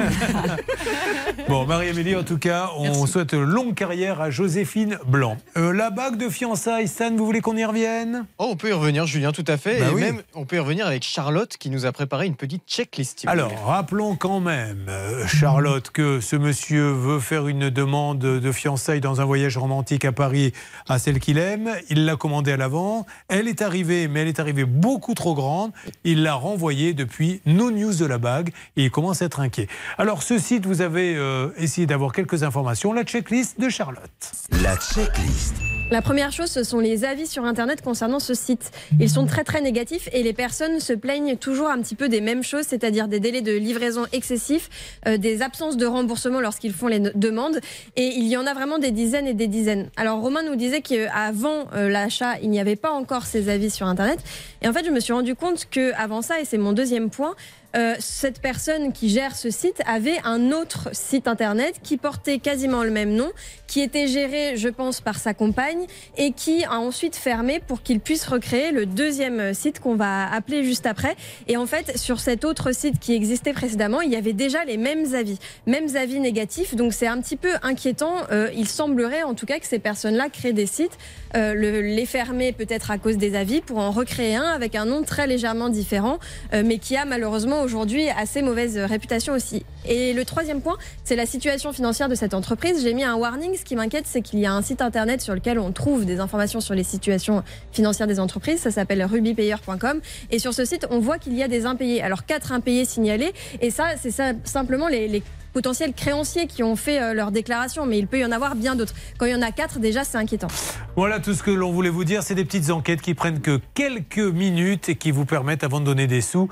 Bon, Marie-Amélie, en tout cas, on souhaite longue carrière à Joséphine Blanc. Euh, la bague de fiançailles, Stan, vous voulez qu'on y revienne?
Oh, on peut y revenir, Julien, tout à fait.
Bah
et
oui.
même, on peut y revenir avec Charlotte qui nous a préparé une petite checklist.
Alors, rappelons quand même, euh, Charlotte, que ce monsieur veut faire une demande de fiançailles dans un voyage romantique à Paris à celle qu'il aime. Il l'a commandée à l'avant. Elle est arrivée, mais elle est arrivée beaucoup trop grande. Il l'a renvoyée depuis No News de la bague et il commence à être inquiet. Alors, ce site, vous avez euh, essayé d'avoir quelques informations. La checklist de Charlotte.
La checklist.
La première chose, ce sont les avis sur Internet concernant ce site. Ils sont très très négatifs et les personnes se plaignent toujours un petit peu des mêmes choses, c'est-à-dire des délais de livraison excessifs, euh, des absences de remboursement lorsqu'ils font les demandes. Et il y en a vraiment des dizaines et des dizaines. Alors Romain nous disait qu'avant euh, l'achat, il n'y avait pas encore ces avis sur Internet. Et en fait, je me suis rendu compte que avant ça, et c'est mon deuxième point, euh, cette personne qui gère ce site avait un autre site internet qui portait quasiment le même nom, qui était géré, je pense, par sa compagne et qui a ensuite fermé pour qu'il puisse recréer le deuxième site qu'on va appeler juste après. Et en fait, sur cet autre site qui existait précédemment, il y avait déjà les mêmes avis, mêmes avis négatifs. Donc c'est un petit peu inquiétant. Euh, il semblerait en tout cas que ces personnes-là créent des sites, euh, le- les fermer peut-être à cause des avis pour en recréer un avec un nom très légèrement différent, euh, mais qui a malheureusement aujourd'hui assez mauvaise réputation aussi. Et le troisième point, c'est la situation financière de cette entreprise. J'ai mis un warning. Ce qui m'inquiète, c'est qu'il y a un site internet sur lequel on trouve des informations sur les situations financières des entreprises. Ça s'appelle rubypayer.com. Et sur ce site, on voit qu'il y a des impayés. Alors, quatre impayés signalés. Et ça, c'est simplement les, les potentiels créanciers qui ont fait euh, leur déclaration. Mais il peut y en avoir bien d'autres. Quand il y en a quatre, déjà, c'est inquiétant.
Voilà tout ce que l'on voulait vous dire. C'est des petites enquêtes qui prennent que quelques minutes et qui vous permettent, avant de donner des sous,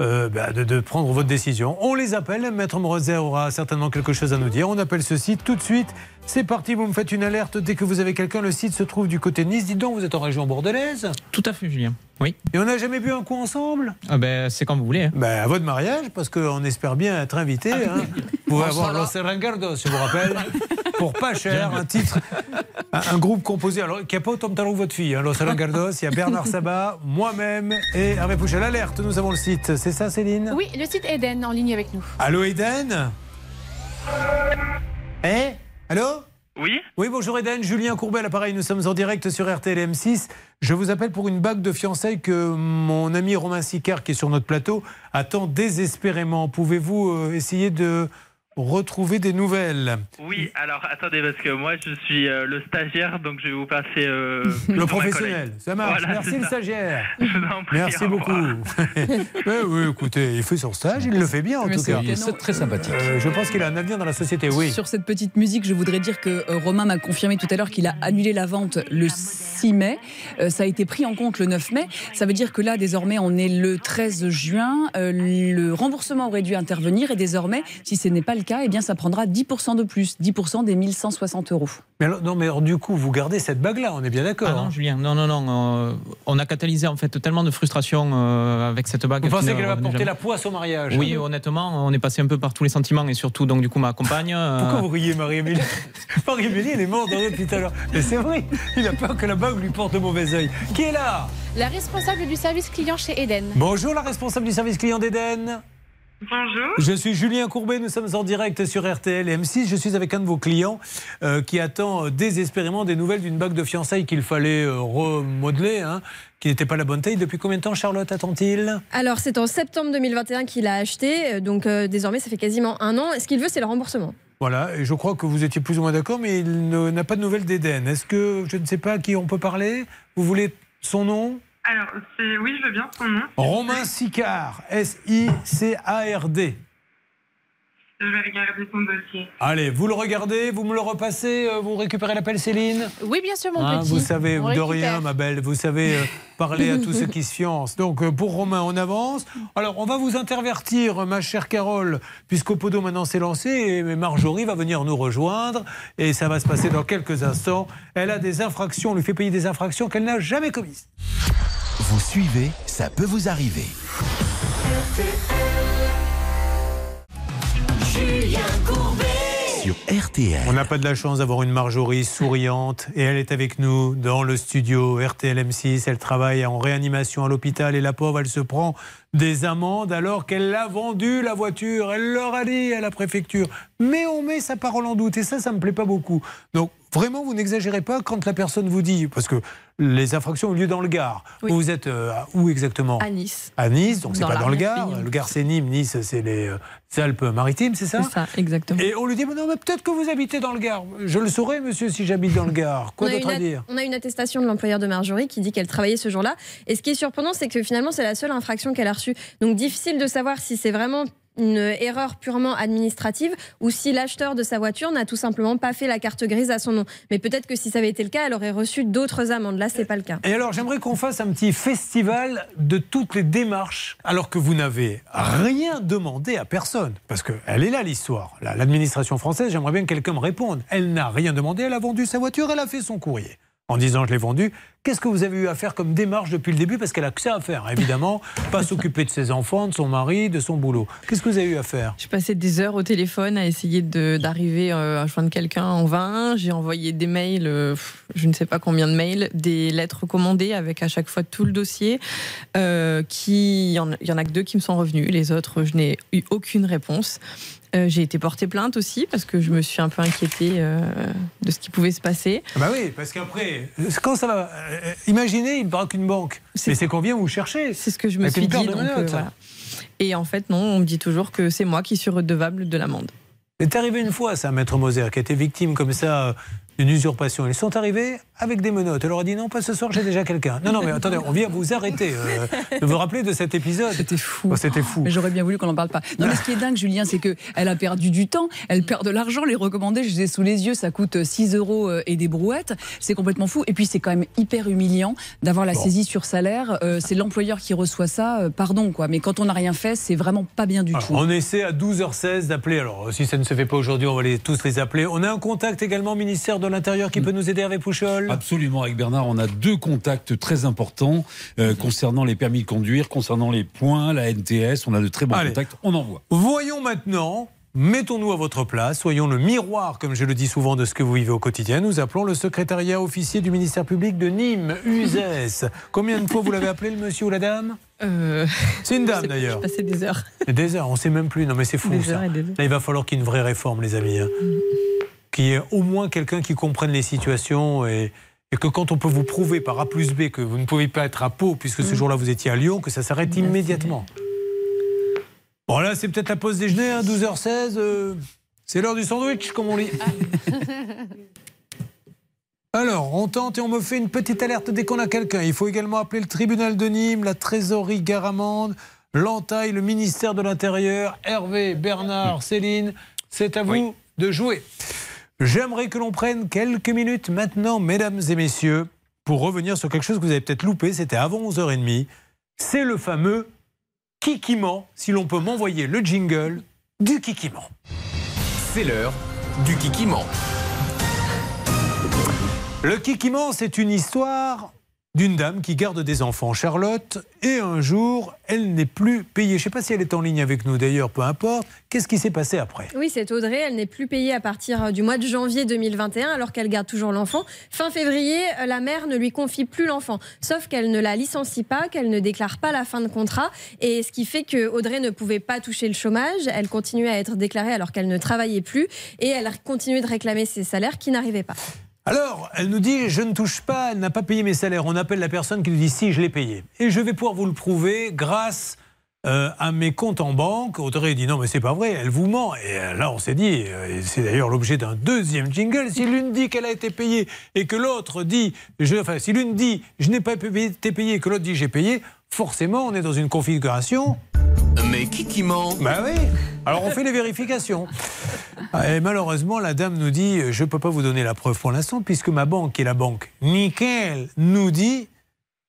euh, bah, de, de prendre votre décision. On les appelle. Maître Morezer aura certainement quelque chose à nous dire. On appelle ce site tout de suite. C'est parti. Vous me faites une alerte dès que vous avez quelqu'un. Le site se trouve du côté de Nice. Dites donc, vous êtes en région bordelaise
Tout à fait, Julien. Oui.
Et on n'a jamais bu un coup ensemble
Ah ben, c'est quand vous voulez. hein.
ben, À votre mariage, parce qu'on espère bien être invité. hein. Vous pouvez avoir. Los Serengardos, je vous rappelle, pour pas cher, un titre, un, un groupe composé, alors qui n'a pas autant de talent que votre fille, hein, Los Serengardos, il y a Bernard Sabat, moi-même et Hervé Pouchel. Alerte, nous avons le site, c'est ça Céline?
Oui, le site Eden en ligne avec nous.
Allô Eden? Eh? Allô?
Oui
Oui, bonjour Eden, Julien Courbet, à l'appareil, nous sommes en direct sur RTL M6. Je vous appelle pour une bague de fiançailles que mon ami Romain Sicard, qui est sur notre plateau, attend désespérément. Pouvez-vous euh, essayer de retrouver des nouvelles
Oui, alors attendez, parce que moi je suis euh, le stagiaire, donc je vais vous passer. euh,
Le professionnel, ça marche.
Voilà,
Merci
c'est
le
ça.
stagiaire.
Prie,
Merci
au
beaucoup. oui, oui, écoutez, il fait son stage, il le fait bien en
Mais
tout
c'est
cas.
canon.
très sympathique.
Euh, je pense qu'il a un avenir dans la société, oui.
Sur cette petite musique, je voudrais dire que euh, Romain m'a confirmé tout à l'heure qu'il a annulé la vente le 6 mai. Euh, ça a été pris en compte le 9 mai. Ça veut dire que là, désormais, on est le 13 juin. Euh, le remboursement aurait dû intervenir et désormais, si ce n'est pas le cas, eh bien, ça prendra 10% de plus, 10% des 1160 euros.
Mais alors, non, mais alors, du coup, vous gardez cette bague-là, on est bien d'accord.
Ah non,
hein
Julien, non, non, non. euh, on a catalysé en fait tellement de frustration euh, avec cette bague.
Vous pensez qu'elle va porter
jamais.
la poisse au mariage
Oui, honnêtement, on est passé un peu par tous les sentiments et surtout, donc, du coup, ma compagne. euh,
Pourquoi vous riez, Marie-Émilie Marie-Émilie, elle est morte rire depuis tout à l'heure. Mais c'est vrai, il a peur que la bague lui porte de mauvais oeil. Qui est là?
La responsable du service client chez Eden.
Bonjour, la responsable du service client d'Eden.
Bonjour.
Je suis Julien Courbet, nous sommes en direct sur RTL et M6. Je suis avec un de vos clients euh, qui attend euh, désespérément des nouvelles d'une bague de fiançailles qu'il fallait euh, remodeler, hein, qui n'était pas la bonne taille. Depuis combien de temps, Charlotte, attend-il?
Alors, c'est en septembre 2021 qu'il a acheté, donc euh, désormais, ça fait quasiment un an. Et ce qu'il veut, c'est le remboursement.
Voilà, et je crois que vous étiez plus ou moins d'accord, mais il n'a pas de nouvelles d'Eden. Est-ce que, je ne sais pas à qui on peut parler? Vous voulez son nom?
Alors, oui, je veux bien son nom.
Romain Sicard, S-I-C-A-R-D.
Je vais regarder son dossier.
Allez, vous le regardez, vous me le repassez, euh, vous récupérez l'appel Céline
Oui, bien sûr, mon
Hein,
petit.
Vous savez
On
de
récupère.
rien, ma belle. Vous savez euh, parler à tous ceux qui se fiancent. Donc, euh, pour Romain, on avance. Alors, on va vous intervertir, ma chère Carole, puisqu'Opodo maintenant s'est lancé et Marjorie va venir nous rejoindre. Et ça va se passer dans quelques instants. Elle a des infractions, on lui fait payer des infractions qu'elle n'a jamais commises.
Vous suivez, ça peut vous arriver.
Julien Courbet.
Sur RTL.
On n'a pas de la chance d'avoir une Marjorie souriante et elle est avec nous dans le studio RTL M6. Elle travaille en réanimation à l'hôpital et la pauvre, elle se prend des amendes alors qu'elle l'a vendue la voiture. Elle leur a dit à la préfecture. Mais on met sa parole en doute et ça, ça me plaît pas beaucoup. Donc vraiment, vous n'exagérez pas quand la personne vous dit, parce que les infractions ont lieu dans le Gard.
Oui.
Vous êtes euh, à- où exactement?
À Nice.
À Nice, donc c'est pas dans le Gard.
l'arrière-pays.
Le Gard, c'est Nîmes. Nice, c'est les euh, Alpes-Maritimes, c'est ça
C'est ça, exactement.
et on lui dit, mais non, mais peut-être que vous habitez dans le Gard. Je le saurais, monsieur, si j'habite dans le Gard. Quoi d'autre à dire
on a une attestation de l'employeur de Marjorie qui dit qu'elle travaillait ce jour-là. Et ce qui est surprenant, c'est que finalement, c'est la seule infraction qu'elle a reçue. Donc, difficile de savoir si c'est vraiment une erreur purement administrative ou si l'acheteur de sa voiture n'a tout simplement pas fait la carte grise à son nom. Mais peut-être que si ça avait été le cas, elle aurait reçu d'autres amendes. Là, c'est pas le cas.
Et alors, j'aimerais qu'on fasse un petit festival de toutes les démarches, alors que vous n'avez rien demandé à personne. Parce qu'elle est là, l'histoire. L'administration française, j'aimerais bien que quelqu'un me réponde. Elle n'a rien demandé, elle a vendu sa voiture, elle a fait son courrier. En disant je l'ai vendue, qu'est-ce que vous avez eu à faire comme démarche depuis le début? Parce qu'elle a que ça à faire, évidemment. pas s'occuper de ses enfants, de son mari, de son boulot. Qu'est-ce que vous avez eu à faire?
J'ai passé des heures au téléphone à essayer d'arriver euh, à joindre quelqu'un en vain. J'ai envoyé des mails, euh, je ne sais pas combien de mails, des lettres commandées avec à chaque fois tout le dossier. euh, qui, il y, en, il y en a que deux qui me sont revenus. Les autres, je n'ai eu aucune réponse. Euh, J'ai été portée plainte aussi parce que je me suis un peu inquiétée euh, de ce qui pouvait se passer.
Ah Bah oui, parce qu'après, quand ça va. Euh, imaginez, il braque une banque. Mais c'est qu'on vient vous chercher.
C'est ce que je me
Avec
suis dit. donc, euh, voilà. Et en fait, non, on me dit toujours que c'est moi qui suis redevable de l'amende.
C'est arrivé une fois, ça, Maître Moser, qui a été victime comme ça euh, d'une usurpation. Ils sont arrivés avec des menottes. Elle leur a dit non, pas ce soir, j'ai déjà quelqu'un. Non, non, mais attendez, on vient vous arrêter. euh, de vous rappeler de cet épisode.
C'était fou.
C'était fou.
Mais j'aurais bien voulu qu'on n'en parle pas. Non, mais ce qui est dingue, Julien, c'est qu'elle a perdu du temps, elle perd de l'argent. Les recommandés, je les ai sous les yeux, ça coûte 6 euros euh, et des brouettes. C'est complètement fou. Et puis, c'est quand même hyper humiliant d'avoir la saisie sur salaire. Euh, c'est l'employeur qui reçoit ça. Euh, pardon, quoi. Mais quand on n'a rien fait, c'est vraiment pas bien du
Alors,
tout.
on essaie à 12h16 d'appeler. Alors, si ça ne se fait pas aujourd'hui, on va les, tous les appeler. On a un contact également au ministère de l'Intérieur qui peut nous aider avec Pouchol.
Absolument, avec Bernard, on a deux contacts très importants euh, concernant les permis de conduire, concernant les points, la NTS. On a de très bons
Allez.
contacts. On envoie.
Voyons maintenant, mettons-nous à votre place, soyons le miroir, comme je le dis souvent, de ce que vous vivez au quotidien. Nous appelons le secrétariat officier du ministère public de Nîmes, UZES. Combien de fois vous l'avez appelé, le monsieur ou la dame C'est une dame d'ailleurs.
J'ai passé des heures.
Des heures, on sait même plus. Non mais c'est fou
Des
ça.
heures et des heures.
Là, il va falloir qu'il y ait une vraie réforme, les amis. hein. Qu'il y ait au moins quelqu'un qui comprenne les situations et, et que quand on peut vous prouver par A plus B que vous ne pouvez pas être à Pau, puisque ce jour-là vous étiez à Lyon, que ça s'arrête immédiatement. Bon, là, c'est peut-être la pause déjeuner, hein, 12h16. euh, c'est l'heure du sandwich, comme on dit. Alors, on tente et on me fait une petite alerte dès qu'on a quelqu'un. Il faut également appeler le tribunal de Nîmes, la trésorerie Garamande, l'entaille, le ministère de l'Intérieur, Hervé, Bernard, Céline. C'est à vous de jouer. J'aimerais que l'on prenne quelques minutes maintenant, mesdames et messieurs, pour revenir sur quelque chose que vous avez peut-être loupé. C'était avant 11h30. C'est le fameux Kikiment, si l'on peut m'envoyer le jingle du Kikiment.
C'est l'heure du Kikiment.
Le Kikiment, c'est une histoire d'une dame qui garde des enfants, Charlotte, et un jour, elle n'est plus payée. Je ne sais pas si elle est en ligne avec nous d'ailleurs, peu importe. Qu'est-ce qui s'est passé après?
Oui, c'est Audrey. Elle n'est plus payée à partir euh, du mois de janvier 2021, alors qu'elle garde toujours l'enfant. Fin février, euh, la mère ne lui confie plus l'enfant, sauf qu'elle ne la licencie pas, qu'elle ne déclare pas la fin de contrat, et ce qui fait que Audrey ne pouvait pas toucher le chômage. Elle continuait à être déclarée alors qu'elle ne travaillait plus, et elle continuait de réclamer ses salaires qui n'arrivaient pas.
Alors, elle nous dit Je ne touche pas, elle n'a pas payé mes salaires. On appelle la personne qui nous dit Si, je l'ai payé. Et je vais pouvoir vous le prouver grâce euh, à mes comptes en banque. Audrey dit Non, mais c'est pas vrai, elle vous ment. Et euh, là, on s'est dit euh, et C'est d'ailleurs l'objet d'un deuxième jingle. Si l'une dit qu'elle a été payée et que l'autre dit je, Enfin, si l'une dit Je n'ai pas été payé et que l'autre dit J'ai payé, forcément, on est dans une configuration.
Mais qui qui ment
Bah oui. Alors on fait les vérifications. Et malheureusement, la dame nous dit Je ne peux pas vous donner la preuve pour l'instant, puisque ma banque, qui est la banque Nickel, nous dit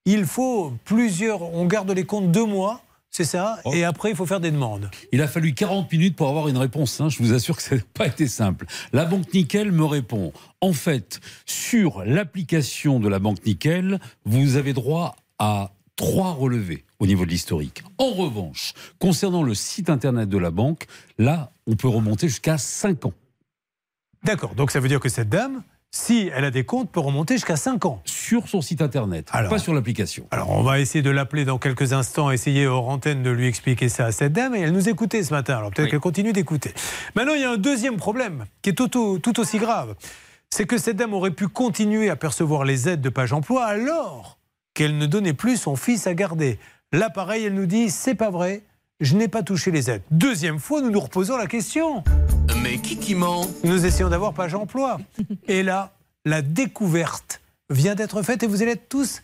il faut plusieurs. On garde les comptes deux mois, c'est ça Et après, il faut faire des demandes.
Il a fallu 40 minutes pour avoir une réponse. hein. Je vous assure que ça n'a pas été simple. La Banque Nickel me répond en fait, sur l'application de la Banque Nickel, vous avez droit à trois relevés au niveau de l'historique. En revanche, concernant le site internet de la banque, là, on peut remonter jusqu'à 5 ans.
D'accord, donc ça veut dire que cette dame, si elle a des comptes, peut remonter jusqu'à 5 ans.
Sur son site internet, pas sur l'application.
Alors on va essayer de l'appeler dans quelques instants, essayer hors antenne de lui expliquer ça à cette dame, et elle nous écoutait ce matin, alors peut-être qu'elle continue d'écouter. Maintenant, il y a un deuxième problème, qui est tout, au- tout aussi grave. C'est que cette dame aurait pu continuer à percevoir les aides de Page Emploi alors qu'elle ne donnait plus son fils à garder. Là, pareil, elle nous dit c'est pas vrai, je n'ai pas touché les aides. Deuxième fois, nous nous reposons la question.
Mais qui qui ment?
Nous essayons d'avoir Page Emploi. Et là, la découverte vient d'être faite et vous allez être tous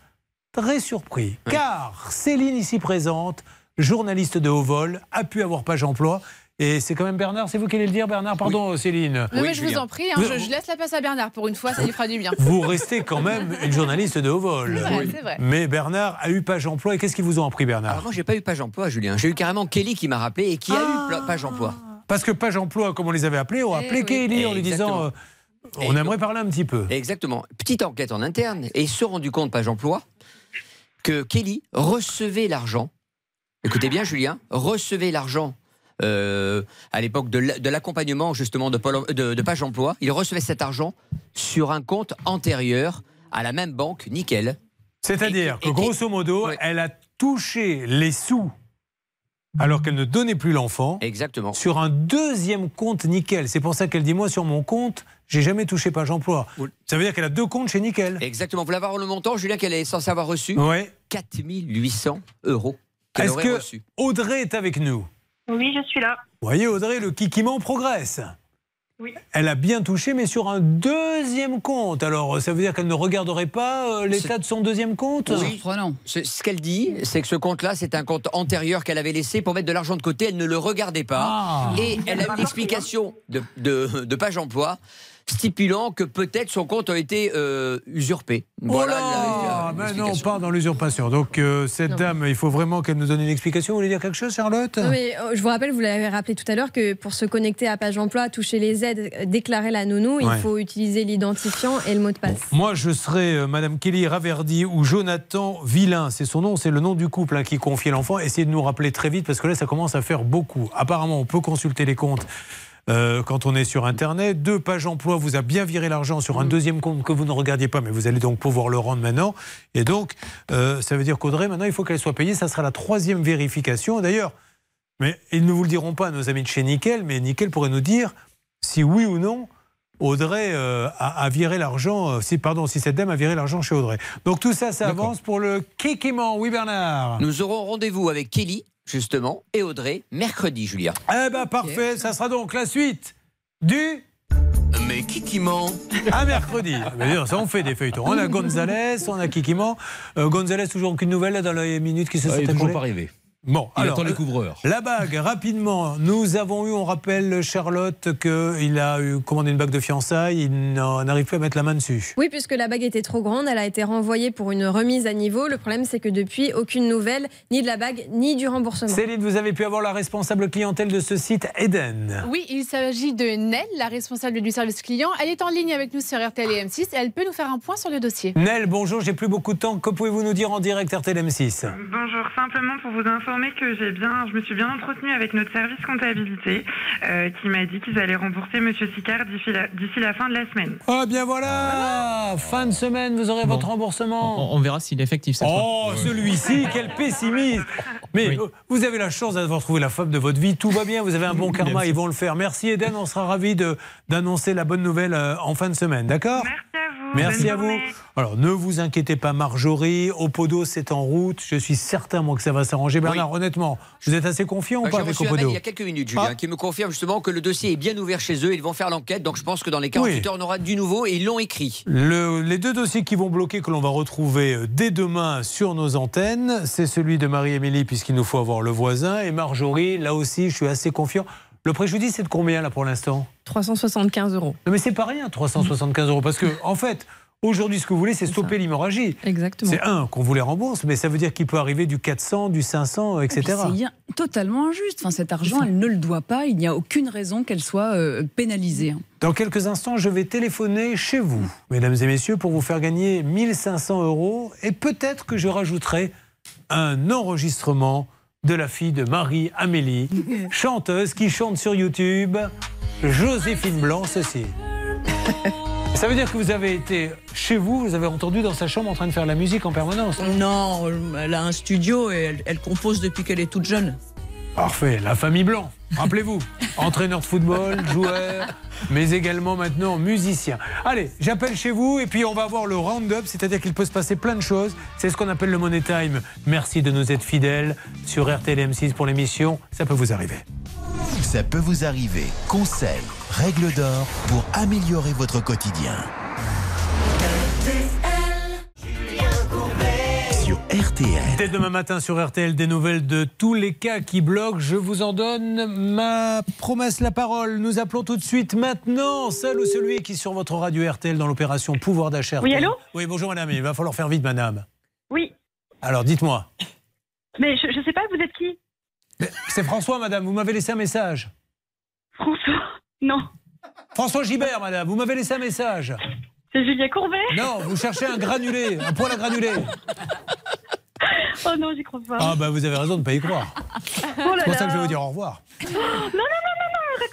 très surpris. Car Céline, ici présente, journaliste de haut vol, a pu avoir Page Emploi. Et c'est quand même Bernard, c'est vous qui allez le dire, Bernard Pardon, Céline.
Non, mais je vous en prie, hein,
Vous-
je, je laisse la place à Bernard pour une fois, ça lui fera du bien.
Vous restez quand même une journaliste de haut vol.
C'est vrai, c'est vrai.
Mais Bernard a eu Page Emploi. Et qu'est-ce qu'ils vous ont appris, Bernard
Alors moi, j'ai pas eu page emploi, Julien. J'ai eu carrément Kelly qui m'a rappelé et qui a eu pla- page emploi.
Parce que Page Emploi, comme on les avait appelés, ont appelé Kelly en lui disant euh, On aimerait parler un petit peu.
Exactement. Petite enquête en interne et ils se sont rendus compte, page emploi, que Kelly recevait l'argent. Écoutez bien, Julien, recevait l'argent. Euh, à l'époque de l'a- de l'accompagnement justement de, Pôle- de, de Page Emploi, il recevait cet argent sur un compte antérieur à la même banque, nickel.
C'est-à-dire que grosso modo, elle a touché les sous alors qu'elle ne donnait plus l'enfant.
Exactement.
Sur un deuxième compte Nickel. C'est pour ça qu'elle dit Moi, sur mon compte, j'ai jamais touché Page Emploi. Ça veut dire qu'elle a deux comptes chez Nickel.
Exactement. Vous avoir le montant, Julien, qu'elle est censée avoir reçu
Ouais.
4800 euros.
Est-ce que. Audrey est avec nous?
Oui, je suis là.
Vous voyez, Audrey, le kikiment progresse.
Oui.
Elle a bien touché, mais sur un deuxième compte. Alors, ça veut dire qu'elle ne regarderait pas euh, l'état de son deuxième compte?
Oui. Ce, ce qu'elle dit, c'est que ce compte-là, c'est un compte antérieur qu'elle avait laissé pour mettre de l'argent de côté. Elle ne le regardait pas.
Ah.
Et elle a eu l'explication de, de, de Page Emploi stipulant que peut-être son compte a été euh, usurpé.
Oh là mais non, pas dans l'usurpation. Donc, euh, cette dame, il faut vraiment qu'elle nous donne une explication. Vous voulez dire quelque chose, Charlotte?
Non, mais, euh, je vous rappelle, vous l'avez rappelé tout à l'heure, que pour se connecter à Page Emploi, toucher les aides, déclarer la nounou,
Ouais.
il faut utiliser l'identifiant et le mot de passe.
Moi, je serais euh, Madame Kelly Raverdi ou Jonathan Villain. C'est son nom, c'est le nom du couple hein, qui confiait l'enfant. Essayez de nous rappeler très vite parce que là, ça commence à faire beaucoup. Apparemment, on peut consulter les comptes. Euh, quand on est sur Internet, deux pages emploi vous a bien viré l'argent sur un deuxième compte que vous ne regardiez pas, mais vous allez donc pouvoir le rendre maintenant. Et donc, euh, ça veut dire qu'Audrey, maintenant, il faut qu'elle soit payée. Ça sera la troisième vérification. D'ailleurs, mais ils ne vous le diront pas, nos amis de chez Nickel, mais Nickel pourrait nous dire si oui ou non Audrey euh, a, a viré l'argent, si, pardon, si cette dame a viré l'argent chez Audrey. Donc tout ça, ça avance pour le Kikiment. Oui, Bernard
Nous aurons rendez-vous avec Kelly, justement, et Audrey, mercredi, Julien.
Eh ben parfait, ça sera donc la suite du
Mais qui qui ment
à mercredi. Ça, on fait des feuilletons. On a Gonzalez, on a Kikiment. Euh, Gonzalez, toujours aucune nouvelle là, dans les minutes qui se
Ah,
sont
il est toujours
écoulées
pas arrivé.
Bon,
Il
alors,
attend les couvreurs.
La bague, rapidement. Nous avons eu, on rappelle, Charlotte, qu'il a eu commandé une bague de fiançailles. Il n'en- n'arrive plus à mettre la main dessus.
Oui, puisque la bague était trop grande, elle a été renvoyée pour une remise à niveau. Le problème, c'est que depuis, aucune nouvelle, ni de la bague, ni du remboursement.
Céline, vous avez pu avoir la responsable clientèle de ce site, Eden.
Oui, il s'agit de Nel, la responsable du service client. Elle est en ligne avec nous sur RTL et M6 et elle peut nous faire un point sur le dossier.
Nel, bonjour, j'ai plus beaucoup de temps. Que pouvez-vous nous dire en direct RTL M6
Bonjour, simplement pour vous informer que j'ai bien, je me suis bien entretenue avec notre service comptabilité euh, qui m'a dit qu'ils allaient rembourser Monsieur Sicard d'ici la, d'ici la fin de la semaine.
Ah bien voilà Fin de semaine, vous aurez votre remboursement.
On, on verra s'il est effectif cette
Oh,
fois.
celui-ci, quel pessimisme Mais euh, vous avez la chance d'avoir trouvé la femme de votre vie, tout va bien, vous avez un bon karma, ils vont le faire. Merci Eden, on sera ravis de- d'annoncer la bonne nouvelle euh, en fin de semaine, d'accord?
Merci à vous.
Merci
bonne
à vous.
journée.
Alors, ne vous inquiétez pas, Marjorie. Opodo, c'est en route. Je suis certain, moi, que ça va s'arranger. Bernard, honnêtement, vous êtes assez confiant
Bah,
ou pas
J'ai
avec Opodo
il y a quelques minutes, Julien,
Ah.
qui me confirme justement que le dossier est bien ouvert chez eux. Ils vont faire l'enquête, donc je pense que dans les 48
Oui.
heures, on aura du nouveau et ils l'ont écrit.
Le- les deux dossiers qui vont bloquer, que l'on va retrouver euh, dès demain sur nos antennes, c'est celui de Marie-Émilie, puisqu'il nous faut avoir le voisin, et Marjorie, là aussi, je suis assez confiant. Le préjudice, c'est de combien, là, pour l'instant?
375 euros.
Non, mais c'est pas rien, 375 euros, parce que, en fait, aujourd'hui, ce que vous voulez, c'est stopper l'hémorragie.
Exactement.
C'est un, qu'on vous les rembourse, mais ça veut dire qu'il peut arriver du 400, du 500,
Et puis,
etc.
C'est totalement injuste. Enfin, cet argent, elle ne le doit pas. Il n'y a aucune raison qu'elle soit euh, pénalisée.
Dans quelques instants, je vais téléphoner chez vous, mesdames et messieurs, pour vous faire gagner 1500 euros. Et peut-être que je rajouterai un enregistrement de la fille de Marie-Amélie, chanteuse qui chante sur YouTube, Joséphine Blanc, ceci. Ça veut dire que vous avez été chez vous, vous avez entendu dans sa chambre en train de faire la musique en permanence.
Non, elle a un studio et elle, elle compose depuis qu'elle est toute jeune.
Parfait, la famille Blanc. Rappelez-vous, entraîneur de football, joueur, mais également maintenant musicien. Allez, j'appelle chez vous et puis on va voir le round-up, c'est-à-dire qu'il peut se passer plein de choses. C'est ce qu'on appelle le Money Time. Merci de nous être fidèles sur RTL M6 pour l'émission. Ça peut vous arriver.
Ça peut vous arriver. Conseils, règles d'or pour améliorer votre quotidien. Sur RTL.
Dès demain matin sur RTL, des nouvelles de tous les cas qui bloquent. Je vous en donne ma promesse, la parole. Nous appelons tout de suite maintenant celle ou celui qui est sur votre radio RTL dans l'opération Pouvoir d'achat.
Oui, allô
Oui, bonjour madame. Il va falloir faire vite, madame.
Oui,
Alors, dites-moi.
mais je, je sais pas, vous êtes qui
C'est François, madame. Vous m'avez laissé un message.
François Non,
François Gibert, madame. Vous m'avez laissé un message.
c'est Julien Courbet
Non, vous cherchez un granulé, un poil à granulé.
Oh non, j'y crois pas.
Ah, bah vous avez raison de ne pas y croire.
Oh
C'est pour ça que je vais vous dire au revoir.
Non, non, non, non,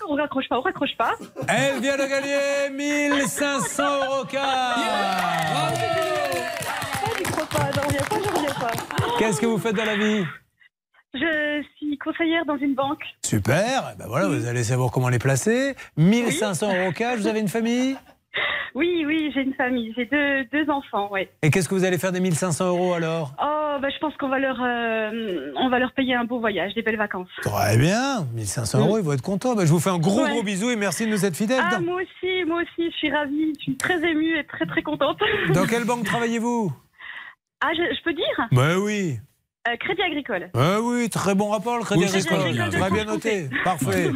non, on raccroche pas, on raccroche pas.
Elle vient de gagner 1500 euros cash.
Ah, j'y crois pas, j'en reviens pas, j'en reviens pas.
Qu'est-ce que vous faites dans la vie?
Je suis conseillère dans une banque.
Super, eh ben voilà, vous allez savoir comment les placer. 1500 euros cash, vous avez une famille?
Oui, oui, j'ai une famille, j'ai deux, deux enfants, ouais.
Et qu'est-ce que vous allez faire des 1500 euros alors?
Oh, bah, je pense qu'on va leur, euh, on va leur payer un beau voyage, des belles vacances.
Très bien, 1500 euros, ils vont être contents. Ben, je vous fais un gros
Ouais.
gros bisou et merci de nous être fidèles.
Ah, moi aussi, moi aussi, je suis ravie, je suis très émue et très très contente.
Dans quelle banque travaillez-vous?
Ah, je, je peux dire?
Ben oui.
Euh, Crédit Agricole.
Ah oui, très bon rapport, le Crédit
Oui,
Agricole.
Agricole de
Très bien noté. Parfait.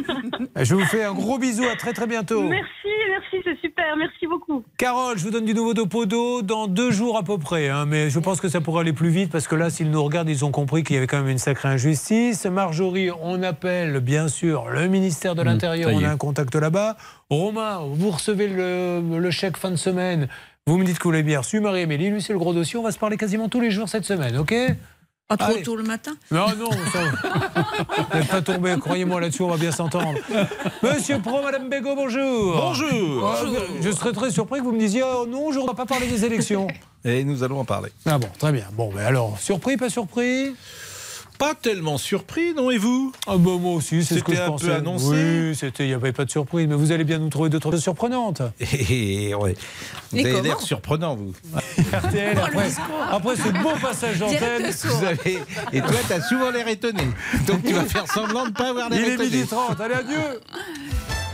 Je vous fais un gros bisou, à très très bientôt.
Merci, merci, c'est super, merci beaucoup.
Carole, je vous donne du nouveau d'Opodo dans deux jours à peu près. hein, mais je pense que ça pourrait aller plus vite parce que là, s'ils nous regardent, ils ont compris qu'il y avait quand même une sacrée injustice. Marjorie, on appelle bien sûr le ministère de l'Intérieur.
ça y
On a un contact là-bas. Romain, vous recevez le, le chèque fin de semaine. Vous me dites que vous l'avez bien reçu. Marie-Amélie, lui, c'est le gros dossier. On va se parler quasiment tous les jours cette semaine, OK?
Pas trop
Allez.
tôt le matin
non, non, ça, vous n'êtes pas tombé. Croyez-moi, là-dessus, on va bien s'entendre. Monsieur Pro, Madame Bégaud, bonjour.
Bonjour.
Euh, Je serais très surpris que vous me disiez oh, non, je ne vais pas parler des élections.
Et nous allons en parler.
Ah bon, très bien. Bon, mais alors, surpris, pas surpris?
Pas tellement surpris, non Et vous?
Ah bah moi aussi, c'est ce que
C'était un peu annoncé.
Oui, c'était, il n'y avait pas de surprise, mais vous allez bien nous trouver d'autres choses surprenantes.
Et ouais. Vous
Et
avez
comment
l'air surprenant, vous.
RTL,
Oh,
après, après ce beau passage d'antenne.
Vous avez- Et toi, t'as souvent l'air étonné. Donc tu vas faire semblant de ne pas avoir l'air
Il est
étonné.
midi 30, allez adieu